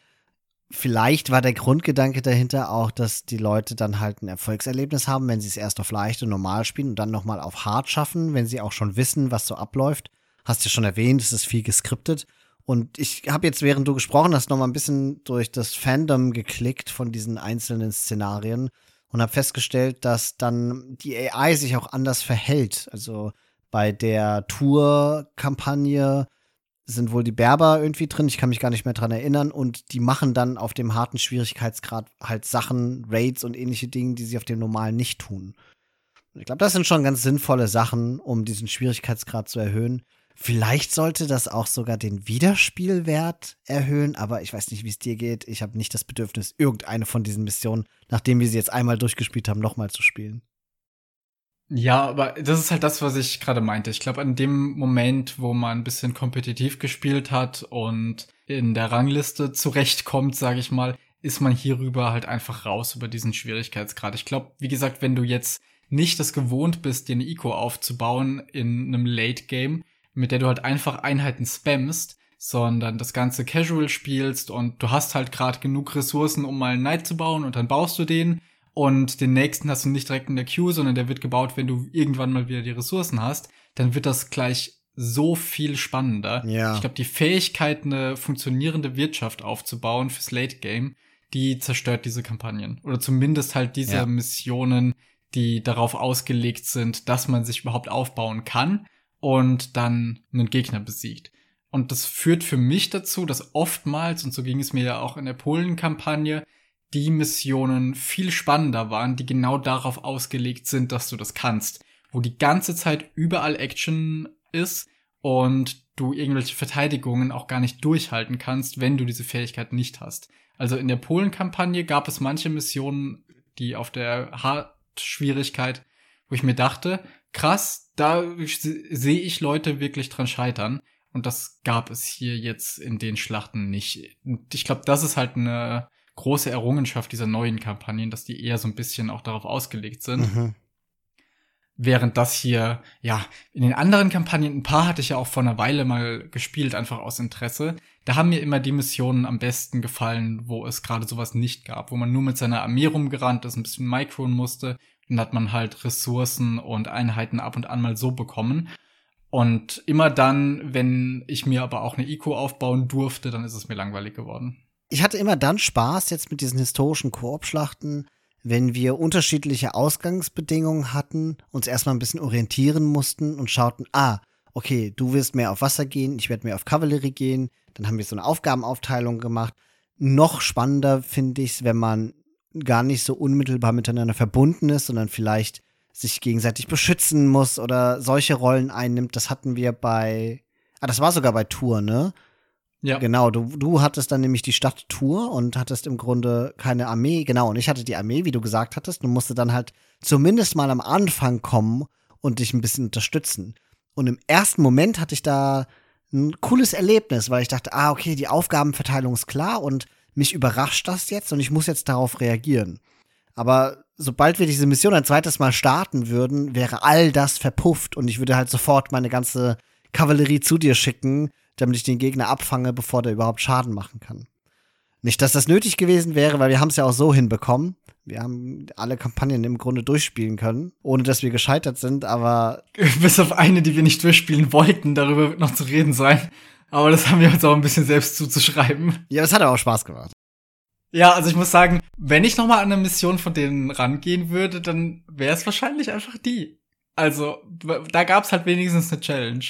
Vielleicht war der Grundgedanke dahinter auch, dass die Leute dann halt ein Erfolgserlebnis haben, wenn sie es erst auf leicht und normal spielen und dann noch mal auf hart schaffen, wenn sie auch schon wissen, was so abläuft. Hast du ja schon erwähnt, es ist viel geskriptet. Und ich habe jetzt, während du gesprochen hast, noch mal ein bisschen durch das Fandom geklickt von diesen einzelnen Szenarien und habe festgestellt, dass dann die AI sich auch anders verhält. Also bei der Tour-Kampagne sind wohl die Berber irgendwie drin. Ich kann mich gar nicht mehr dran erinnern. Und die machen dann auf dem harten Schwierigkeitsgrad halt Sachen, Raids und ähnliche Dinge, die sie auf dem normalen nicht tun. Ich glaube, das sind schon ganz sinnvolle Sachen, um diesen Schwierigkeitsgrad zu erhöhen. Vielleicht sollte das auch sogar den Wiederspielwert erhöhen, aber ich weiß nicht, wie es dir geht. Ich habe nicht das Bedürfnis, irgendeine von diesen Missionen, nachdem wir sie jetzt einmal durchgespielt haben, nochmal zu spielen. Ja, aber das ist halt das, was ich gerade meinte. Ich glaube, an dem Moment, wo man ein bisschen kompetitiv gespielt hat und in der Rangliste zurechtkommt, sage ich mal, ist man hierüber halt einfach raus über diesen Schwierigkeitsgrad. Ich glaube, wie gesagt, wenn du jetzt nicht das gewohnt bist, dir eine Eco aufzubauen in einem Late Game, mit der du halt einfach Einheiten spammst, sondern das ganze Casual spielst und du hast halt gerade genug Ressourcen, um mal einen Knight zu bauen und dann baust du den und den nächsten hast du nicht direkt in der Queue, sondern der wird gebaut, wenn du irgendwann mal wieder die Ressourcen hast, dann wird das gleich so viel spannender. Ja. Ich glaube, die Fähigkeit, eine funktionierende Wirtschaft aufzubauen fürs Late Game, die zerstört diese Kampagnen. Oder zumindest halt diese ja. Missionen, die darauf ausgelegt sind, dass man sich überhaupt aufbauen kann und dann einen Gegner besiegt. Und das führt für mich dazu, dass oftmals, und so ging es mir ja auch in der Polen-Kampagne, die Missionen viel spannender waren, die genau darauf ausgelegt sind, dass du das kannst. Wo die ganze Zeit überall Action ist und du irgendwelche Verteidigungen auch gar nicht durchhalten kannst, wenn du diese Fähigkeit nicht hast. Also in der Polen-Kampagne gab es manche Missionen, die auf der Hard-Schwierigkeit, wo ich mir dachte, krass, da sehe ich Leute wirklich dran scheitern. Und das gab es hier jetzt in den Schlachten nicht. ich glaube, das ist halt eine große Errungenschaft dieser neuen Kampagnen, dass die eher so ein bisschen auch darauf ausgelegt sind. Mhm. Während das hier, ja, in den anderen Kampagnen, ein paar hatte ich ja auch vor einer Weile mal gespielt, einfach aus Interesse. Da haben mir immer die Missionen am besten gefallen, wo es gerade sowas nicht gab, wo man nur mit seiner Armee rumgerannt ist, ein bisschen micron musste. Dann hat man halt Ressourcen und Einheiten ab und an mal so bekommen. Und immer dann, wenn ich mir aber auch eine Eco aufbauen durfte, dann ist es mir langweilig geworden ich hatte immer dann Spaß jetzt mit diesen historischen Koop-Schlachten, wenn wir unterschiedliche Ausgangsbedingungen hatten, uns erstmal ein bisschen orientieren mussten und schauten, ah, okay, du wirst mehr auf Wasser gehen, ich werde mehr auf Kavallerie gehen. Dann haben wir so eine Aufgabenaufteilung gemacht. Noch spannender finde ich es, wenn man gar nicht so unmittelbar miteinander verbunden ist, sondern vielleicht sich gegenseitig beschützen muss oder solche Rollen einnimmt. Das hatten wir bei, ah, das war sogar bei Tour, ne? Ja. Genau, du, du hattest dann nämlich die Stadt Tour und hattest im Grunde keine Armee. Genau, und ich hatte die Armee, wie du gesagt hattest, und musste dann halt zumindest mal am Anfang kommen und dich ein bisschen unterstützen. Und im ersten Moment hatte ich da ein cooles Erlebnis, weil ich dachte, ah, okay, die Aufgabenverteilung ist klar und mich überrascht das jetzt und ich muss jetzt darauf reagieren. Aber sobald wir diese Mission ein zweites Mal starten würden, wäre all das verpufft und ich würde halt sofort meine ganze Kavallerie zu dir schicken damit ich den Gegner abfange, bevor der überhaupt Schaden machen kann. Nicht, dass das nötig gewesen wäre, weil wir haben es ja auch so hinbekommen. Wir haben alle Kampagnen im Grunde durchspielen können, ohne dass wir gescheitert sind, aber. Bis auf eine, die wir nicht durchspielen wollten, darüber wird noch zu reden sein. Aber das haben wir uns auch ein bisschen selbst zuzuschreiben. Ja, das hat aber auch Spaß gemacht. Ja, also ich muss sagen, wenn ich noch mal an eine Mission von denen rangehen würde, dann wäre es wahrscheinlich einfach die. Also, da gab's halt wenigstens eine Challenge.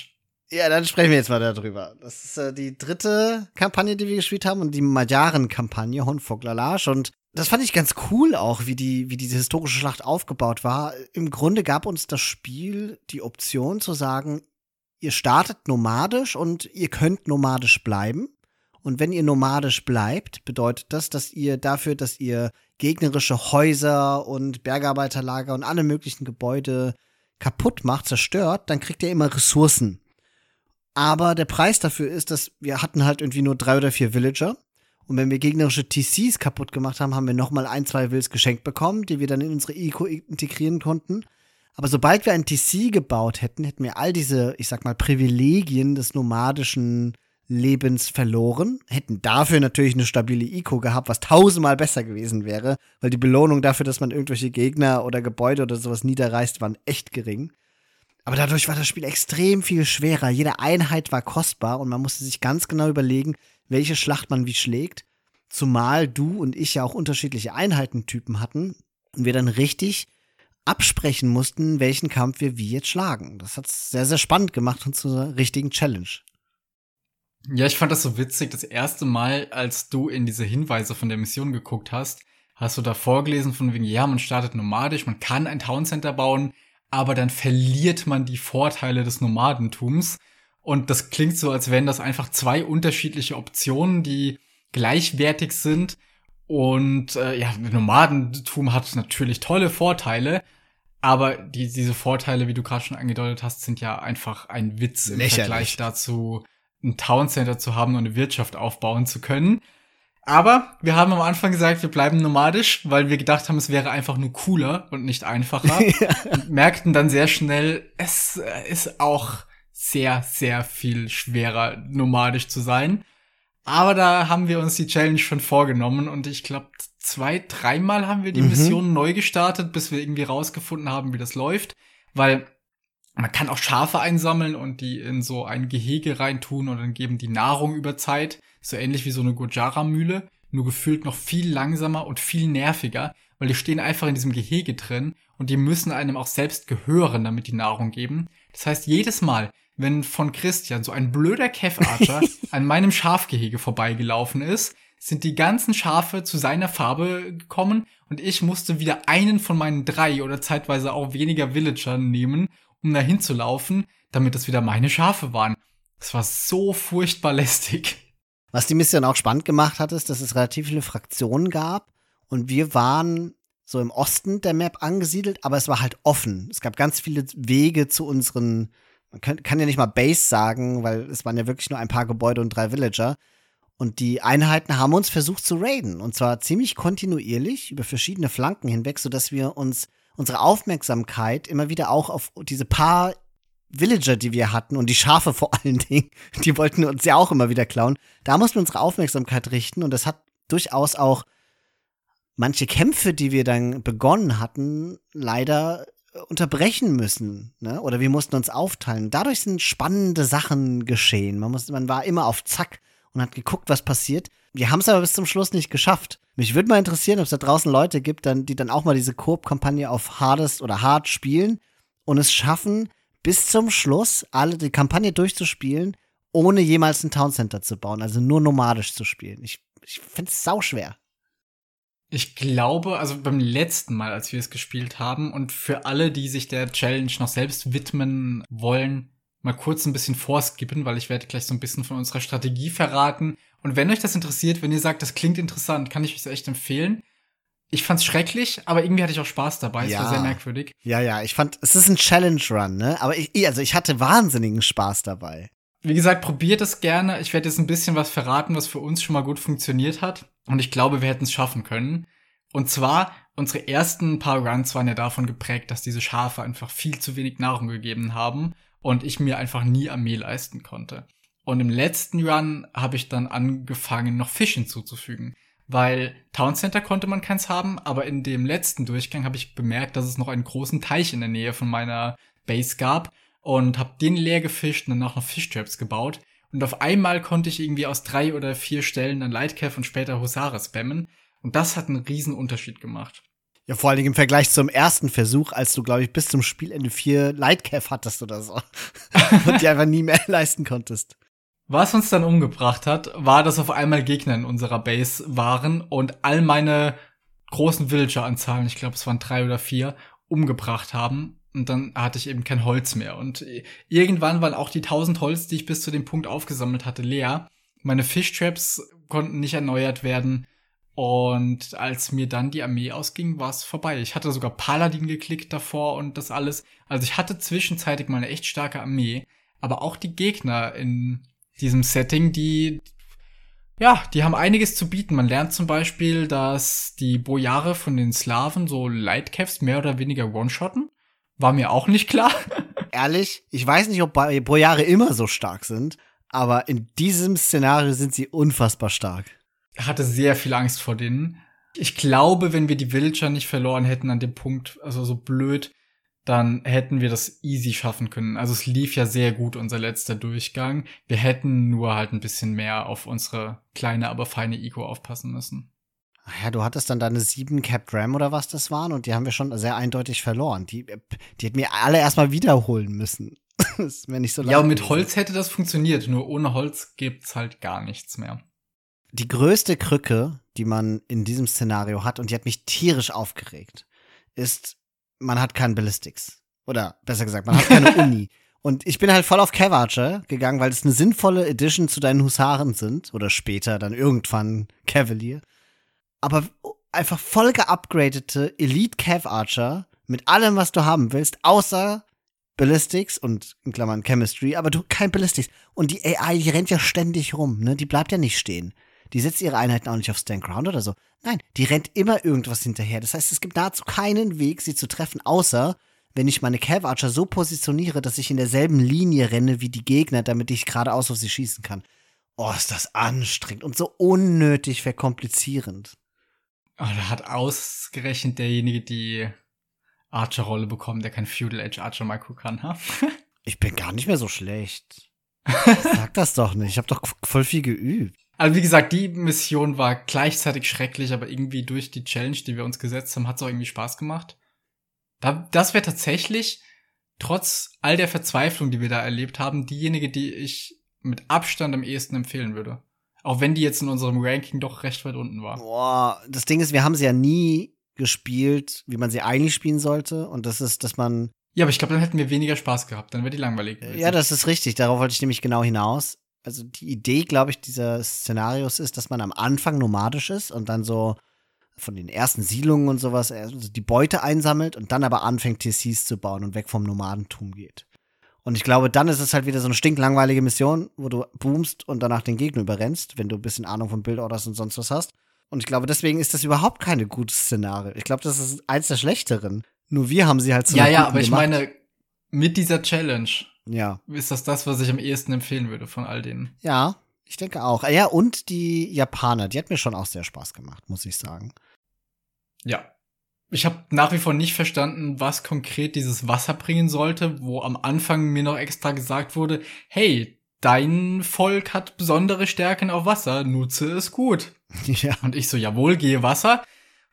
Ja, dann sprechen wir jetzt mal darüber. Das ist äh, die dritte Kampagne, die wir gespielt haben und die Magyaren-Kampagne, Honfoglalage. Und das fand ich ganz cool auch, wie die, wie diese historische Schlacht aufgebaut war. Im Grunde gab uns das Spiel die Option zu sagen, ihr startet nomadisch und ihr könnt nomadisch bleiben. Und wenn ihr nomadisch bleibt, bedeutet das, dass ihr dafür, dass ihr gegnerische Häuser und Bergarbeiterlager und alle möglichen Gebäude kaputt macht, zerstört, dann kriegt ihr immer Ressourcen. Aber der Preis dafür ist, dass wir hatten halt irgendwie nur drei oder vier Villager. Und wenn wir gegnerische TCs kaputt gemacht haben, haben wir nochmal ein, zwei Wills geschenkt bekommen, die wir dann in unsere Eco integrieren konnten. Aber sobald wir ein TC gebaut hätten, hätten wir all diese, ich sag mal, Privilegien des nomadischen Lebens verloren, hätten dafür natürlich eine stabile Eco gehabt, was tausendmal besser gewesen wäre, weil die Belohnung dafür, dass man irgendwelche Gegner oder Gebäude oder sowas niederreißt, waren echt gering. Aber dadurch war das Spiel extrem viel schwerer. Jede Einheit war kostbar und man musste sich ganz genau überlegen, welche Schlacht man wie schlägt. Zumal du und ich ja auch unterschiedliche Einheitentypen hatten und wir dann richtig absprechen mussten, welchen Kampf wir wie jetzt schlagen. Das hat es sehr, sehr spannend gemacht und zu einer richtigen Challenge. Ja, ich fand das so witzig. Das erste Mal, als du in diese Hinweise von der Mission geguckt hast, hast du da vorgelesen von wegen, ja, man startet nomadisch, man kann ein Town Center bauen, aber dann verliert man die Vorteile des Nomadentums. Und das klingt so, als wären das einfach zwei unterschiedliche Optionen, die gleichwertig sind. Und äh, ja, Nomadentum hat natürlich tolle Vorteile, aber die, diese Vorteile, wie du gerade schon angedeutet hast, sind ja einfach ein Witz im Lächerlich. Vergleich dazu, ein Town Center zu haben und eine Wirtschaft aufbauen zu können. Aber wir haben am Anfang gesagt, wir bleiben nomadisch, weil wir gedacht haben, es wäre einfach nur cooler und nicht einfacher. ja. Und merkten dann sehr schnell, es ist auch sehr, sehr viel schwerer, nomadisch zu sein. Aber da haben wir uns die Challenge schon vorgenommen und ich glaube, zwei, dreimal haben wir die mhm. Mission neu gestartet, bis wir irgendwie rausgefunden haben, wie das läuft. Weil man kann auch Schafe einsammeln und die in so ein Gehege reintun und dann geben die Nahrung über Zeit. So ähnlich wie so eine Gojara-Mühle, nur gefühlt noch viel langsamer und viel nerviger, weil die stehen einfach in diesem Gehege drin und die müssen einem auch selbst gehören, damit die Nahrung geben. Das heißt, jedes Mal, wenn von Christian so ein blöder Kev-Archer an meinem Schafgehege vorbeigelaufen ist, sind die ganzen Schafe zu seiner Farbe gekommen und ich musste wieder einen von meinen drei oder zeitweise auch weniger Villagern nehmen um dahin zu laufen, damit das wieder meine Schafe waren. Es war so furchtbar lästig. Was die Mission auch spannend gemacht hat, ist, dass es relativ viele Fraktionen gab und wir waren so im Osten der Map angesiedelt, aber es war halt offen. Es gab ganz viele Wege zu unseren, man kann, kann ja nicht mal Base sagen, weil es waren ja wirklich nur ein paar Gebäude und drei Villager. Und die Einheiten haben uns versucht zu raiden. Und zwar ziemlich kontinuierlich über verschiedene Flanken hinweg, sodass wir uns unsere Aufmerksamkeit immer wieder auch auf diese paar Villager, die wir hatten und die Schafe vor allen Dingen, die wollten uns ja auch immer wieder klauen. Da mussten wir unsere Aufmerksamkeit richten und das hat durchaus auch manche Kämpfe, die wir dann begonnen hatten, leider unterbrechen müssen, ne? Oder wir mussten uns aufteilen. Dadurch sind spannende Sachen geschehen. Man muss, man war immer auf Zack und hat geguckt, was passiert. Wir haben es aber bis zum Schluss nicht geschafft. Mich würde mal interessieren, ob es da draußen Leute gibt, dann, die dann auch mal diese Koop-Kampagne auf Hardest oder Hard spielen und es schaffen, bis zum Schluss alle die Kampagne durchzuspielen, ohne jemals ein Town Center zu bauen, also nur nomadisch zu spielen. Ich, ich finde es sauschwer. Ich glaube, also beim letzten Mal, als wir es gespielt haben und für alle, die sich der Challenge noch selbst widmen wollen, mal kurz ein bisschen vorskippen, weil ich werde gleich so ein bisschen von unserer Strategie verraten. Und wenn euch das interessiert, wenn ihr sagt, das klingt interessant, kann ich euch echt empfehlen. Ich fand's schrecklich, aber irgendwie hatte ich auch Spaß dabei. Es ja. war sehr merkwürdig. Ja, ja, ich fand, es ist ein Challenge Run, ne? Aber ich, also ich hatte wahnsinnigen Spaß dabei. Wie gesagt, probiert es gerne. Ich werde jetzt ein bisschen was verraten, was für uns schon mal gut funktioniert hat. Und ich glaube, wir hätten es schaffen können. Und zwar, unsere ersten paar Runs waren ja davon geprägt, dass diese Schafe einfach viel zu wenig Nahrung gegeben haben und ich mir einfach nie Armee leisten konnte. Und im letzten Run habe ich dann angefangen, noch Fisch hinzuzufügen. Weil Town Center konnte man keins haben, aber in dem letzten Durchgang habe ich bemerkt, dass es noch einen großen Teich in der Nähe von meiner Base gab und habe den leer gefischt und dann auch noch Fischtraps gebaut. Und auf einmal konnte ich irgendwie aus drei oder vier Stellen dann Lightcav und später Husare spammen. Und das hat einen riesen Unterschied gemacht. Ja, vor allen Dingen im Vergleich zum ersten Versuch, als du, glaube ich, bis zum Spielende vier Lightcap hattest oder so. und die einfach nie mehr leisten konntest. Was uns dann umgebracht hat, war, dass auf einmal Gegner in unserer Base waren und all meine großen Villager-Anzahlen, ich glaube, es waren drei oder vier, umgebracht haben. Und dann hatte ich eben kein Holz mehr. Und irgendwann waren auch die tausend Holz, die ich bis zu dem Punkt aufgesammelt hatte, leer. Meine Fishtraps konnten nicht erneuert werden. Und als mir dann die Armee ausging, war es vorbei. Ich hatte sogar Paladin geklickt davor und das alles. Also ich hatte zwischenzeitlich mal eine echt starke Armee. Aber auch die Gegner in diesem Setting, die, ja, die haben einiges zu bieten. Man lernt zum Beispiel, dass die Bojare von den Slawen so Lightcaps mehr oder weniger one-shotten. War mir auch nicht klar. Ehrlich, ich weiß nicht, ob Bojare immer so stark sind, aber in diesem Szenario sind sie unfassbar stark hatte sehr viel Angst vor denen. Ich glaube, wenn wir die Villager nicht verloren hätten an dem Punkt, also so blöd, dann hätten wir das easy schaffen können. Also es lief ja sehr gut, unser letzter Durchgang. Wir hätten nur halt ein bisschen mehr auf unsere kleine, aber feine Eco aufpassen müssen. Ach ja, du hattest dann deine sieben Cap Ram oder was das waren und die haben wir schon sehr eindeutig verloren. Die, die hätten wir alle erstmal wiederholen müssen. das wäre nicht so Ja, und mit Holz hätte das funktioniert, nur ohne Holz gibt's halt gar nichts mehr die größte Krücke, die man in diesem Szenario hat, und die hat mich tierisch aufgeregt, ist, man hat keinen Ballistics. Oder besser gesagt, man hat keine Uni. Und ich bin halt voll auf Cavarcher gegangen, weil es eine sinnvolle Edition zu deinen Husaren sind. Oder später dann irgendwann Cavalier. Aber einfach voll geupgradete Elite Cav Archer mit allem, was du haben willst, außer Ballistics und in Klammern Chemistry, aber du kein Ballistics. Und die AI, die rennt ja ständig rum, ne? Die bleibt ja nicht stehen. Die setzt ihre Einheiten auch nicht auf Stand Ground oder so. Nein, die rennt immer irgendwas hinterher. Das heißt, es gibt nahezu keinen Weg, sie zu treffen, außer wenn ich meine Cav Archer so positioniere, dass ich in derselben Linie renne wie die Gegner, damit ich geradeaus auf sie schießen kann. Oh, ist das anstrengend und so unnötig verkomplizierend. Oh, da hat ausgerechnet derjenige die Archer-Rolle bekommen, der kein Feudal Edge Archer Micro kann, ha? ich bin gar nicht mehr so schlecht. Sag das doch nicht. Ich habe doch voll viel geübt. Also wie gesagt, die Mission war gleichzeitig schrecklich, aber irgendwie durch die Challenge, die wir uns gesetzt haben, hat es auch irgendwie Spaß gemacht. Da, das wäre tatsächlich, trotz all der Verzweiflung, die wir da erlebt haben, diejenige, die ich mit Abstand am ehesten empfehlen würde. Auch wenn die jetzt in unserem Ranking doch recht weit unten war. Boah, das Ding ist, wir haben sie ja nie gespielt, wie man sie eigentlich spielen sollte. Und das ist, dass man. Ja, aber ich glaube, dann hätten wir weniger Spaß gehabt. Dann wäre die langweilig. Gewesen. Ja, das ist richtig. Darauf wollte ich nämlich genau hinaus also die Idee, glaube ich, dieses Szenarios ist, dass man am Anfang nomadisch ist und dann so von den ersten Siedlungen und sowas also die Beute einsammelt und dann aber anfängt, TCs zu bauen und weg vom Nomadentum geht. Und ich glaube, dann ist es halt wieder so eine stinklangweilige Mission, wo du boomst und danach den Gegner überrennst, wenn du ein bisschen Ahnung von Bildorders und sonst was hast. Und ich glaube, deswegen ist das überhaupt keine gutes Szenario. Ich glaube, das ist eins der schlechteren. Nur wir haben sie halt so. Ja, ja, aber gemacht. ich meine, mit dieser Challenge ja. Ist das das, was ich am ehesten empfehlen würde von all denen? Ja, ich denke auch. Ja, und die Japaner, die hat mir schon auch sehr Spaß gemacht, muss ich sagen. Ja. Ich habe nach wie vor nicht verstanden, was konkret dieses Wasser bringen sollte, wo am Anfang mir noch extra gesagt wurde, hey, dein Volk hat besondere Stärken auf Wasser, nutze es gut. Ja. Und ich so, jawohl, gehe Wasser.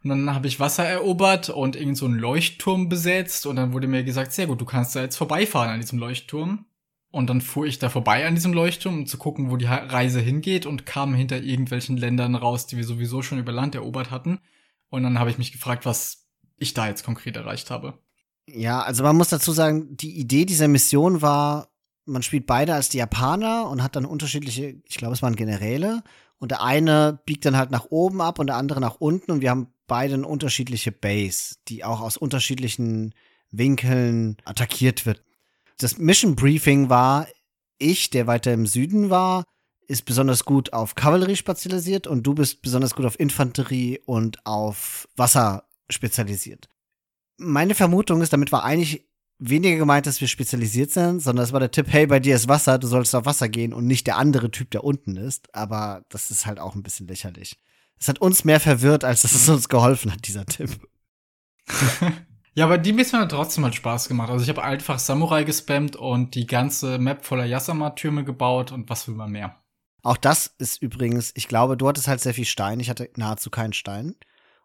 Und dann habe ich Wasser erobert und irgend so einen Leuchtturm besetzt und dann wurde mir gesagt, sehr gut, du kannst da jetzt vorbeifahren an diesem Leuchtturm. Und dann fuhr ich da vorbei an diesem Leuchtturm, um zu gucken, wo die Reise hingeht und kam hinter irgendwelchen Ländern raus, die wir sowieso schon über Land erobert hatten. Und dann habe ich mich gefragt, was ich da jetzt konkret erreicht habe. Ja, also man muss dazu sagen, die Idee dieser Mission war, man spielt beide als die Japaner und hat dann unterschiedliche, ich glaube, es waren Generäle. Und der eine biegt dann halt nach oben ab und der andere nach unten. Und wir haben beide eine unterschiedliche Base, die auch aus unterschiedlichen Winkeln attackiert wird. Das Mission Briefing war, ich, der weiter im Süden war, ist besonders gut auf Kavallerie spezialisiert und du bist besonders gut auf Infanterie und auf Wasser spezialisiert. Meine Vermutung ist, damit war eigentlich weniger gemeint, dass wir spezialisiert sind, sondern es war der Tipp, hey, bei dir ist Wasser, du sollst auf Wasser gehen und nicht der andere Typ, der unten ist. Aber das ist halt auch ein bisschen lächerlich. Es hat uns mehr verwirrt, als dass es uns geholfen hat, dieser Tipp. ja, aber die Mission hat trotzdem halt Spaß gemacht. Also ich habe einfach Samurai gespammt und die ganze Map voller Yasama-Türme gebaut und was will man mehr. Auch das ist übrigens, ich glaube, du hattest halt sehr viel Stein. Ich hatte nahezu keinen Stein.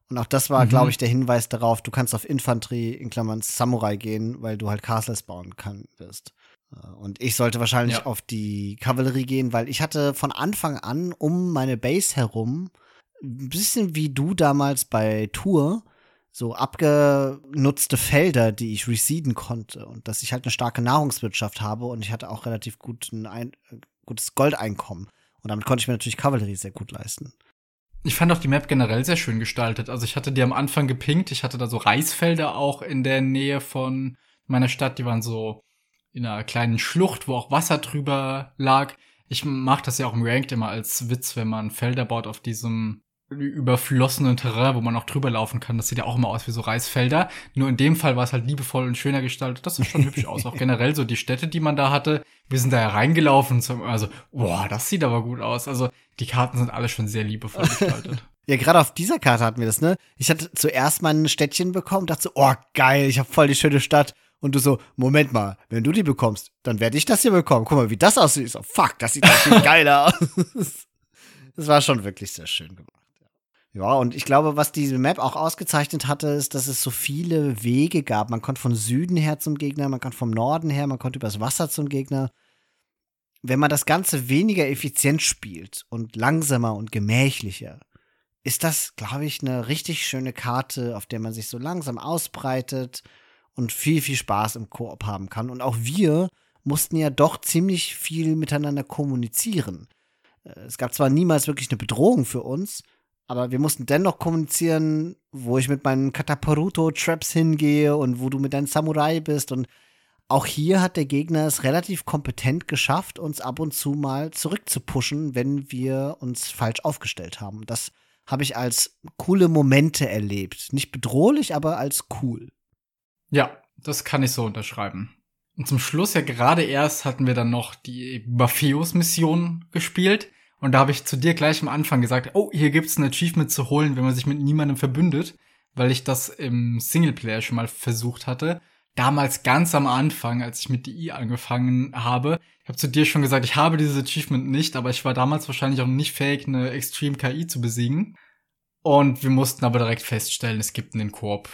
Und auch das war, mhm. glaube ich, der Hinweis darauf, du kannst auf Infanterie in Klammern Samurai gehen, weil du halt Castles bauen kann wirst. Äh, und ich sollte wahrscheinlich ja. auf die Kavallerie gehen, weil ich hatte von Anfang an um meine Base herum ein bisschen wie du damals bei Tour, so abgenutzte Felder, die ich residen konnte und dass ich halt eine starke Nahrungswirtschaft habe und ich hatte auch relativ guten ein, gutes Goldeinkommen. Und damit konnte ich mir natürlich Kavallerie sehr gut leisten. Ich fand auch die Map generell sehr schön gestaltet. Also ich hatte die am Anfang gepinkt. Ich hatte da so Reisfelder auch in der Nähe von meiner Stadt. Die waren so in einer kleinen Schlucht, wo auch Wasser drüber lag. Ich mache das ja auch im Ranked immer als Witz, wenn man Felder baut auf diesem überflossenen Terrain, wo man auch drüber laufen kann. Das sieht ja auch immer aus wie so Reisfelder. Nur in dem Fall war es halt liebevoll und schöner gestaltet. Das sieht schon hübsch aus. Auch generell so die Städte, die man da hatte. Wir sind da ja reingelaufen. Also, boah, das sieht aber gut aus. Also die Karten sind alle schon sehr liebevoll gestaltet. Ja, gerade auf dieser Karte hatten wir das, ne? Ich hatte zuerst mal ein Städtchen bekommen, dachte so, oh geil, ich habe voll die schöne Stadt. Und du so, Moment mal, wenn du die bekommst, dann werde ich das hier bekommen. Guck mal, wie das aussieht. Ich so, fuck, das sieht viel geiler aus. Das war schon wirklich sehr schön gemacht. Ja, und ich glaube, was diese Map auch ausgezeichnet hatte, ist, dass es so viele Wege gab. Man konnte von Süden her zum Gegner, man konnte vom Norden her, man konnte übers Wasser zum Gegner. Wenn man das Ganze weniger effizient spielt und langsamer und gemächlicher, ist das, glaube ich, eine richtig schöne Karte, auf der man sich so langsam ausbreitet und viel, viel Spaß im Koop haben kann. Und auch wir mussten ja doch ziemlich viel miteinander kommunizieren. Äh, es gab zwar niemals wirklich eine Bedrohung für uns, aber wir mussten dennoch kommunizieren, wo ich mit meinen Kataparuto-Traps hingehe und wo du mit deinem Samurai bist. Und auch hier hat der Gegner es relativ kompetent geschafft, uns ab und zu mal zurückzupushen, wenn wir uns falsch aufgestellt haben. Das habe ich als coole Momente erlebt. Nicht bedrohlich, aber als cool. Ja, das kann ich so unterschreiben. Und zum Schluss ja gerade erst hatten wir dann noch die Bafeus-Mission gespielt. Und da habe ich zu dir gleich am Anfang gesagt, oh, hier gibt's ein Achievement zu holen, wenn man sich mit niemandem verbündet, weil ich das im Singleplayer schon mal versucht hatte. Damals ganz am Anfang, als ich mit DI angefangen habe. Ich habe zu dir schon gesagt, ich habe dieses Achievement nicht, aber ich war damals wahrscheinlich auch nicht fähig, eine Extreme KI zu besiegen. Und wir mussten aber direkt feststellen, es gibt in den Koop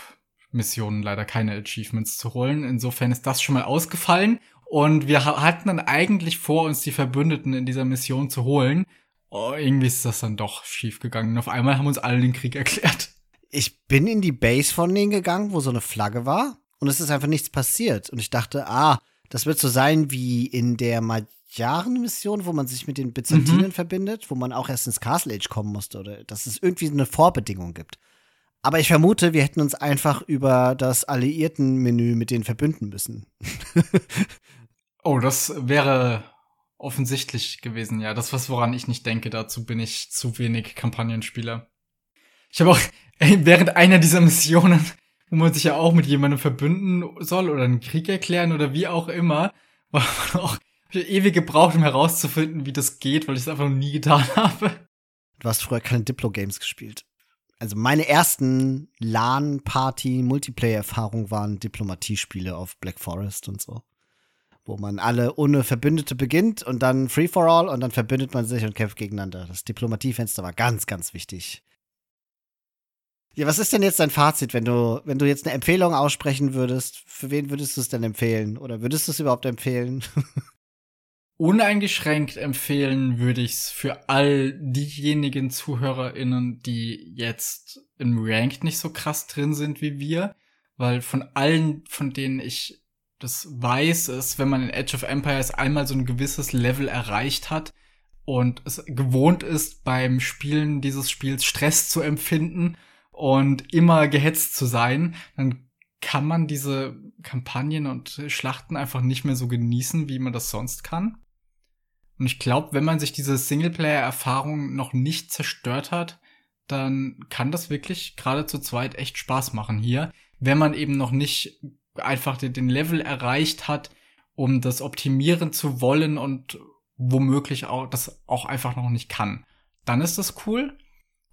Missionen leider keine Achievements zu holen. Insofern ist das schon mal ausgefallen. Und wir hatten dann eigentlich vor, uns die Verbündeten in dieser Mission zu holen. Oh, irgendwie ist das dann doch schief gegangen. Und auf einmal haben uns alle den Krieg erklärt. Ich bin in die Base von denen gegangen, wo so eine Flagge war. Und es ist einfach nichts passiert. Und ich dachte, ah, das wird so sein wie in der Magyaren-Mission, wo man sich mit den Byzantinen mhm. verbindet, wo man auch erst ins Castle Age kommen musste. Oder dass es irgendwie eine Vorbedingung gibt. Aber ich vermute, wir hätten uns einfach über das Alliierten-Menü mit denen verbünden müssen. oh, das wäre offensichtlich gewesen, ja. Das was woran ich nicht denke. Dazu bin ich zu wenig Kampagnenspieler. Ich habe auch während einer dieser Missionen, wo man sich ja auch mit jemandem verbünden soll oder einen Krieg erklären oder wie auch immer, war auch ewig gebraucht, um herauszufinden, wie das geht, weil ich es einfach noch nie getan habe. Du hast früher keine Diplo-Games gespielt also meine ersten LAN-Party-Multiplayer-Erfahrungen waren Diplomatiespiele auf Black Forest und so. Wo man alle ohne Verbündete beginnt und dann Free for All und dann verbündet man sich und kämpft gegeneinander. Das Diplomatiefenster war ganz, ganz wichtig. Ja, was ist denn jetzt dein Fazit, wenn du, wenn du jetzt eine Empfehlung aussprechen würdest? Für wen würdest du es denn empfehlen? Oder würdest du es überhaupt empfehlen? Uneingeschränkt empfehlen würde ich es für all diejenigen ZuhörerInnen, die jetzt im Ranked nicht so krass drin sind wie wir, weil von allen, von denen ich das weiß, ist, wenn man in Edge of Empires einmal so ein gewisses Level erreicht hat und es gewohnt ist, beim Spielen dieses Spiels Stress zu empfinden und immer gehetzt zu sein, dann kann man diese Kampagnen und Schlachten einfach nicht mehr so genießen, wie man das sonst kann. Und ich glaube, wenn man sich diese Singleplayer-Erfahrung noch nicht zerstört hat, dann kann das wirklich gerade zu zweit echt Spaß machen hier, wenn man eben noch nicht einfach den Level erreicht hat, um das optimieren zu wollen und womöglich auch das auch einfach noch nicht kann. Dann ist das cool.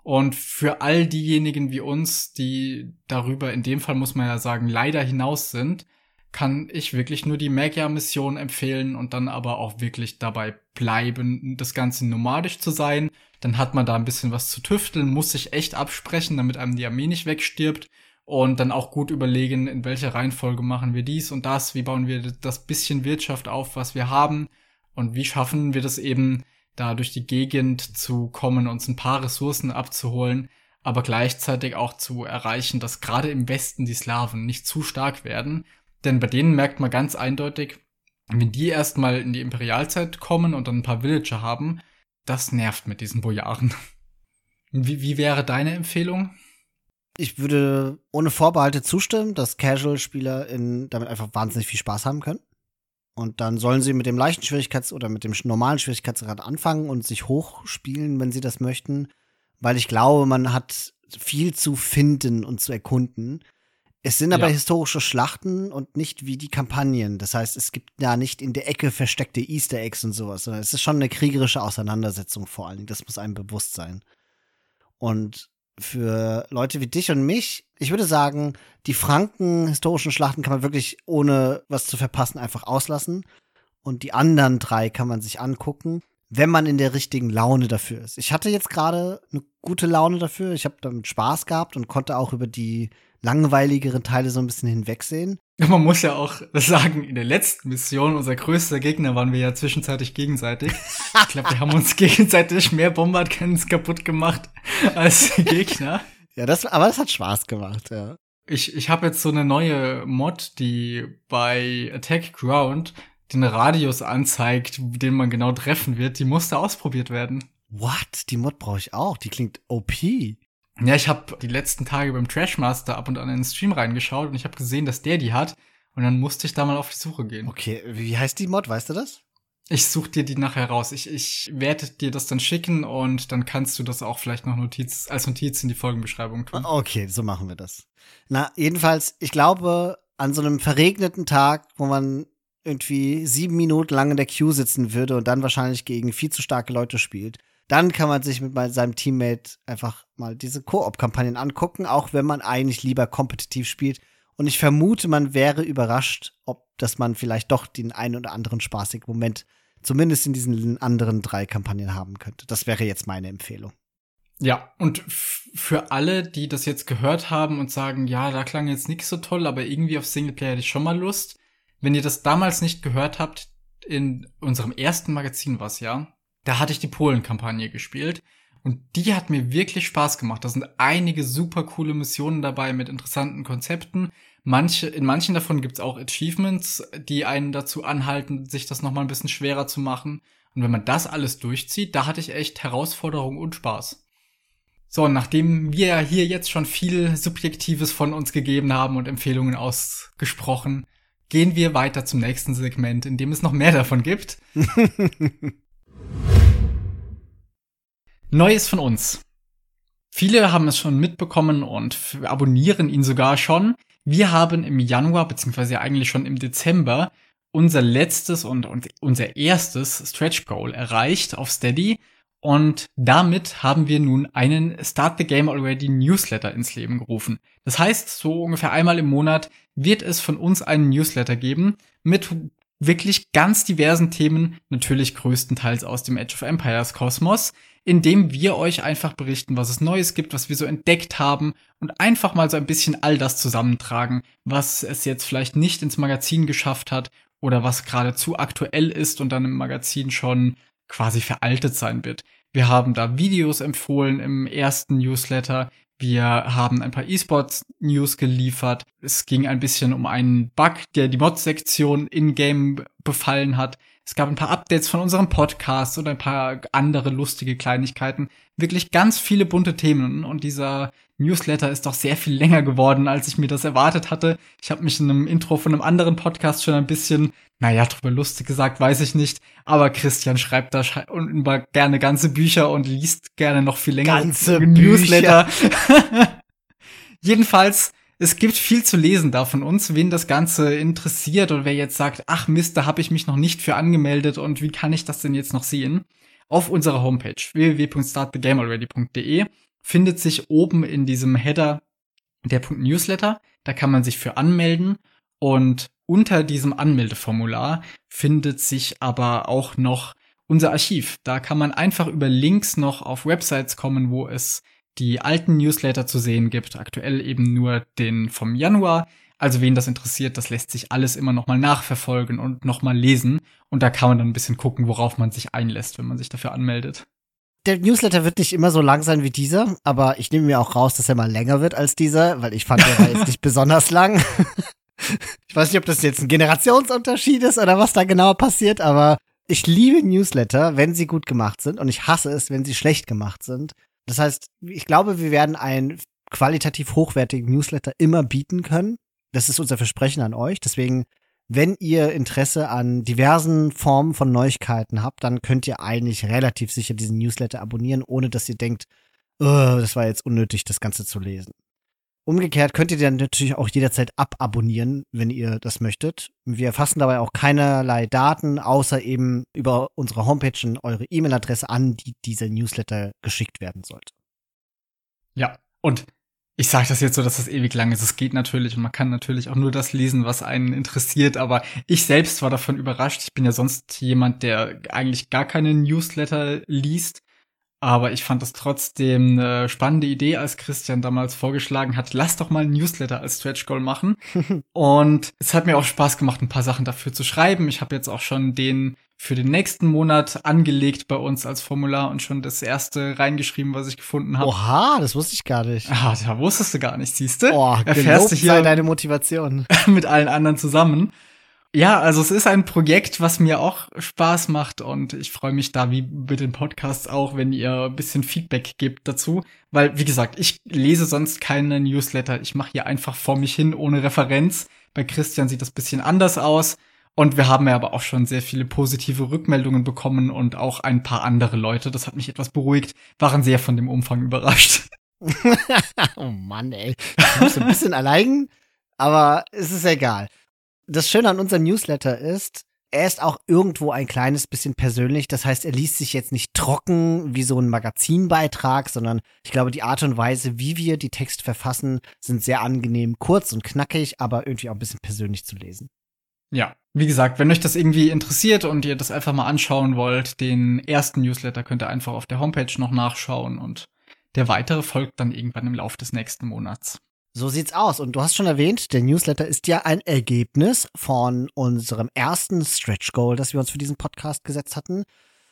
Und für all diejenigen wie uns, die darüber in dem Fall muss man ja sagen, leider hinaus sind, kann ich wirklich nur die Magia-Mission empfehlen und dann aber auch wirklich dabei bleiben, das Ganze nomadisch zu sein. Dann hat man da ein bisschen was zu tüfteln, muss sich echt absprechen, damit einem die Armee nicht wegstirbt. Und dann auch gut überlegen, in welcher Reihenfolge machen wir dies und das, wie bauen wir das bisschen Wirtschaft auf, was wir haben und wie schaffen wir das eben, da durch die Gegend zu kommen, uns ein paar Ressourcen abzuholen, aber gleichzeitig auch zu erreichen, dass gerade im Westen die Slawen nicht zu stark werden denn bei denen merkt man ganz eindeutig, wenn die erstmal in die Imperialzeit kommen und dann ein paar Villager haben, das nervt mit diesen Bojaren. Wie, wie wäre deine Empfehlung? Ich würde ohne Vorbehalte zustimmen, dass Casual-Spieler damit einfach wahnsinnig viel Spaß haben können. Und dann sollen sie mit dem leichten Schwierigkeits- oder mit dem normalen Schwierigkeitsgrad anfangen und sich hochspielen, wenn sie das möchten. Weil ich glaube, man hat viel zu finden und zu erkunden. Es sind aber ja. historische Schlachten und nicht wie die Kampagnen. Das heißt, es gibt da nicht in der Ecke versteckte Easter Eggs und sowas, sondern es ist schon eine kriegerische Auseinandersetzung vor allen Dingen. Das muss einem bewusst sein. Und für Leute wie dich und mich, ich würde sagen, die Franken historischen Schlachten kann man wirklich ohne was zu verpassen einfach auslassen. Und die anderen drei kann man sich angucken, wenn man in der richtigen Laune dafür ist. Ich hatte jetzt gerade eine gute Laune dafür. Ich habe damit Spaß gehabt und konnte auch über die langweiligeren Teile so ein bisschen hinwegsehen. Man muss ja auch sagen, in der letzten Mission, unser größter Gegner, waren wir ja zwischenzeitlich gegenseitig. ich glaube, wir haben uns gegenseitig mehr Bombardcannons kaputt gemacht als die Gegner. ja, das, aber das hat Spaß gemacht, ja. Ich, ich habe jetzt so eine neue Mod, die bei Attack Ground den Radius anzeigt, den man genau treffen wird. Die musste ausprobiert werden. What? Die Mod brauche ich auch. Die klingt OP. Ja, ich habe die letzten Tage beim Trashmaster ab und an in den Stream reingeschaut und ich habe gesehen, dass der die hat. Und dann musste ich da mal auf die Suche gehen. Okay, wie heißt die Mod? Weißt du das? Ich such dir die nachher raus. Ich, ich werde dir das dann schicken und dann kannst du das auch vielleicht noch Notiz, als Notiz in die Folgenbeschreibung tun. Okay, so machen wir das. Na, jedenfalls, ich glaube, an so einem verregneten Tag, wo man irgendwie sieben Minuten lang in der Queue sitzen würde und dann wahrscheinlich gegen viel zu starke Leute spielt, dann kann man sich mit seinem Teammate einfach mal diese Koop-Kampagnen angucken, auch wenn man eigentlich lieber kompetitiv spielt. Und ich vermute, man wäre überrascht, ob dass man vielleicht doch den einen oder anderen spaßigen Moment zumindest in diesen anderen drei Kampagnen haben könnte. Das wäre jetzt meine Empfehlung. Ja, und für alle, die das jetzt gehört haben und sagen, ja, da klang jetzt nichts so toll, aber irgendwie auf Singleplayer hätte ich schon mal Lust. Wenn ihr das damals nicht gehört habt, in unserem ersten Magazin war es ja, da hatte ich die Polen-Kampagne gespielt. Und die hat mir wirklich Spaß gemacht. Da sind einige super coole Missionen dabei mit interessanten Konzepten. Manche, in manchen davon gibt's auch Achievements, die einen dazu anhalten, sich das nochmal ein bisschen schwerer zu machen. Und wenn man das alles durchzieht, da hatte ich echt Herausforderungen und Spaß. So, nachdem wir hier jetzt schon viel Subjektives von uns gegeben haben und Empfehlungen ausgesprochen, gehen wir weiter zum nächsten Segment, in dem es noch mehr davon gibt. Neues von uns. Viele haben es schon mitbekommen und abonnieren ihn sogar schon. Wir haben im Januar, beziehungsweise eigentlich schon im Dezember, unser letztes und, und unser erstes Stretch Goal erreicht auf Steady. Und damit haben wir nun einen Start the Game Already Newsletter ins Leben gerufen. Das heißt, so ungefähr einmal im Monat wird es von uns einen Newsletter geben mit wirklich ganz diversen Themen, natürlich größtenteils aus dem Age of Empires Kosmos, indem wir euch einfach berichten, was es Neues gibt, was wir so entdeckt haben und einfach mal so ein bisschen all das zusammentragen, was es jetzt vielleicht nicht ins Magazin geschafft hat oder was gerade zu aktuell ist und dann im Magazin schon quasi veraltet sein wird. Wir haben da Videos empfohlen im ersten Newsletter. Wir haben ein paar E-Sports-News geliefert. Es ging ein bisschen um einen Bug, der die Mod-Sektion in-game befallen hat. Es gab ein paar Updates von unserem Podcast und ein paar andere lustige Kleinigkeiten. Wirklich ganz viele bunte Themen. Und dieser Newsletter ist doch sehr viel länger geworden, als ich mir das erwartet hatte. Ich habe mich in einem Intro von einem anderen Podcast schon ein bisschen, naja, drüber lustig gesagt, weiß ich nicht. Aber Christian schreibt da über gerne ganze Bücher und liest gerne noch viel länger ganze Newsletter. Jedenfalls es gibt viel zu lesen da von uns, wen das Ganze interessiert oder wer jetzt sagt, ach Mist, da habe ich mich noch nicht für angemeldet und wie kann ich das denn jetzt noch sehen? Auf unserer Homepage www.startthegamealready.de findet sich oben in diesem Header der Punkt Newsletter. Da kann man sich für anmelden und unter diesem Anmeldeformular findet sich aber auch noch unser Archiv. Da kann man einfach über Links noch auf Websites kommen, wo es die alten Newsletter zu sehen gibt. Aktuell eben nur den vom Januar. Also wen das interessiert, das lässt sich alles immer noch mal nachverfolgen und noch mal lesen. Und da kann man dann ein bisschen gucken, worauf man sich einlässt, wenn man sich dafür anmeldet. Der Newsletter wird nicht immer so lang sein wie dieser, aber ich nehme mir auch raus, dass er mal länger wird als dieser, weil ich fand, er war jetzt nicht besonders lang. ich weiß nicht, ob das jetzt ein Generationsunterschied ist oder was da genau passiert, aber Ich liebe Newsletter, wenn sie gut gemacht sind und ich hasse es, wenn sie schlecht gemacht sind. Das heißt, ich glaube, wir werden einen qualitativ hochwertigen Newsletter immer bieten können. Das ist unser Versprechen an euch. Deswegen, wenn ihr Interesse an diversen Formen von Neuigkeiten habt, dann könnt ihr eigentlich relativ sicher diesen Newsletter abonnieren, ohne dass ihr denkt, oh, das war jetzt unnötig, das Ganze zu lesen. Umgekehrt könnt ihr dann natürlich auch jederzeit ababonnieren, wenn ihr das möchtet. Wir erfassen dabei auch keinerlei Daten, außer eben über unsere Homepage und eure E-Mail-Adresse an, die dieser Newsletter geschickt werden sollte. Ja, und ich sage das jetzt so, dass das ewig lang ist. Es geht natürlich und man kann natürlich auch nur das lesen, was einen interessiert. Aber ich selbst war davon überrascht. Ich bin ja sonst jemand, der eigentlich gar keine Newsletter liest. Aber ich fand das trotzdem eine spannende Idee, als Christian damals vorgeschlagen hat, lass doch mal ein Newsletter als Stretch Goal machen. und es hat mir auch Spaß gemacht, ein paar Sachen dafür zu schreiben. Ich habe jetzt auch schon den für den nächsten Monat angelegt bei uns als Formular und schon das erste reingeschrieben, was ich gefunden habe. Oha, das wusste ich gar nicht. Ah, da wusstest du gar nicht, siehst du? Oh, erfährst du hier deine Motivation mit allen anderen zusammen. Ja, also es ist ein Projekt, was mir auch Spaß macht und ich freue mich da wie mit den Podcasts auch, wenn ihr ein bisschen Feedback gebt dazu, weil wie gesagt, ich lese sonst keine Newsletter, ich mache hier einfach vor mich hin ohne Referenz. Bei Christian sieht das bisschen anders aus und wir haben ja aber auch schon sehr viele positive Rückmeldungen bekommen und auch ein paar andere Leute, das hat mich etwas beruhigt, waren sehr von dem Umfang überrascht. oh Mann, ey. Du bist ein bisschen allein, aber es ist egal das Schöne an unserem Newsletter ist, er ist auch irgendwo ein kleines bisschen persönlich. Das heißt, er liest sich jetzt nicht trocken wie so ein Magazinbeitrag, sondern ich glaube, die Art und Weise, wie wir die Texte verfassen, sind sehr angenehm, kurz und knackig, aber irgendwie auch ein bisschen persönlich zu lesen. Ja, wie gesagt, wenn euch das irgendwie interessiert und ihr das einfach mal anschauen wollt, den ersten Newsletter könnt ihr einfach auf der Homepage noch nachschauen und der weitere folgt dann irgendwann im Laufe des nächsten Monats. So sieht's aus. Und du hast schon erwähnt, der Newsletter ist ja ein Ergebnis von unserem ersten Stretch Goal, das wir uns für diesen Podcast gesetzt hatten.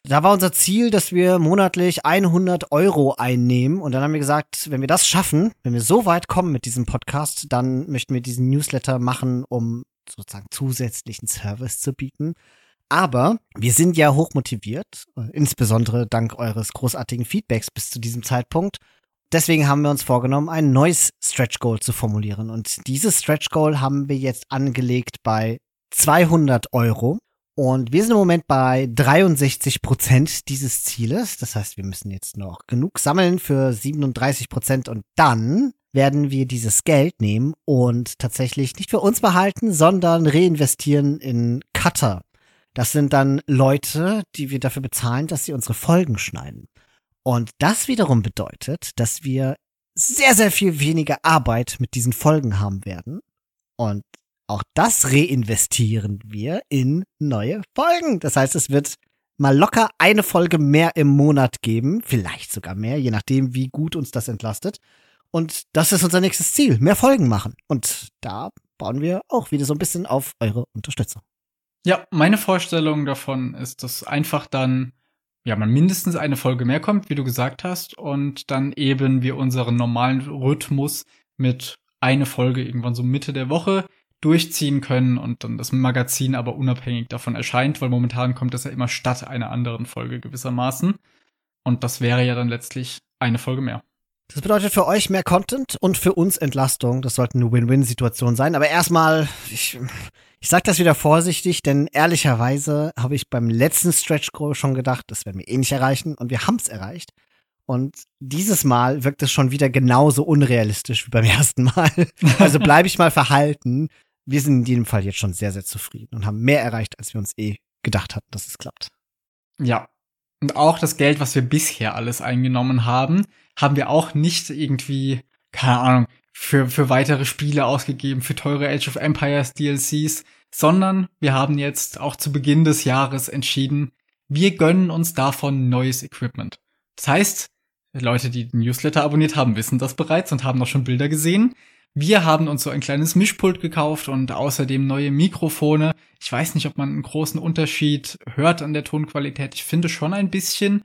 Da war unser Ziel, dass wir monatlich 100 Euro einnehmen. Und dann haben wir gesagt, wenn wir das schaffen, wenn wir so weit kommen mit diesem Podcast, dann möchten wir diesen Newsletter machen, um sozusagen zusätzlichen Service zu bieten. Aber wir sind ja hochmotiviert, insbesondere dank eures großartigen Feedbacks bis zu diesem Zeitpunkt deswegen haben wir uns vorgenommen, ein neues Stretch Goal zu formulieren. Und dieses Stretch Goal haben wir jetzt angelegt bei 200 Euro. Und wir sind im Moment bei 63 Prozent dieses Zieles. Das heißt, wir müssen jetzt noch genug sammeln für 37 Prozent und dann werden wir dieses Geld nehmen und tatsächlich nicht für uns behalten, sondern reinvestieren in Cutter. Das sind dann Leute, die wir dafür bezahlen, dass sie unsere Folgen schneiden. Und das wiederum bedeutet, dass wir sehr, sehr viel weniger Arbeit mit diesen Folgen haben werden. Und auch das reinvestieren wir in neue Folgen. Das heißt, es wird mal locker eine Folge mehr im Monat geben, vielleicht sogar mehr, je nachdem, wie gut uns das entlastet. Und das ist unser nächstes Ziel, mehr Folgen machen. Und da bauen wir auch wieder so ein bisschen auf eure Unterstützung. Ja, meine Vorstellung davon ist, dass einfach dann ja, man mindestens eine Folge mehr kommt, wie du gesagt hast, und dann eben wir unseren normalen Rhythmus mit eine Folge irgendwann so Mitte der Woche durchziehen können und dann das Magazin aber unabhängig davon erscheint, weil momentan kommt das ja immer statt einer anderen Folge gewissermaßen. Und das wäre ja dann letztlich eine Folge mehr. Das bedeutet für euch mehr Content und für uns Entlastung. Das sollte eine Win-Win-Situation sein. Aber erstmal, ich, ich sag das wieder vorsichtig, denn ehrlicherweise habe ich beim letzten Stretch Goal schon gedacht, das werden wir eh nicht erreichen und wir haben es erreicht. Und dieses Mal wirkt es schon wieder genauso unrealistisch wie beim ersten Mal. Also bleibe ich mal verhalten. Wir sind in jedem Fall jetzt schon sehr, sehr zufrieden und haben mehr erreicht, als wir uns eh gedacht hatten, dass es klappt. Ja. Und auch das Geld, was wir bisher alles eingenommen haben, haben wir auch nicht irgendwie, keine Ahnung, für, für weitere Spiele ausgegeben, für teure Age of Empires DLCs, sondern wir haben jetzt auch zu Beginn des Jahres entschieden, wir gönnen uns davon neues Equipment. Das heißt, Leute, die den Newsletter abonniert haben, wissen das bereits und haben auch schon Bilder gesehen. Wir haben uns so ein kleines Mischpult gekauft und außerdem neue Mikrofone. Ich weiß nicht, ob man einen großen Unterschied hört an der Tonqualität. Ich finde schon ein bisschen.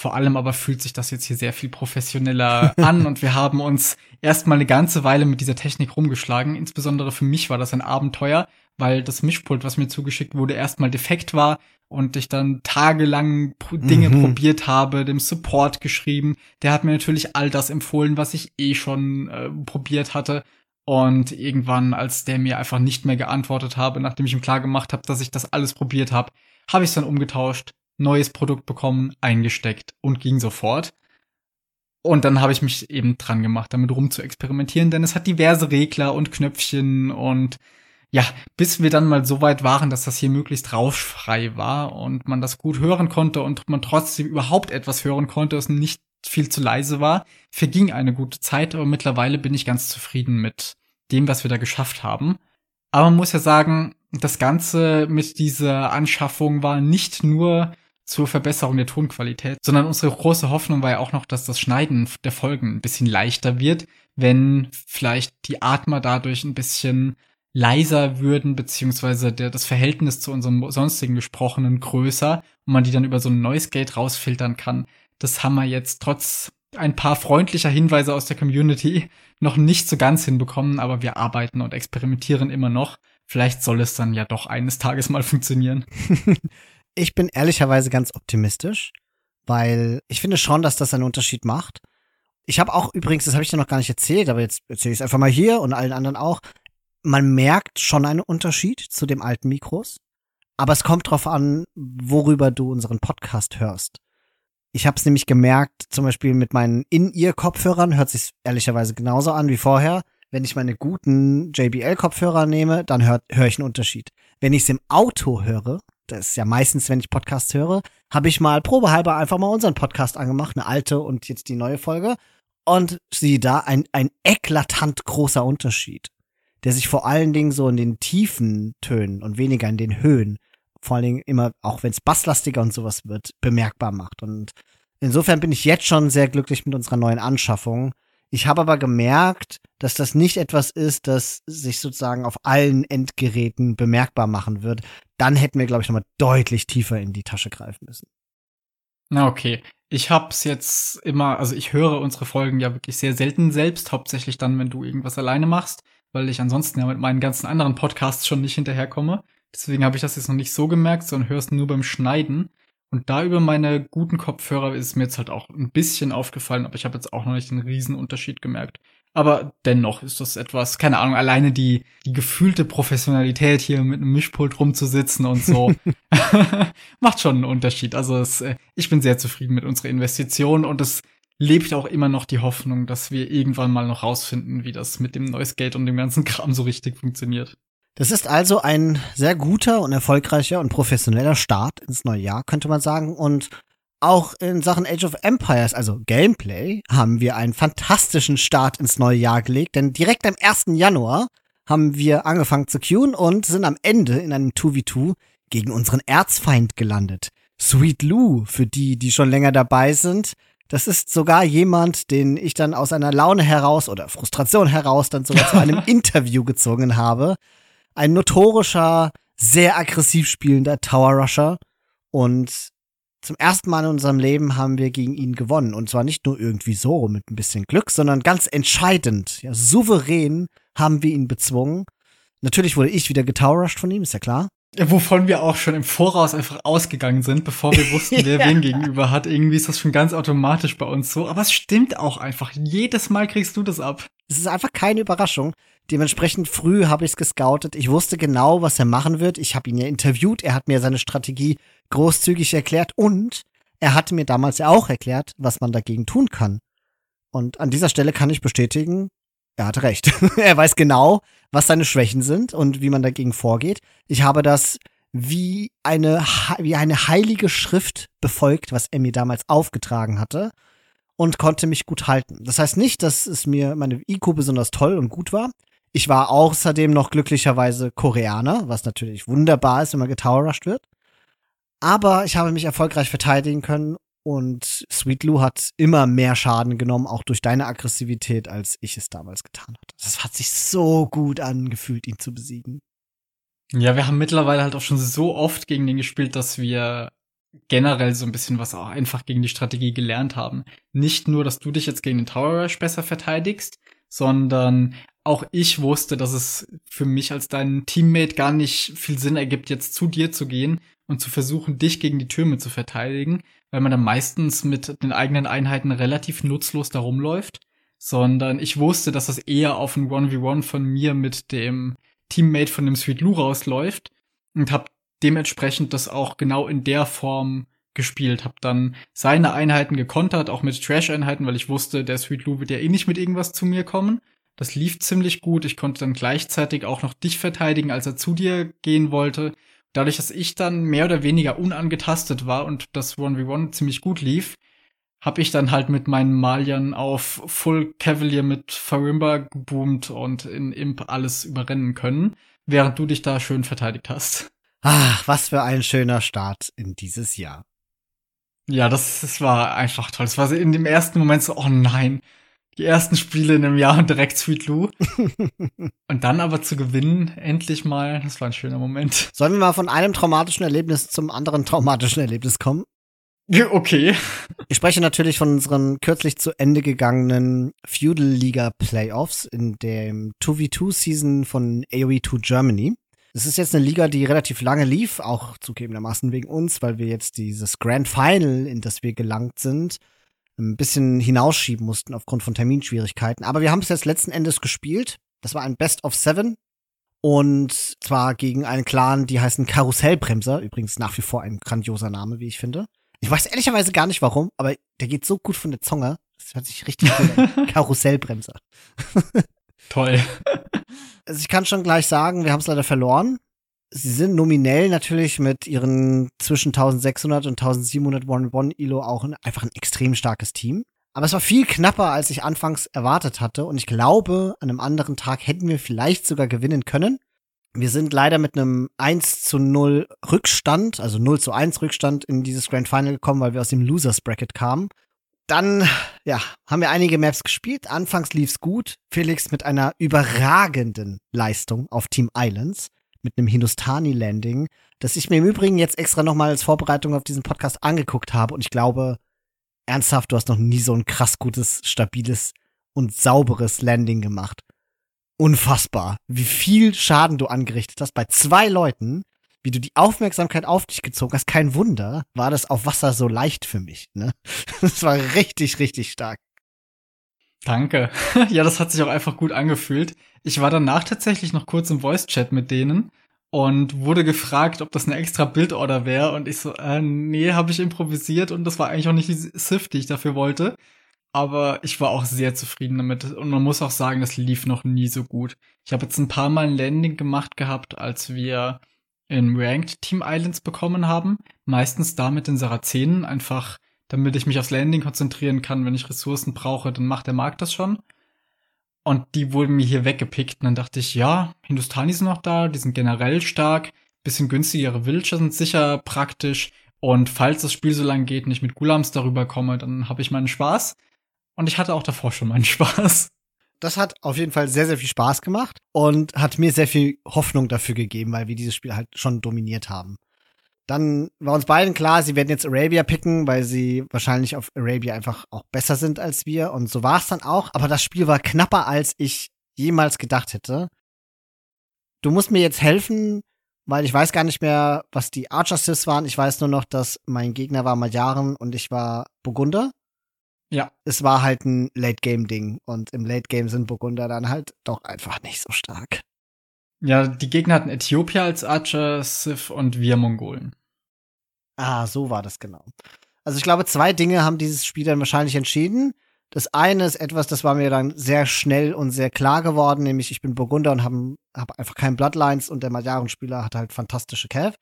Vor allem aber fühlt sich das jetzt hier sehr viel professioneller an und wir haben uns erstmal eine ganze Weile mit dieser Technik rumgeschlagen. Insbesondere für mich war das ein Abenteuer, weil das Mischpult, was mir zugeschickt wurde, erstmal defekt war und ich dann tagelang Dinge mhm. probiert habe, dem Support geschrieben. Der hat mir natürlich all das empfohlen, was ich eh schon äh, probiert hatte. Und irgendwann, als der mir einfach nicht mehr geantwortet habe, nachdem ich ihm klar gemacht habe, dass ich das alles probiert habe, habe ich es dann umgetauscht, neues Produkt bekommen, eingesteckt und ging sofort. Und dann habe ich mich eben dran gemacht, damit rum zu experimentieren, denn es hat diverse Regler und Knöpfchen und ja, bis wir dann mal so weit waren, dass das hier möglichst rauschfrei war und man das gut hören konnte und man trotzdem überhaupt etwas hören konnte, das nicht viel zu leise war, verging eine gute Zeit, aber mittlerweile bin ich ganz zufrieden mit dem, was wir da geschafft haben. Aber man muss ja sagen, das Ganze mit dieser Anschaffung war nicht nur zur Verbesserung der Tonqualität, sondern unsere große Hoffnung war ja auch noch, dass das Schneiden der Folgen ein bisschen leichter wird, wenn vielleicht die Atmer dadurch ein bisschen leiser würden, beziehungsweise der, das Verhältnis zu unserem sonstigen Gesprochenen größer und man die dann über so ein Noise Gate rausfiltern kann. Das haben wir jetzt trotz ein paar freundlicher Hinweise aus der Community noch nicht so ganz hinbekommen, aber wir arbeiten und experimentieren immer noch. Vielleicht soll es dann ja doch eines Tages mal funktionieren. ich bin ehrlicherweise ganz optimistisch, weil ich finde schon, dass das einen Unterschied macht. Ich habe auch übrigens, das habe ich dir noch gar nicht erzählt, aber jetzt erzähle ich es einfach mal hier und allen anderen auch man merkt schon einen Unterschied zu dem alten Mikros, aber es kommt drauf an, worüber du unseren Podcast hörst. Ich habe es nämlich gemerkt, zum Beispiel mit meinen In-Ear-Kopfhörern hört sich ehrlicherweise genauso an wie vorher. Wenn ich meine guten JBL-Kopfhörer nehme, dann höre hör ich einen Unterschied. Wenn ich es im Auto höre, das ist ja meistens, wenn ich Podcasts höre, habe ich mal probehalber einfach mal unseren Podcast angemacht, eine alte und jetzt die neue Folge. Und sieh da, ein, ein eklatant großer Unterschied der sich vor allen Dingen so in den tiefen Tönen und weniger in den Höhen, vor allen Dingen immer, auch wenn es basslastiger und sowas wird, bemerkbar macht. Und insofern bin ich jetzt schon sehr glücklich mit unserer neuen Anschaffung. Ich habe aber gemerkt, dass das nicht etwas ist, das sich sozusagen auf allen Endgeräten bemerkbar machen wird. Dann hätten wir, glaube ich, nochmal deutlich tiefer in die Tasche greifen müssen. Na, okay. Ich hab's jetzt immer, also ich höre unsere Folgen ja wirklich sehr selten selbst, hauptsächlich dann, wenn du irgendwas alleine machst weil ich ansonsten ja mit meinen ganzen anderen Podcasts schon nicht hinterherkomme. Deswegen habe ich das jetzt noch nicht so gemerkt, sondern höre es nur beim Schneiden. Und da über meine guten Kopfhörer ist mir jetzt halt auch ein bisschen aufgefallen, aber ich habe jetzt auch noch nicht einen riesen Unterschied gemerkt. Aber dennoch ist das etwas, keine Ahnung, alleine die, die gefühlte Professionalität hier mit einem Mischpult rumzusitzen und so, macht schon einen Unterschied. Also es, äh, ich bin sehr zufrieden mit unserer Investition und es lebt auch immer noch die Hoffnung, dass wir irgendwann mal noch rausfinden, wie das mit dem Noise Gate und dem ganzen Kram so richtig funktioniert. Das ist also ein sehr guter und erfolgreicher und professioneller Start ins neue Jahr, könnte man sagen. Und auch in Sachen Age of Empires, also Gameplay, haben wir einen fantastischen Start ins neue Jahr gelegt, denn direkt am 1. Januar haben wir angefangen zu queuen und sind am Ende in einem 2v2 gegen unseren Erzfeind gelandet. Sweet Lou, für die, die schon länger dabei sind, das ist sogar jemand, den ich dann aus einer Laune heraus oder Frustration heraus dann sogar zu einem Interview gezogen habe. Ein notorischer, sehr aggressiv spielender Tower Rusher. Und zum ersten Mal in unserem Leben haben wir gegen ihn gewonnen. Und zwar nicht nur irgendwie so mit ein bisschen Glück, sondern ganz entscheidend, ja, souverän haben wir ihn bezwungen. Natürlich wurde ich wieder getowerrushed von ihm, ist ja klar. Wovon wir auch schon im Voraus einfach ausgegangen sind, bevor wir wussten, wer wen gegenüber hat. Irgendwie ist das schon ganz automatisch bei uns so. Aber es stimmt auch einfach. Jedes Mal kriegst du das ab. Es ist einfach keine Überraschung. Dementsprechend früh habe ich es gescoutet. Ich wusste genau, was er machen wird. Ich habe ihn ja interviewt. Er hat mir seine Strategie großzügig erklärt und er hatte mir damals ja auch erklärt, was man dagegen tun kann. Und an dieser Stelle kann ich bestätigen, er hatte recht. er weiß genau, was seine Schwächen sind und wie man dagegen vorgeht. Ich habe das wie eine, wie eine heilige Schrift befolgt, was er mir damals aufgetragen hatte und konnte mich gut halten. Das heißt nicht, dass es mir meine IQ besonders toll und gut war. Ich war außerdem noch glücklicherweise Koreaner, was natürlich wunderbar ist, wenn man getowerrushed wird. Aber ich habe mich erfolgreich verteidigen können und Sweet Lou hat immer mehr Schaden genommen, auch durch deine Aggressivität, als ich es damals getan hatte. Das hat sich so gut angefühlt, ihn zu besiegen. Ja, wir haben mittlerweile halt auch schon so oft gegen den gespielt, dass wir generell so ein bisschen was auch einfach gegen die Strategie gelernt haben. Nicht nur, dass du dich jetzt gegen den Tower Rush besser verteidigst, sondern auch ich wusste, dass es für mich als dein Teammate gar nicht viel Sinn ergibt, jetzt zu dir zu gehen und zu versuchen, dich gegen die Türme zu verteidigen, weil man dann meistens mit den eigenen Einheiten relativ nutzlos da rumläuft, sondern ich wusste, dass das eher auf ein 1v1 von mir mit dem Teammate von dem Sweet Lou rausläuft und habe dementsprechend das auch genau in der Form gespielt, habe dann seine Einheiten gekontert, auch mit Trash-Einheiten, weil ich wusste, der Sweet Lou wird ja eh nicht mit irgendwas zu mir kommen. Das lief ziemlich gut. Ich konnte dann gleichzeitig auch noch dich verteidigen, als er zu dir gehen wollte. Dadurch, dass ich dann mehr oder weniger unangetastet war und das 1v1 ziemlich gut lief, habe ich dann halt mit meinen Maliern auf Full Cavalier mit Farimba geboomt und in Imp alles überrennen können, während du dich da schön verteidigt hast. Ach, was für ein schöner Start in dieses Jahr. Ja, das, das war einfach toll. Es war in dem ersten Moment so, oh nein, die ersten Spiele in einem Jahr und direkt Sweet Lou. und dann aber zu gewinnen, endlich mal, das war ein schöner Moment. Sollen wir mal von einem traumatischen Erlebnis zum anderen traumatischen Erlebnis kommen? Okay. Ich spreche natürlich von unseren kürzlich zu Ende gegangenen Feudal Liga Playoffs in dem 2v2 Season von AOE2 Germany. Es ist jetzt eine Liga, die relativ lange lief, auch zugegebenermaßen wegen uns, weil wir jetzt dieses Grand Final, in das wir gelangt sind, ein bisschen hinausschieben mussten aufgrund von Terminschwierigkeiten. Aber wir haben es jetzt letzten Endes gespielt. Das war ein Best of Seven. Und zwar gegen einen Clan, die heißen Karussellbremser. Übrigens nach wie vor ein grandioser Name, wie ich finde. Ich weiß ehrlicherweise gar nicht warum, aber der geht so gut von der Zunge. Das hört sich richtig gut an. Karussellbremser. Toll. Also ich kann schon gleich sagen, wir haben es leider verloren. Sie sind nominell natürlich mit ihren zwischen 1600 und 1700 One-One-Elo auch ein, einfach ein extrem starkes Team. Aber es war viel knapper, als ich anfangs erwartet hatte. Und ich glaube, an einem anderen Tag hätten wir vielleicht sogar gewinnen können. Wir sind leider mit einem 1 zu 0 Rückstand, also 0 zu 1 Rückstand in dieses Grand Final gekommen, weil wir aus dem Losers Bracket kamen. Dann, ja, haben wir einige Maps gespielt. Anfangs lief's gut. Felix mit einer überragenden Leistung auf Team Islands, mit einem Hindustani-Landing, das ich mir im Übrigen jetzt extra nochmal als Vorbereitung auf diesen Podcast angeguckt habe. Und ich glaube, ernsthaft, du hast noch nie so ein krass gutes, stabiles und sauberes Landing gemacht unfassbar, wie viel Schaden du angerichtet hast bei zwei Leuten, wie du die Aufmerksamkeit auf dich gezogen hast. Kein Wunder, war das auf Wasser so leicht für mich. Ne? Das war richtig, richtig stark. Danke. ja, das hat sich auch einfach gut angefühlt. Ich war danach tatsächlich noch kurz im Voice-Chat mit denen und wurde gefragt, ob das eine extra Bildorder wäre. Und ich so, äh, nee, habe ich improvisiert und das war eigentlich auch nicht die Sif, die ich dafür wollte. Aber ich war auch sehr zufrieden damit. Und man muss auch sagen, das lief noch nie so gut. Ich habe jetzt ein paar Mal ein Landing gemacht gehabt, als wir in Ranked Team Islands bekommen haben. Meistens da mit den Sarazenen, einfach damit ich mich aufs Landing konzentrieren kann. Wenn ich Ressourcen brauche, dann macht der Markt das schon. Und die wurden mir hier weggepickt. Und dann dachte ich, ja, Hindustani sind noch da, die sind generell stark. Bisschen günstigere Villager sind sicher praktisch. Und falls das Spiel so lang geht und ich mit Gulams darüber komme, dann habe ich meinen Spaß. Und ich hatte auch davor schon meinen Spaß. Das hat auf jeden Fall sehr, sehr viel Spaß gemacht und hat mir sehr viel Hoffnung dafür gegeben, weil wir dieses Spiel halt schon dominiert haben. Dann war uns beiden klar, sie werden jetzt Arabia picken, weil sie wahrscheinlich auf Arabia einfach auch besser sind als wir. Und so war es dann auch. Aber das Spiel war knapper, als ich jemals gedacht hätte. Du musst mir jetzt helfen, weil ich weiß gar nicht mehr, was die Archer-Sys waren. Ich weiß nur noch, dass mein Gegner war Magyaren und ich war Burgunder. Ja. Es war halt ein Late-Game-Ding und im Late-Game sind Burgunder dann halt doch einfach nicht so stark. Ja, die Gegner hatten Äthiopia als Archer, Sith und wir Mongolen. Ah, so war das genau. Also ich glaube, zwei Dinge haben dieses Spiel dann wahrscheinlich entschieden. Das eine ist etwas, das war mir dann sehr schnell und sehr klar geworden, nämlich ich bin Burgunder und habe hab einfach keinen Bloodlines und der Magyaren-Spieler hat halt fantastische Cav.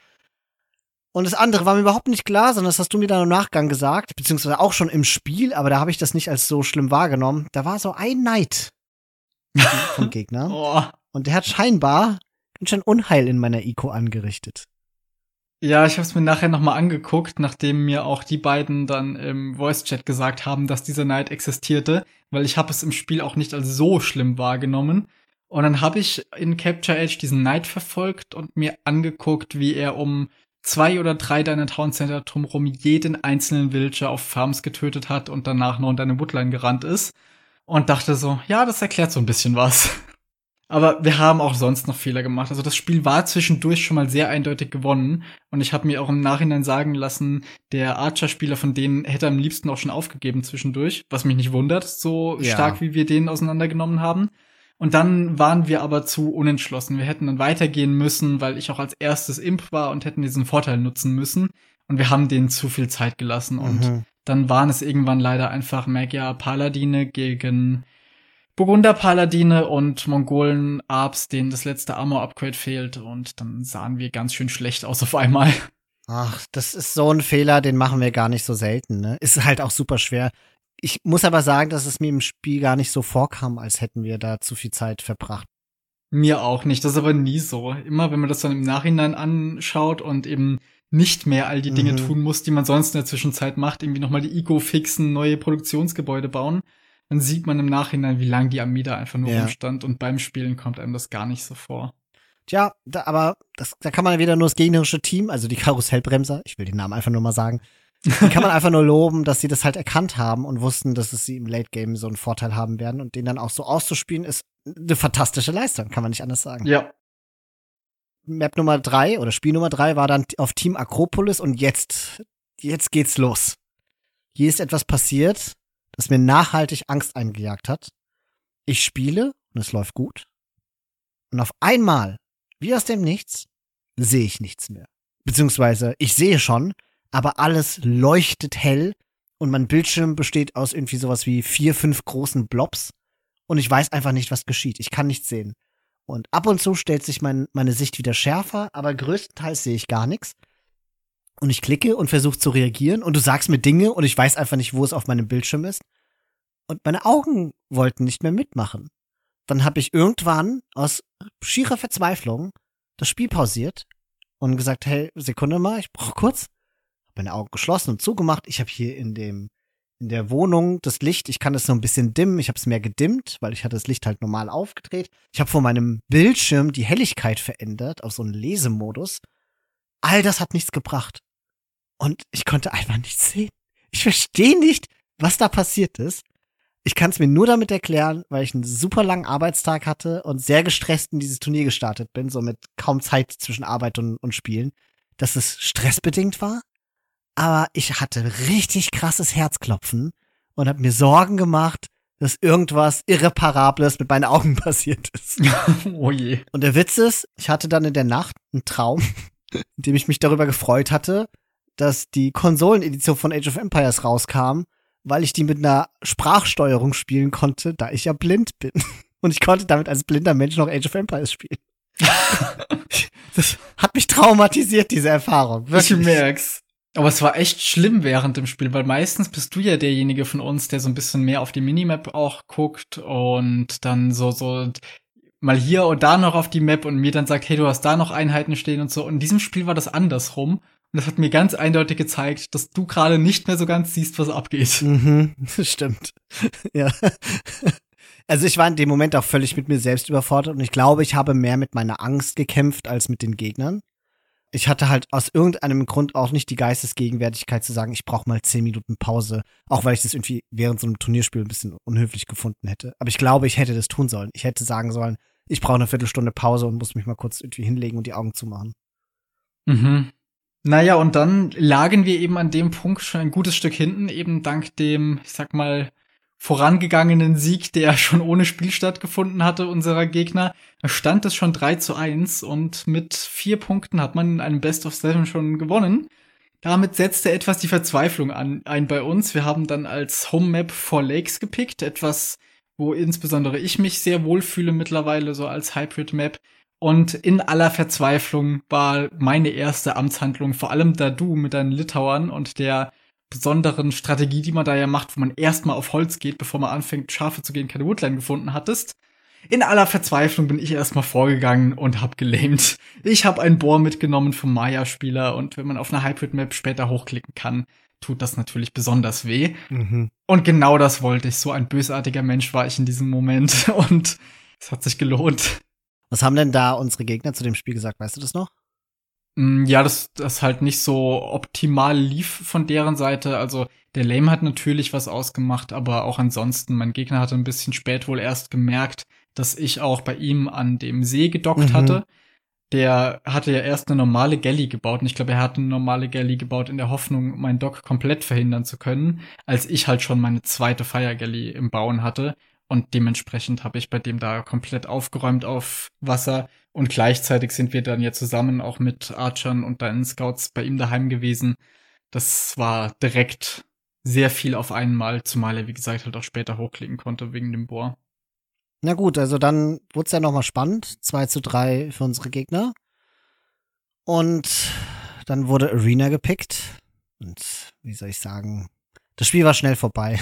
Und das andere war mir überhaupt nicht klar, sondern das hast du mir dann im Nachgang gesagt, beziehungsweise auch schon im Spiel, aber da habe ich das nicht als so schlimm wahrgenommen. Da war so ein Knight vom Gegner. oh. Und der hat scheinbar ganz schön Unheil in meiner Ico angerichtet. Ja, ich habe es mir nachher nochmal angeguckt, nachdem mir auch die beiden dann im Voice-Chat gesagt haben, dass dieser Knight existierte, weil ich habe es im Spiel auch nicht als so schlimm wahrgenommen. Und dann habe ich in Capture Edge diesen Knight verfolgt und mir angeguckt, wie er um zwei oder drei deiner Town Center drumherum jeden einzelnen Villager auf Farms getötet hat und danach noch in deine Woodline gerannt ist. Und dachte so, ja, das erklärt so ein bisschen was. Aber wir haben auch sonst noch Fehler gemacht. Also das Spiel war zwischendurch schon mal sehr eindeutig gewonnen. Und ich habe mir auch im Nachhinein sagen lassen, der Archer-Spieler von denen hätte am liebsten auch schon aufgegeben zwischendurch, was mich nicht wundert, so ja. stark wie wir den auseinandergenommen haben. Und dann waren wir aber zu unentschlossen. Wir hätten dann weitergehen müssen, weil ich auch als erstes Imp war und hätten diesen Vorteil nutzen müssen. Und wir haben denen zu viel Zeit gelassen. Und mhm. dann waren es irgendwann leider einfach Magyar Paladine gegen Burgunder Paladine und Mongolen Arps, denen das letzte Armor Upgrade fehlt. Und dann sahen wir ganz schön schlecht aus auf einmal. Ach, das ist so ein Fehler, den machen wir gar nicht so selten. Ne? Ist halt auch super schwer. Ich muss aber sagen, dass es mir im Spiel gar nicht so vorkam, als hätten wir da zu viel Zeit verbracht. Mir auch nicht. Das ist aber nie so. Immer wenn man das dann im Nachhinein anschaut und eben nicht mehr all die Dinge mhm. tun muss, die man sonst in der Zwischenzeit macht, irgendwie nochmal die Eco fixen, neue Produktionsgebäude bauen, dann sieht man im Nachhinein, wie lang die Armee da einfach nur ja. rumstand und beim Spielen kommt einem das gar nicht so vor. Tja, da, aber das, da kann man wieder nur das gegnerische Team, also die Karussellbremser, ich will den Namen einfach nur mal sagen, die kann man einfach nur loben, dass sie das halt erkannt haben und wussten, dass es sie im Late Game so einen Vorteil haben werden und den dann auch so auszuspielen, ist eine fantastische Leistung, kann man nicht anders sagen. Ja. Map Nummer drei oder Spiel Nummer drei war dann auf Team Akropolis und jetzt, jetzt geht's los. Hier ist etwas passiert, das mir nachhaltig Angst eingejagt hat. Ich spiele und es läuft gut. Und auf einmal, wie aus dem Nichts, sehe ich nichts mehr. Beziehungsweise ich sehe schon, aber alles leuchtet hell und mein Bildschirm besteht aus irgendwie sowas wie vier, fünf großen Blobs und ich weiß einfach nicht, was geschieht. Ich kann nichts sehen. Und ab und zu stellt sich mein, meine Sicht wieder schärfer, aber größtenteils sehe ich gar nichts. Und ich klicke und versuche zu reagieren und du sagst mir Dinge und ich weiß einfach nicht, wo es auf meinem Bildschirm ist. Und meine Augen wollten nicht mehr mitmachen. Dann habe ich irgendwann aus schierer Verzweiflung das Spiel pausiert und gesagt, hey, Sekunde mal, ich brauche kurz. Meine Augen geschlossen und zugemacht. Ich habe hier in dem in der Wohnung das Licht, ich kann es so ein bisschen dimmen, ich habe es mehr gedimmt, weil ich hatte das Licht halt normal aufgedreht. Ich habe vor meinem Bildschirm die Helligkeit verändert auf so einen Lesemodus. All das hat nichts gebracht. Und ich konnte einfach nichts sehen. Ich verstehe nicht, was da passiert ist. Ich kann es mir nur damit erklären, weil ich einen super langen Arbeitstag hatte und sehr gestresst in dieses Turnier gestartet bin, so mit kaum Zeit zwischen Arbeit und, und Spielen, dass es stressbedingt war. Aber ich hatte richtig krasses Herzklopfen und habe mir Sorgen gemacht, dass irgendwas Irreparables mit meinen Augen passiert ist. oh je. Und der Witz ist, ich hatte dann in der Nacht einen Traum, in dem ich mich darüber gefreut hatte, dass die Konsolenedition von Age of Empires rauskam, weil ich die mit einer Sprachsteuerung spielen konnte, da ich ja blind bin. Und ich konnte damit als blinder Mensch noch Age of Empires spielen. das hat mich traumatisiert, diese Erfahrung. Wirklich. Ich merk's. Aber es war echt schlimm während dem Spiel, weil meistens bist du ja derjenige von uns, der so ein bisschen mehr auf die Minimap auch guckt und dann so, so mal hier und da noch auf die Map und mir dann sagt, hey, du hast da noch Einheiten stehen und so. Und in diesem Spiel war das andersrum. Und das hat mir ganz eindeutig gezeigt, dass du gerade nicht mehr so ganz siehst, was abgeht. Mhm, stimmt. ja. Also ich war in dem Moment auch völlig mit mir selbst überfordert und ich glaube, ich habe mehr mit meiner Angst gekämpft als mit den Gegnern. Ich hatte halt aus irgendeinem Grund auch nicht die Geistesgegenwärtigkeit zu sagen, ich brauche mal zehn Minuten Pause, auch weil ich das irgendwie während so einem Turnierspiel ein bisschen unhöflich gefunden hätte. Aber ich glaube, ich hätte das tun sollen. Ich hätte sagen sollen, ich brauche eine Viertelstunde Pause und muss mich mal kurz irgendwie hinlegen und die Augen zumachen. Mhm. Naja, und dann lagen wir eben an dem Punkt schon ein gutes Stück hinten, eben dank dem, ich sag mal, vorangegangenen Sieg, der schon ohne Spiel stattgefunden hatte, unserer Gegner. Stand es schon 3 zu 1 und mit vier Punkten hat man in einem Best of Seven schon gewonnen. Damit setzte etwas die Verzweiflung an, ein bei uns. Wir haben dann als Home Map Four Lakes gepickt, etwas, wo insbesondere ich mich sehr wohlfühle mittlerweile, so als Hybrid Map. Und in aller Verzweiflung war meine erste Amtshandlung, vor allem da du mit deinen Litauern und der besonderen Strategie, die man da ja macht, wo man erstmal auf Holz geht, bevor man anfängt, Schafe zu gehen, keine Woodline gefunden hattest. In aller Verzweiflung bin ich erstmal vorgegangen und hab gelähmt. Ich habe ein Bohr mitgenommen vom Maya-Spieler und wenn man auf einer Hybrid-Map später hochklicken kann, tut das natürlich besonders weh. Mhm. Und genau das wollte ich. So ein bösartiger Mensch war ich in diesem Moment und es hat sich gelohnt. Was haben denn da unsere Gegner zu dem Spiel gesagt? Weißt du das noch? Mm, ja, das, das halt nicht so optimal lief von deren Seite. Also der Lame hat natürlich was ausgemacht, aber auch ansonsten, mein Gegner hatte ein bisschen spät wohl erst gemerkt, dass ich auch bei ihm an dem See gedockt mhm. hatte. Der hatte ja erst eine normale Galley gebaut und ich glaube, er hat eine normale Galley gebaut in der Hoffnung, meinen Dock komplett verhindern zu können, als ich halt schon meine zweite Fire Galley im Bauen hatte. Und dementsprechend habe ich bei dem da komplett aufgeräumt auf Wasser. Und gleichzeitig sind wir dann ja zusammen auch mit Archern und deinen Scouts bei ihm daheim gewesen. Das war direkt sehr viel auf einmal, zumal er, wie gesagt, halt auch später hochklicken konnte wegen dem Bohr. Na gut, also dann wurde es ja nochmal spannend. 2 zu 3 für unsere Gegner. Und dann wurde Arena gepickt. Und wie soll ich sagen, das Spiel war schnell vorbei.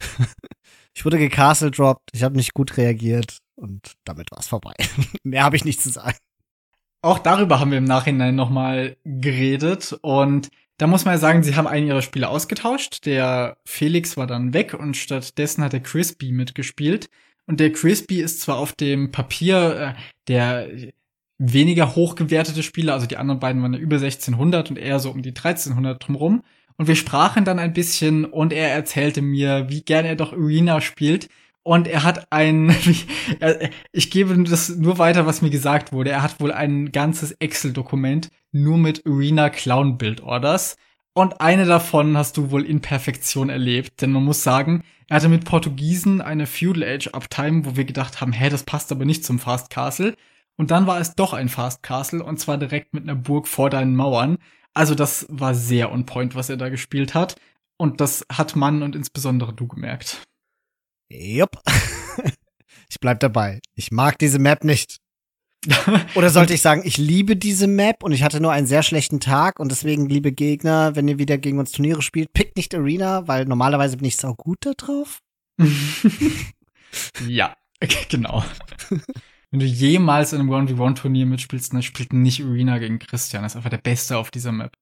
ich wurde gecastle dropped, ich habe nicht gut reagiert und damit war es vorbei. Mehr habe ich nicht zu sagen. Auch darüber haben wir im Nachhinein nochmal geredet und da muss man ja sagen, sie haben einen ihrer Spieler ausgetauscht. Der Felix war dann weg und stattdessen hat der Crispy mitgespielt. Und der Crispy ist zwar auf dem Papier äh, der weniger hochgewertete Spieler, also die anderen beiden waren ja über 1600 und eher so um die 1300 drumrum. Und wir sprachen dann ein bisschen und er erzählte mir, wie gern er doch Arena spielt. Und er hat ein, ich gebe das nur weiter, was mir gesagt wurde. Er hat wohl ein ganzes Excel-Dokument nur mit Arena Clown Build Orders. Und eine davon hast du wohl in Perfektion erlebt. Denn man muss sagen, er hatte mit Portugiesen eine Feudal Age Uptime, wo wir gedacht haben, hä, das passt aber nicht zum Fast Castle. Und dann war es doch ein Fast Castle und zwar direkt mit einer Burg vor deinen Mauern. Also das war sehr on point, was er da gespielt hat. Und das hat man und insbesondere du gemerkt. Jupp. ich bleib dabei. Ich mag diese Map nicht. Oder sollte ich sagen, ich liebe diese Map und ich hatte nur einen sehr schlechten Tag und deswegen, liebe Gegner, wenn ihr wieder gegen uns Turniere spielt, pickt nicht Arena, weil normalerweise bin ich sau gut da drauf. ja, genau. wenn du jemals in einem 1v1-Turnier mitspielst, dann spielt nicht Arena gegen Christian. Das ist einfach der Beste auf dieser Map.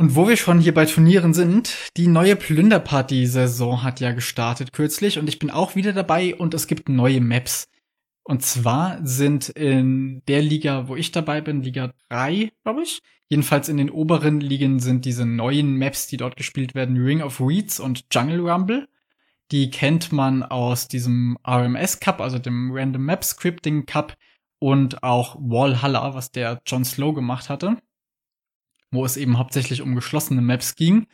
Und wo wir schon hier bei Turnieren sind, die neue Plünderparty-Saison hat ja gestartet kürzlich und ich bin auch wieder dabei und es gibt neue Maps. Und zwar sind in der Liga, wo ich dabei bin, Liga 3, glaube ich. Jedenfalls in den oberen Ligen sind diese neuen Maps, die dort gespielt werden, Ring of Reeds und Jungle Rumble. Die kennt man aus diesem RMS Cup, also dem Random Map Scripting Cup und auch Walhalla, was der John Slow gemacht hatte, wo es eben hauptsächlich um geschlossene Maps ging.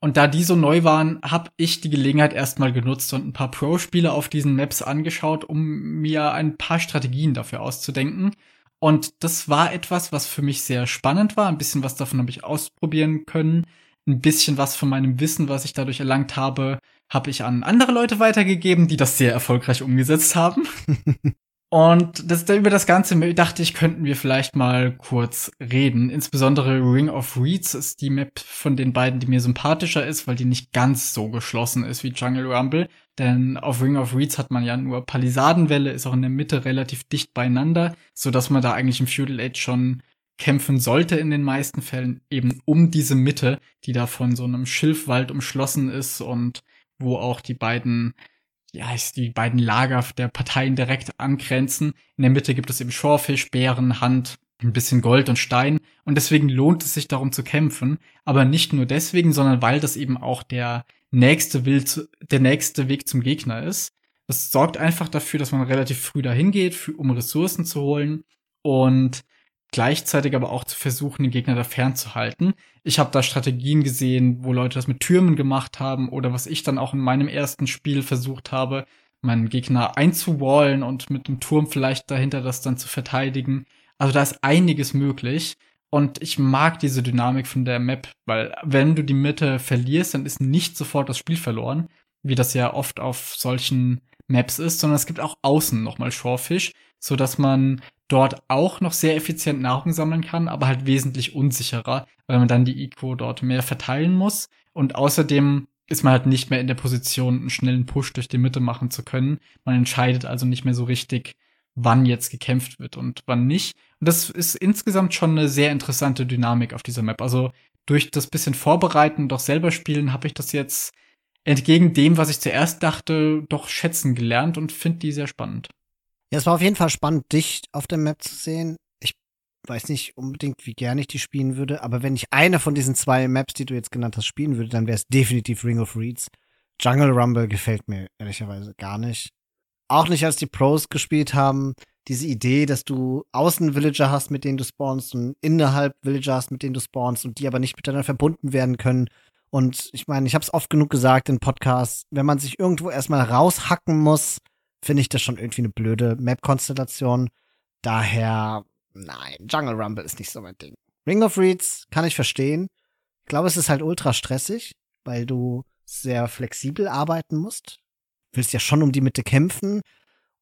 Und da die so neu waren, habe ich die Gelegenheit erstmal genutzt und ein paar Pro-Spiele auf diesen Maps angeschaut, um mir ein paar Strategien dafür auszudenken. Und das war etwas, was für mich sehr spannend war. Ein bisschen was davon habe ich ausprobieren können. Ein bisschen was von meinem Wissen, was ich dadurch erlangt habe, habe ich an andere Leute weitergegeben, die das sehr erfolgreich umgesetzt haben. Und das, über das Ganze dachte ich, könnten wir vielleicht mal kurz reden. Insbesondere Ring of Reeds ist die Map von den beiden, die mir sympathischer ist, weil die nicht ganz so geschlossen ist wie Jungle Rumble. Denn auf Ring of Reeds hat man ja nur Palisadenwelle, ist auch in der Mitte relativ dicht beieinander, so dass man da eigentlich im Feudal Age schon kämpfen sollte in den meisten Fällen eben um diese Mitte, die da von so einem Schilfwald umschlossen ist und wo auch die beiden ja, die beiden Lager der Parteien direkt angrenzen. In der Mitte gibt es eben Schorfisch, Bären, Hand, ein bisschen Gold und Stein. Und deswegen lohnt es sich darum zu kämpfen. Aber nicht nur deswegen, sondern weil das eben auch der nächste, Wild, der nächste Weg zum Gegner ist. Das sorgt einfach dafür, dass man relativ früh dahin geht, um Ressourcen zu holen. Und gleichzeitig aber auch zu versuchen, den Gegner da fernzuhalten. Ich habe da Strategien gesehen, wo Leute das mit Türmen gemacht haben oder was ich dann auch in meinem ersten Spiel versucht habe, meinen Gegner einzuwallen und mit einem Turm vielleicht dahinter das dann zu verteidigen. Also da ist einiges möglich. Und ich mag diese Dynamik von der Map, weil wenn du die Mitte verlierst, dann ist nicht sofort das Spiel verloren, wie das ja oft auf solchen Maps ist, sondern es gibt auch außen nochmal Shorefish, so dass man dort auch noch sehr effizient Nahrung sammeln kann, aber halt wesentlich unsicherer, weil man dann die Eco dort mehr verteilen muss. Und außerdem ist man halt nicht mehr in der Position, einen schnellen Push durch die Mitte machen zu können. Man entscheidet also nicht mehr so richtig, wann jetzt gekämpft wird und wann nicht. Und das ist insgesamt schon eine sehr interessante Dynamik auf dieser Map. Also durch das bisschen Vorbereiten und auch selber spielen habe ich das jetzt entgegen dem, was ich zuerst dachte, doch schätzen gelernt und finde die sehr spannend. Ja, es war auf jeden Fall spannend, dich auf der Map zu sehen. Ich weiß nicht unbedingt, wie gerne ich die spielen würde, aber wenn ich eine von diesen zwei Maps, die du jetzt genannt hast, spielen würde, dann wäre es definitiv Ring of Reeds. Jungle Rumble gefällt mir ehrlicherweise gar nicht. auch nicht, als die Pros gespielt haben. Diese Idee, dass du außen Villager hast, mit denen du spawnst und innerhalb Villager hast, mit denen du spawnst und die aber nicht miteinander verbunden werden können. Und ich meine, ich habe es oft genug gesagt in Podcasts, wenn man sich irgendwo erstmal raushacken muss, finde ich das schon irgendwie eine blöde Map-Konstellation. Daher, nein, Jungle Rumble ist nicht so mein Ding. Ring of Reeds kann ich verstehen. Ich glaube, es ist halt ultra stressig, weil du sehr flexibel arbeiten musst. Willst ja schon um die Mitte kämpfen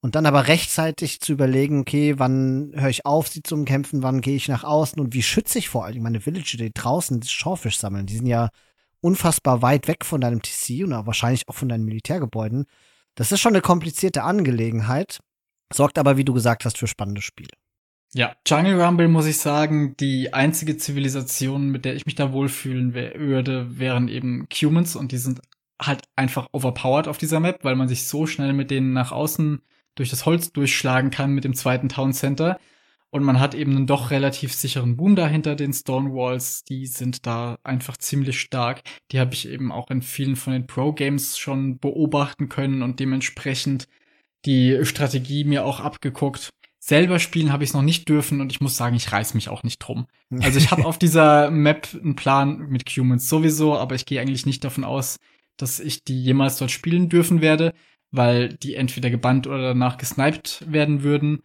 und dann aber rechtzeitig zu überlegen, okay, wann höre ich auf, sie zu kämpfen, wann gehe ich nach außen und wie schütze ich vor allem meine Villager, die draußen Schorfisch sammeln. Die sind ja unfassbar weit weg von deinem TC und wahrscheinlich auch von deinen Militärgebäuden. Das ist schon eine komplizierte Angelegenheit, sorgt aber, wie du gesagt hast, für spannende Spiele. Ja, Jungle Rumble muss ich sagen, die einzige Zivilisation, mit der ich mich da wohlfühlen würde, wären eben Humans und die sind halt einfach overpowered auf dieser Map, weil man sich so schnell mit denen nach außen durch das Holz durchschlagen kann mit dem zweiten Town Center. Und man hat eben einen doch relativ sicheren Boom dahinter den Stonewalls. Die sind da einfach ziemlich stark. Die habe ich eben auch in vielen von den Pro-Games schon beobachten können und dementsprechend die Strategie mir auch abgeguckt. Selber spielen habe ich es noch nicht dürfen und ich muss sagen, ich reiß mich auch nicht drum. Also ich habe auf dieser Map einen Plan mit Humans sowieso, aber ich gehe eigentlich nicht davon aus, dass ich die jemals dort spielen dürfen werde, weil die entweder gebannt oder danach gesniped werden würden.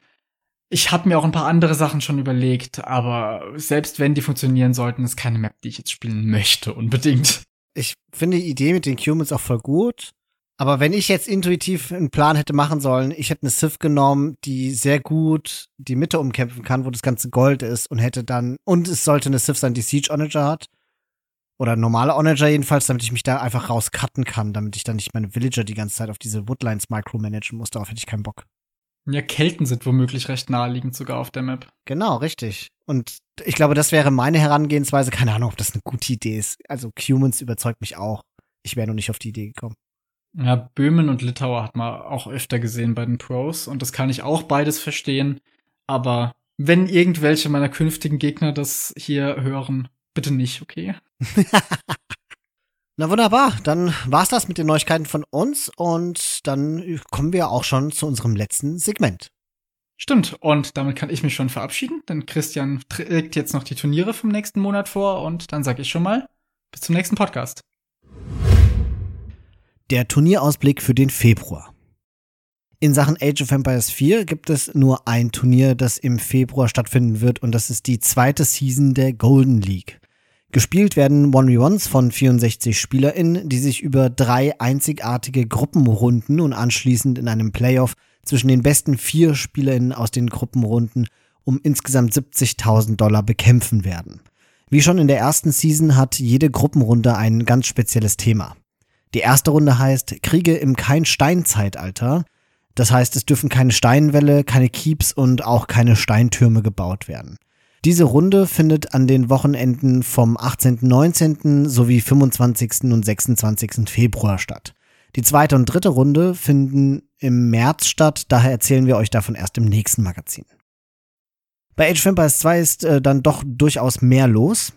Ich habe mir auch ein paar andere Sachen schon überlegt, aber selbst wenn die funktionieren sollten, ist keine Map, die ich jetzt spielen möchte, unbedingt. Ich finde die Idee mit den Humans auch voll gut. Aber wenn ich jetzt intuitiv einen Plan hätte machen sollen, ich hätte eine Sith genommen, die sehr gut die Mitte umkämpfen kann, wo das ganze Gold ist und hätte dann, und es sollte eine Sith sein, die Siege Onager hat. Oder normale Onager jedenfalls, damit ich mich da einfach rauscutten kann, damit ich dann nicht meine Villager die ganze Zeit auf diese Woodlines micromanagen muss. Darauf hätte ich keinen Bock. Ja, Kelten sind womöglich recht naheliegend sogar auf der Map. Genau, richtig. Und ich glaube, das wäre meine Herangehensweise. Keine Ahnung, ob das eine gute Idee ist. Also Humans überzeugt mich auch. Ich wäre noch nicht auf die Idee gekommen. Ja, Böhmen und Litauer hat man auch öfter gesehen bei den Pros und das kann ich auch beides verstehen. Aber wenn irgendwelche meiner künftigen Gegner das hier hören, bitte nicht, okay? Na wunderbar, dann war's das mit den Neuigkeiten von uns und dann kommen wir auch schon zu unserem letzten Segment. Stimmt, und damit kann ich mich schon verabschieden, denn Christian trägt jetzt noch die Turniere vom nächsten Monat vor und dann sag ich schon mal, bis zum nächsten Podcast. Der Turnierausblick für den Februar. In Sachen Age of Empires 4 gibt es nur ein Turnier, das im Februar stattfinden wird und das ist die zweite Season der Golden League. Gespielt werden 1v1s von 64 SpielerInnen, die sich über drei einzigartige Gruppenrunden und anschließend in einem Playoff zwischen den besten vier SpielerInnen aus den Gruppenrunden um insgesamt 70.000 Dollar bekämpfen werden. Wie schon in der ersten Season hat jede Gruppenrunde ein ganz spezielles Thema. Die erste Runde heißt Kriege im Kein-Stein-Zeitalter. Das heißt, es dürfen keine Steinwälle, keine Keeps und auch keine Steintürme gebaut werden. Diese Runde findet an den Wochenenden vom 18., 19. sowie 25. und 26. Februar statt. Die zweite und dritte Runde finden im März statt, daher erzählen wir euch davon erst im nächsten Magazin. Bei Age of Empires 2 ist äh, dann doch durchaus mehr los.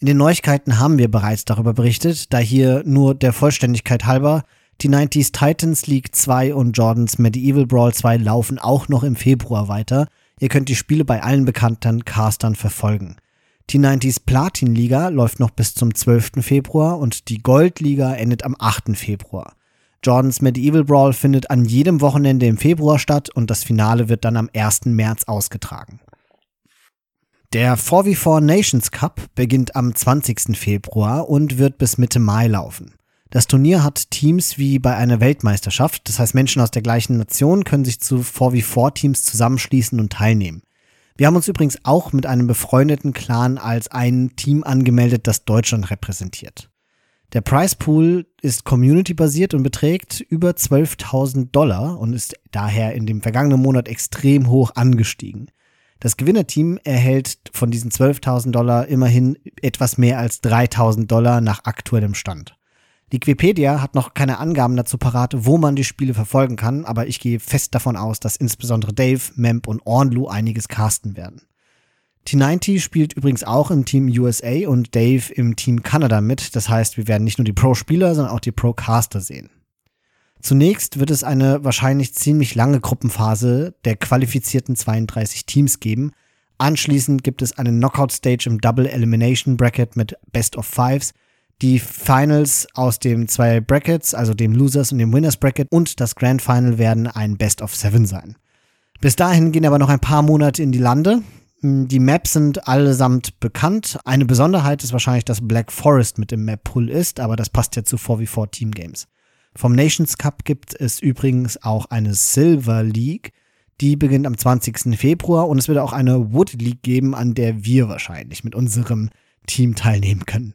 In den Neuigkeiten haben wir bereits darüber berichtet, da hier nur der Vollständigkeit halber die 90s Titans League 2 und Jordans Medieval Brawl 2 laufen auch noch im Februar weiter – Ihr könnt die Spiele bei allen bekannten Castern verfolgen. Die 90s Platin Liga läuft noch bis zum 12. Februar und die Gold Liga endet am 8. Februar. Jordans Medieval Brawl findet an jedem Wochenende im Februar statt und das Finale wird dann am 1. März ausgetragen. Der 4v4 Nations Cup beginnt am 20. Februar und wird bis Mitte Mai laufen. Das Turnier hat Teams wie bei einer Weltmeisterschaft, das heißt Menschen aus der gleichen Nation können sich zu 4v4-Teams zusammenschließen und teilnehmen. Wir haben uns übrigens auch mit einem befreundeten Clan als ein Team angemeldet, das Deutschland repräsentiert. Der Price Pool ist community-basiert und beträgt über 12.000 Dollar und ist daher in dem vergangenen Monat extrem hoch angestiegen. Das Gewinnerteam erhält von diesen 12.000 Dollar immerhin etwas mehr als 3.000 Dollar nach aktuellem Stand. Wikipedia hat noch keine Angaben dazu parat, wo man die Spiele verfolgen kann, aber ich gehe fest davon aus, dass insbesondere Dave, Memp und Ornlu einiges casten werden. T90 spielt übrigens auch im Team USA und Dave im Team Kanada mit. Das heißt, wir werden nicht nur die Pro-Spieler, sondern auch die Pro-Caster sehen. Zunächst wird es eine wahrscheinlich ziemlich lange Gruppenphase der qualifizierten 32 Teams geben. Anschließend gibt es eine Knockout-Stage im Double Elimination Bracket mit Best of Fives. Die Finals aus den zwei Brackets, also dem Losers und dem Winners Bracket und das Grand Final werden ein Best of Seven sein. Bis dahin gehen aber noch ein paar Monate in die Lande. Die Maps sind allesamt bekannt. Eine Besonderheit ist wahrscheinlich, dass Black Forest mit dem Map-Pool ist, aber das passt ja zu 4v4 Team Games. Vom Nations Cup gibt es übrigens auch eine Silver League. Die beginnt am 20. Februar und es wird auch eine Wood League geben, an der wir wahrscheinlich mit unserem Team teilnehmen können.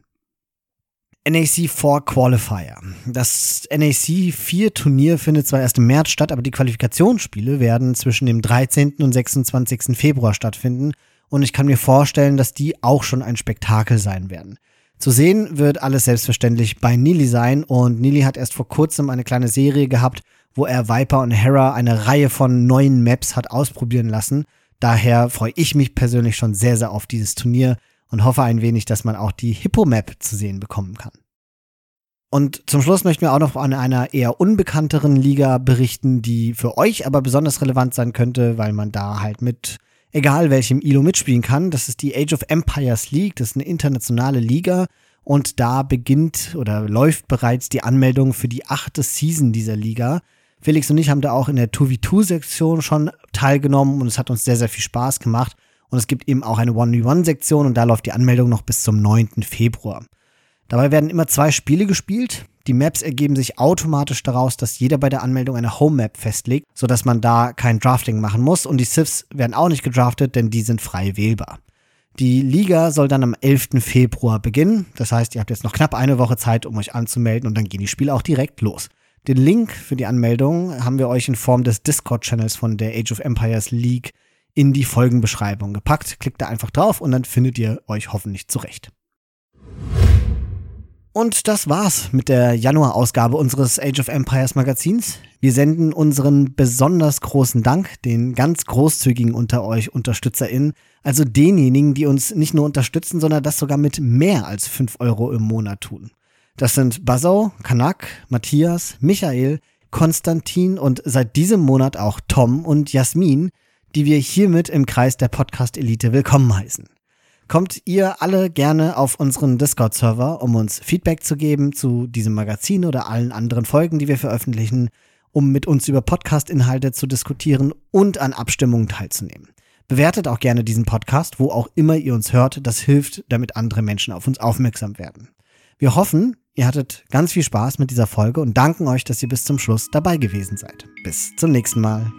NAC 4 Qualifier. Das NAC 4 Turnier findet zwar erst im März statt, aber die Qualifikationsspiele werden zwischen dem 13. und 26. Februar stattfinden und ich kann mir vorstellen, dass die auch schon ein Spektakel sein werden. Zu sehen wird alles selbstverständlich bei Neely sein und Neely hat erst vor kurzem eine kleine Serie gehabt, wo er Viper und Hera eine Reihe von neuen Maps hat ausprobieren lassen. Daher freue ich mich persönlich schon sehr, sehr auf dieses Turnier und hoffe ein wenig, dass man auch die Hippo-Map zu sehen bekommen kann. Und zum Schluss möchten wir auch noch an einer eher unbekannteren Liga berichten, die für euch aber besonders relevant sein könnte, weil man da halt mit egal welchem ILO mitspielen kann. Das ist die Age of Empires League, das ist eine internationale Liga und da beginnt oder läuft bereits die Anmeldung für die achte Season dieser Liga. Felix und ich haben da auch in der 2v2-Sektion schon teilgenommen und es hat uns sehr, sehr viel Spaß gemacht. Und es gibt eben auch eine 1v1-Sektion und da läuft die Anmeldung noch bis zum 9. Februar. Dabei werden immer zwei Spiele gespielt. Die Maps ergeben sich automatisch daraus, dass jeder bei der Anmeldung eine Home Map festlegt, sodass man da kein Drafting machen muss. Und die Sifs werden auch nicht gedraftet, denn die sind frei wählbar. Die Liga soll dann am 11. Februar beginnen. Das heißt, ihr habt jetzt noch knapp eine Woche Zeit, um euch anzumelden und dann gehen die Spiele auch direkt los. Den Link für die Anmeldung haben wir euch in Form des Discord-Channels von der Age of Empires League in die Folgenbeschreibung gepackt. Klickt da einfach drauf und dann findet ihr euch hoffentlich zurecht. Und das war's mit der Januar-Ausgabe unseres Age of Empires Magazins. Wir senden unseren besonders großen Dank den ganz großzügigen unter euch UnterstützerInnen, also denjenigen, die uns nicht nur unterstützen, sondern das sogar mit mehr als 5 Euro im Monat tun. Das sind Basau, Kanak, Matthias, Michael, Konstantin und seit diesem Monat auch Tom und Jasmin, die wir hiermit im Kreis der Podcast-Elite willkommen heißen. Kommt ihr alle gerne auf unseren Discord-Server, um uns Feedback zu geben zu diesem Magazin oder allen anderen Folgen, die wir veröffentlichen, um mit uns über Podcast-Inhalte zu diskutieren und an Abstimmungen teilzunehmen. Bewertet auch gerne diesen Podcast, wo auch immer ihr uns hört. Das hilft, damit andere Menschen auf uns aufmerksam werden. Wir hoffen, ihr hattet ganz viel Spaß mit dieser Folge und danken euch, dass ihr bis zum Schluss dabei gewesen seid. Bis zum nächsten Mal.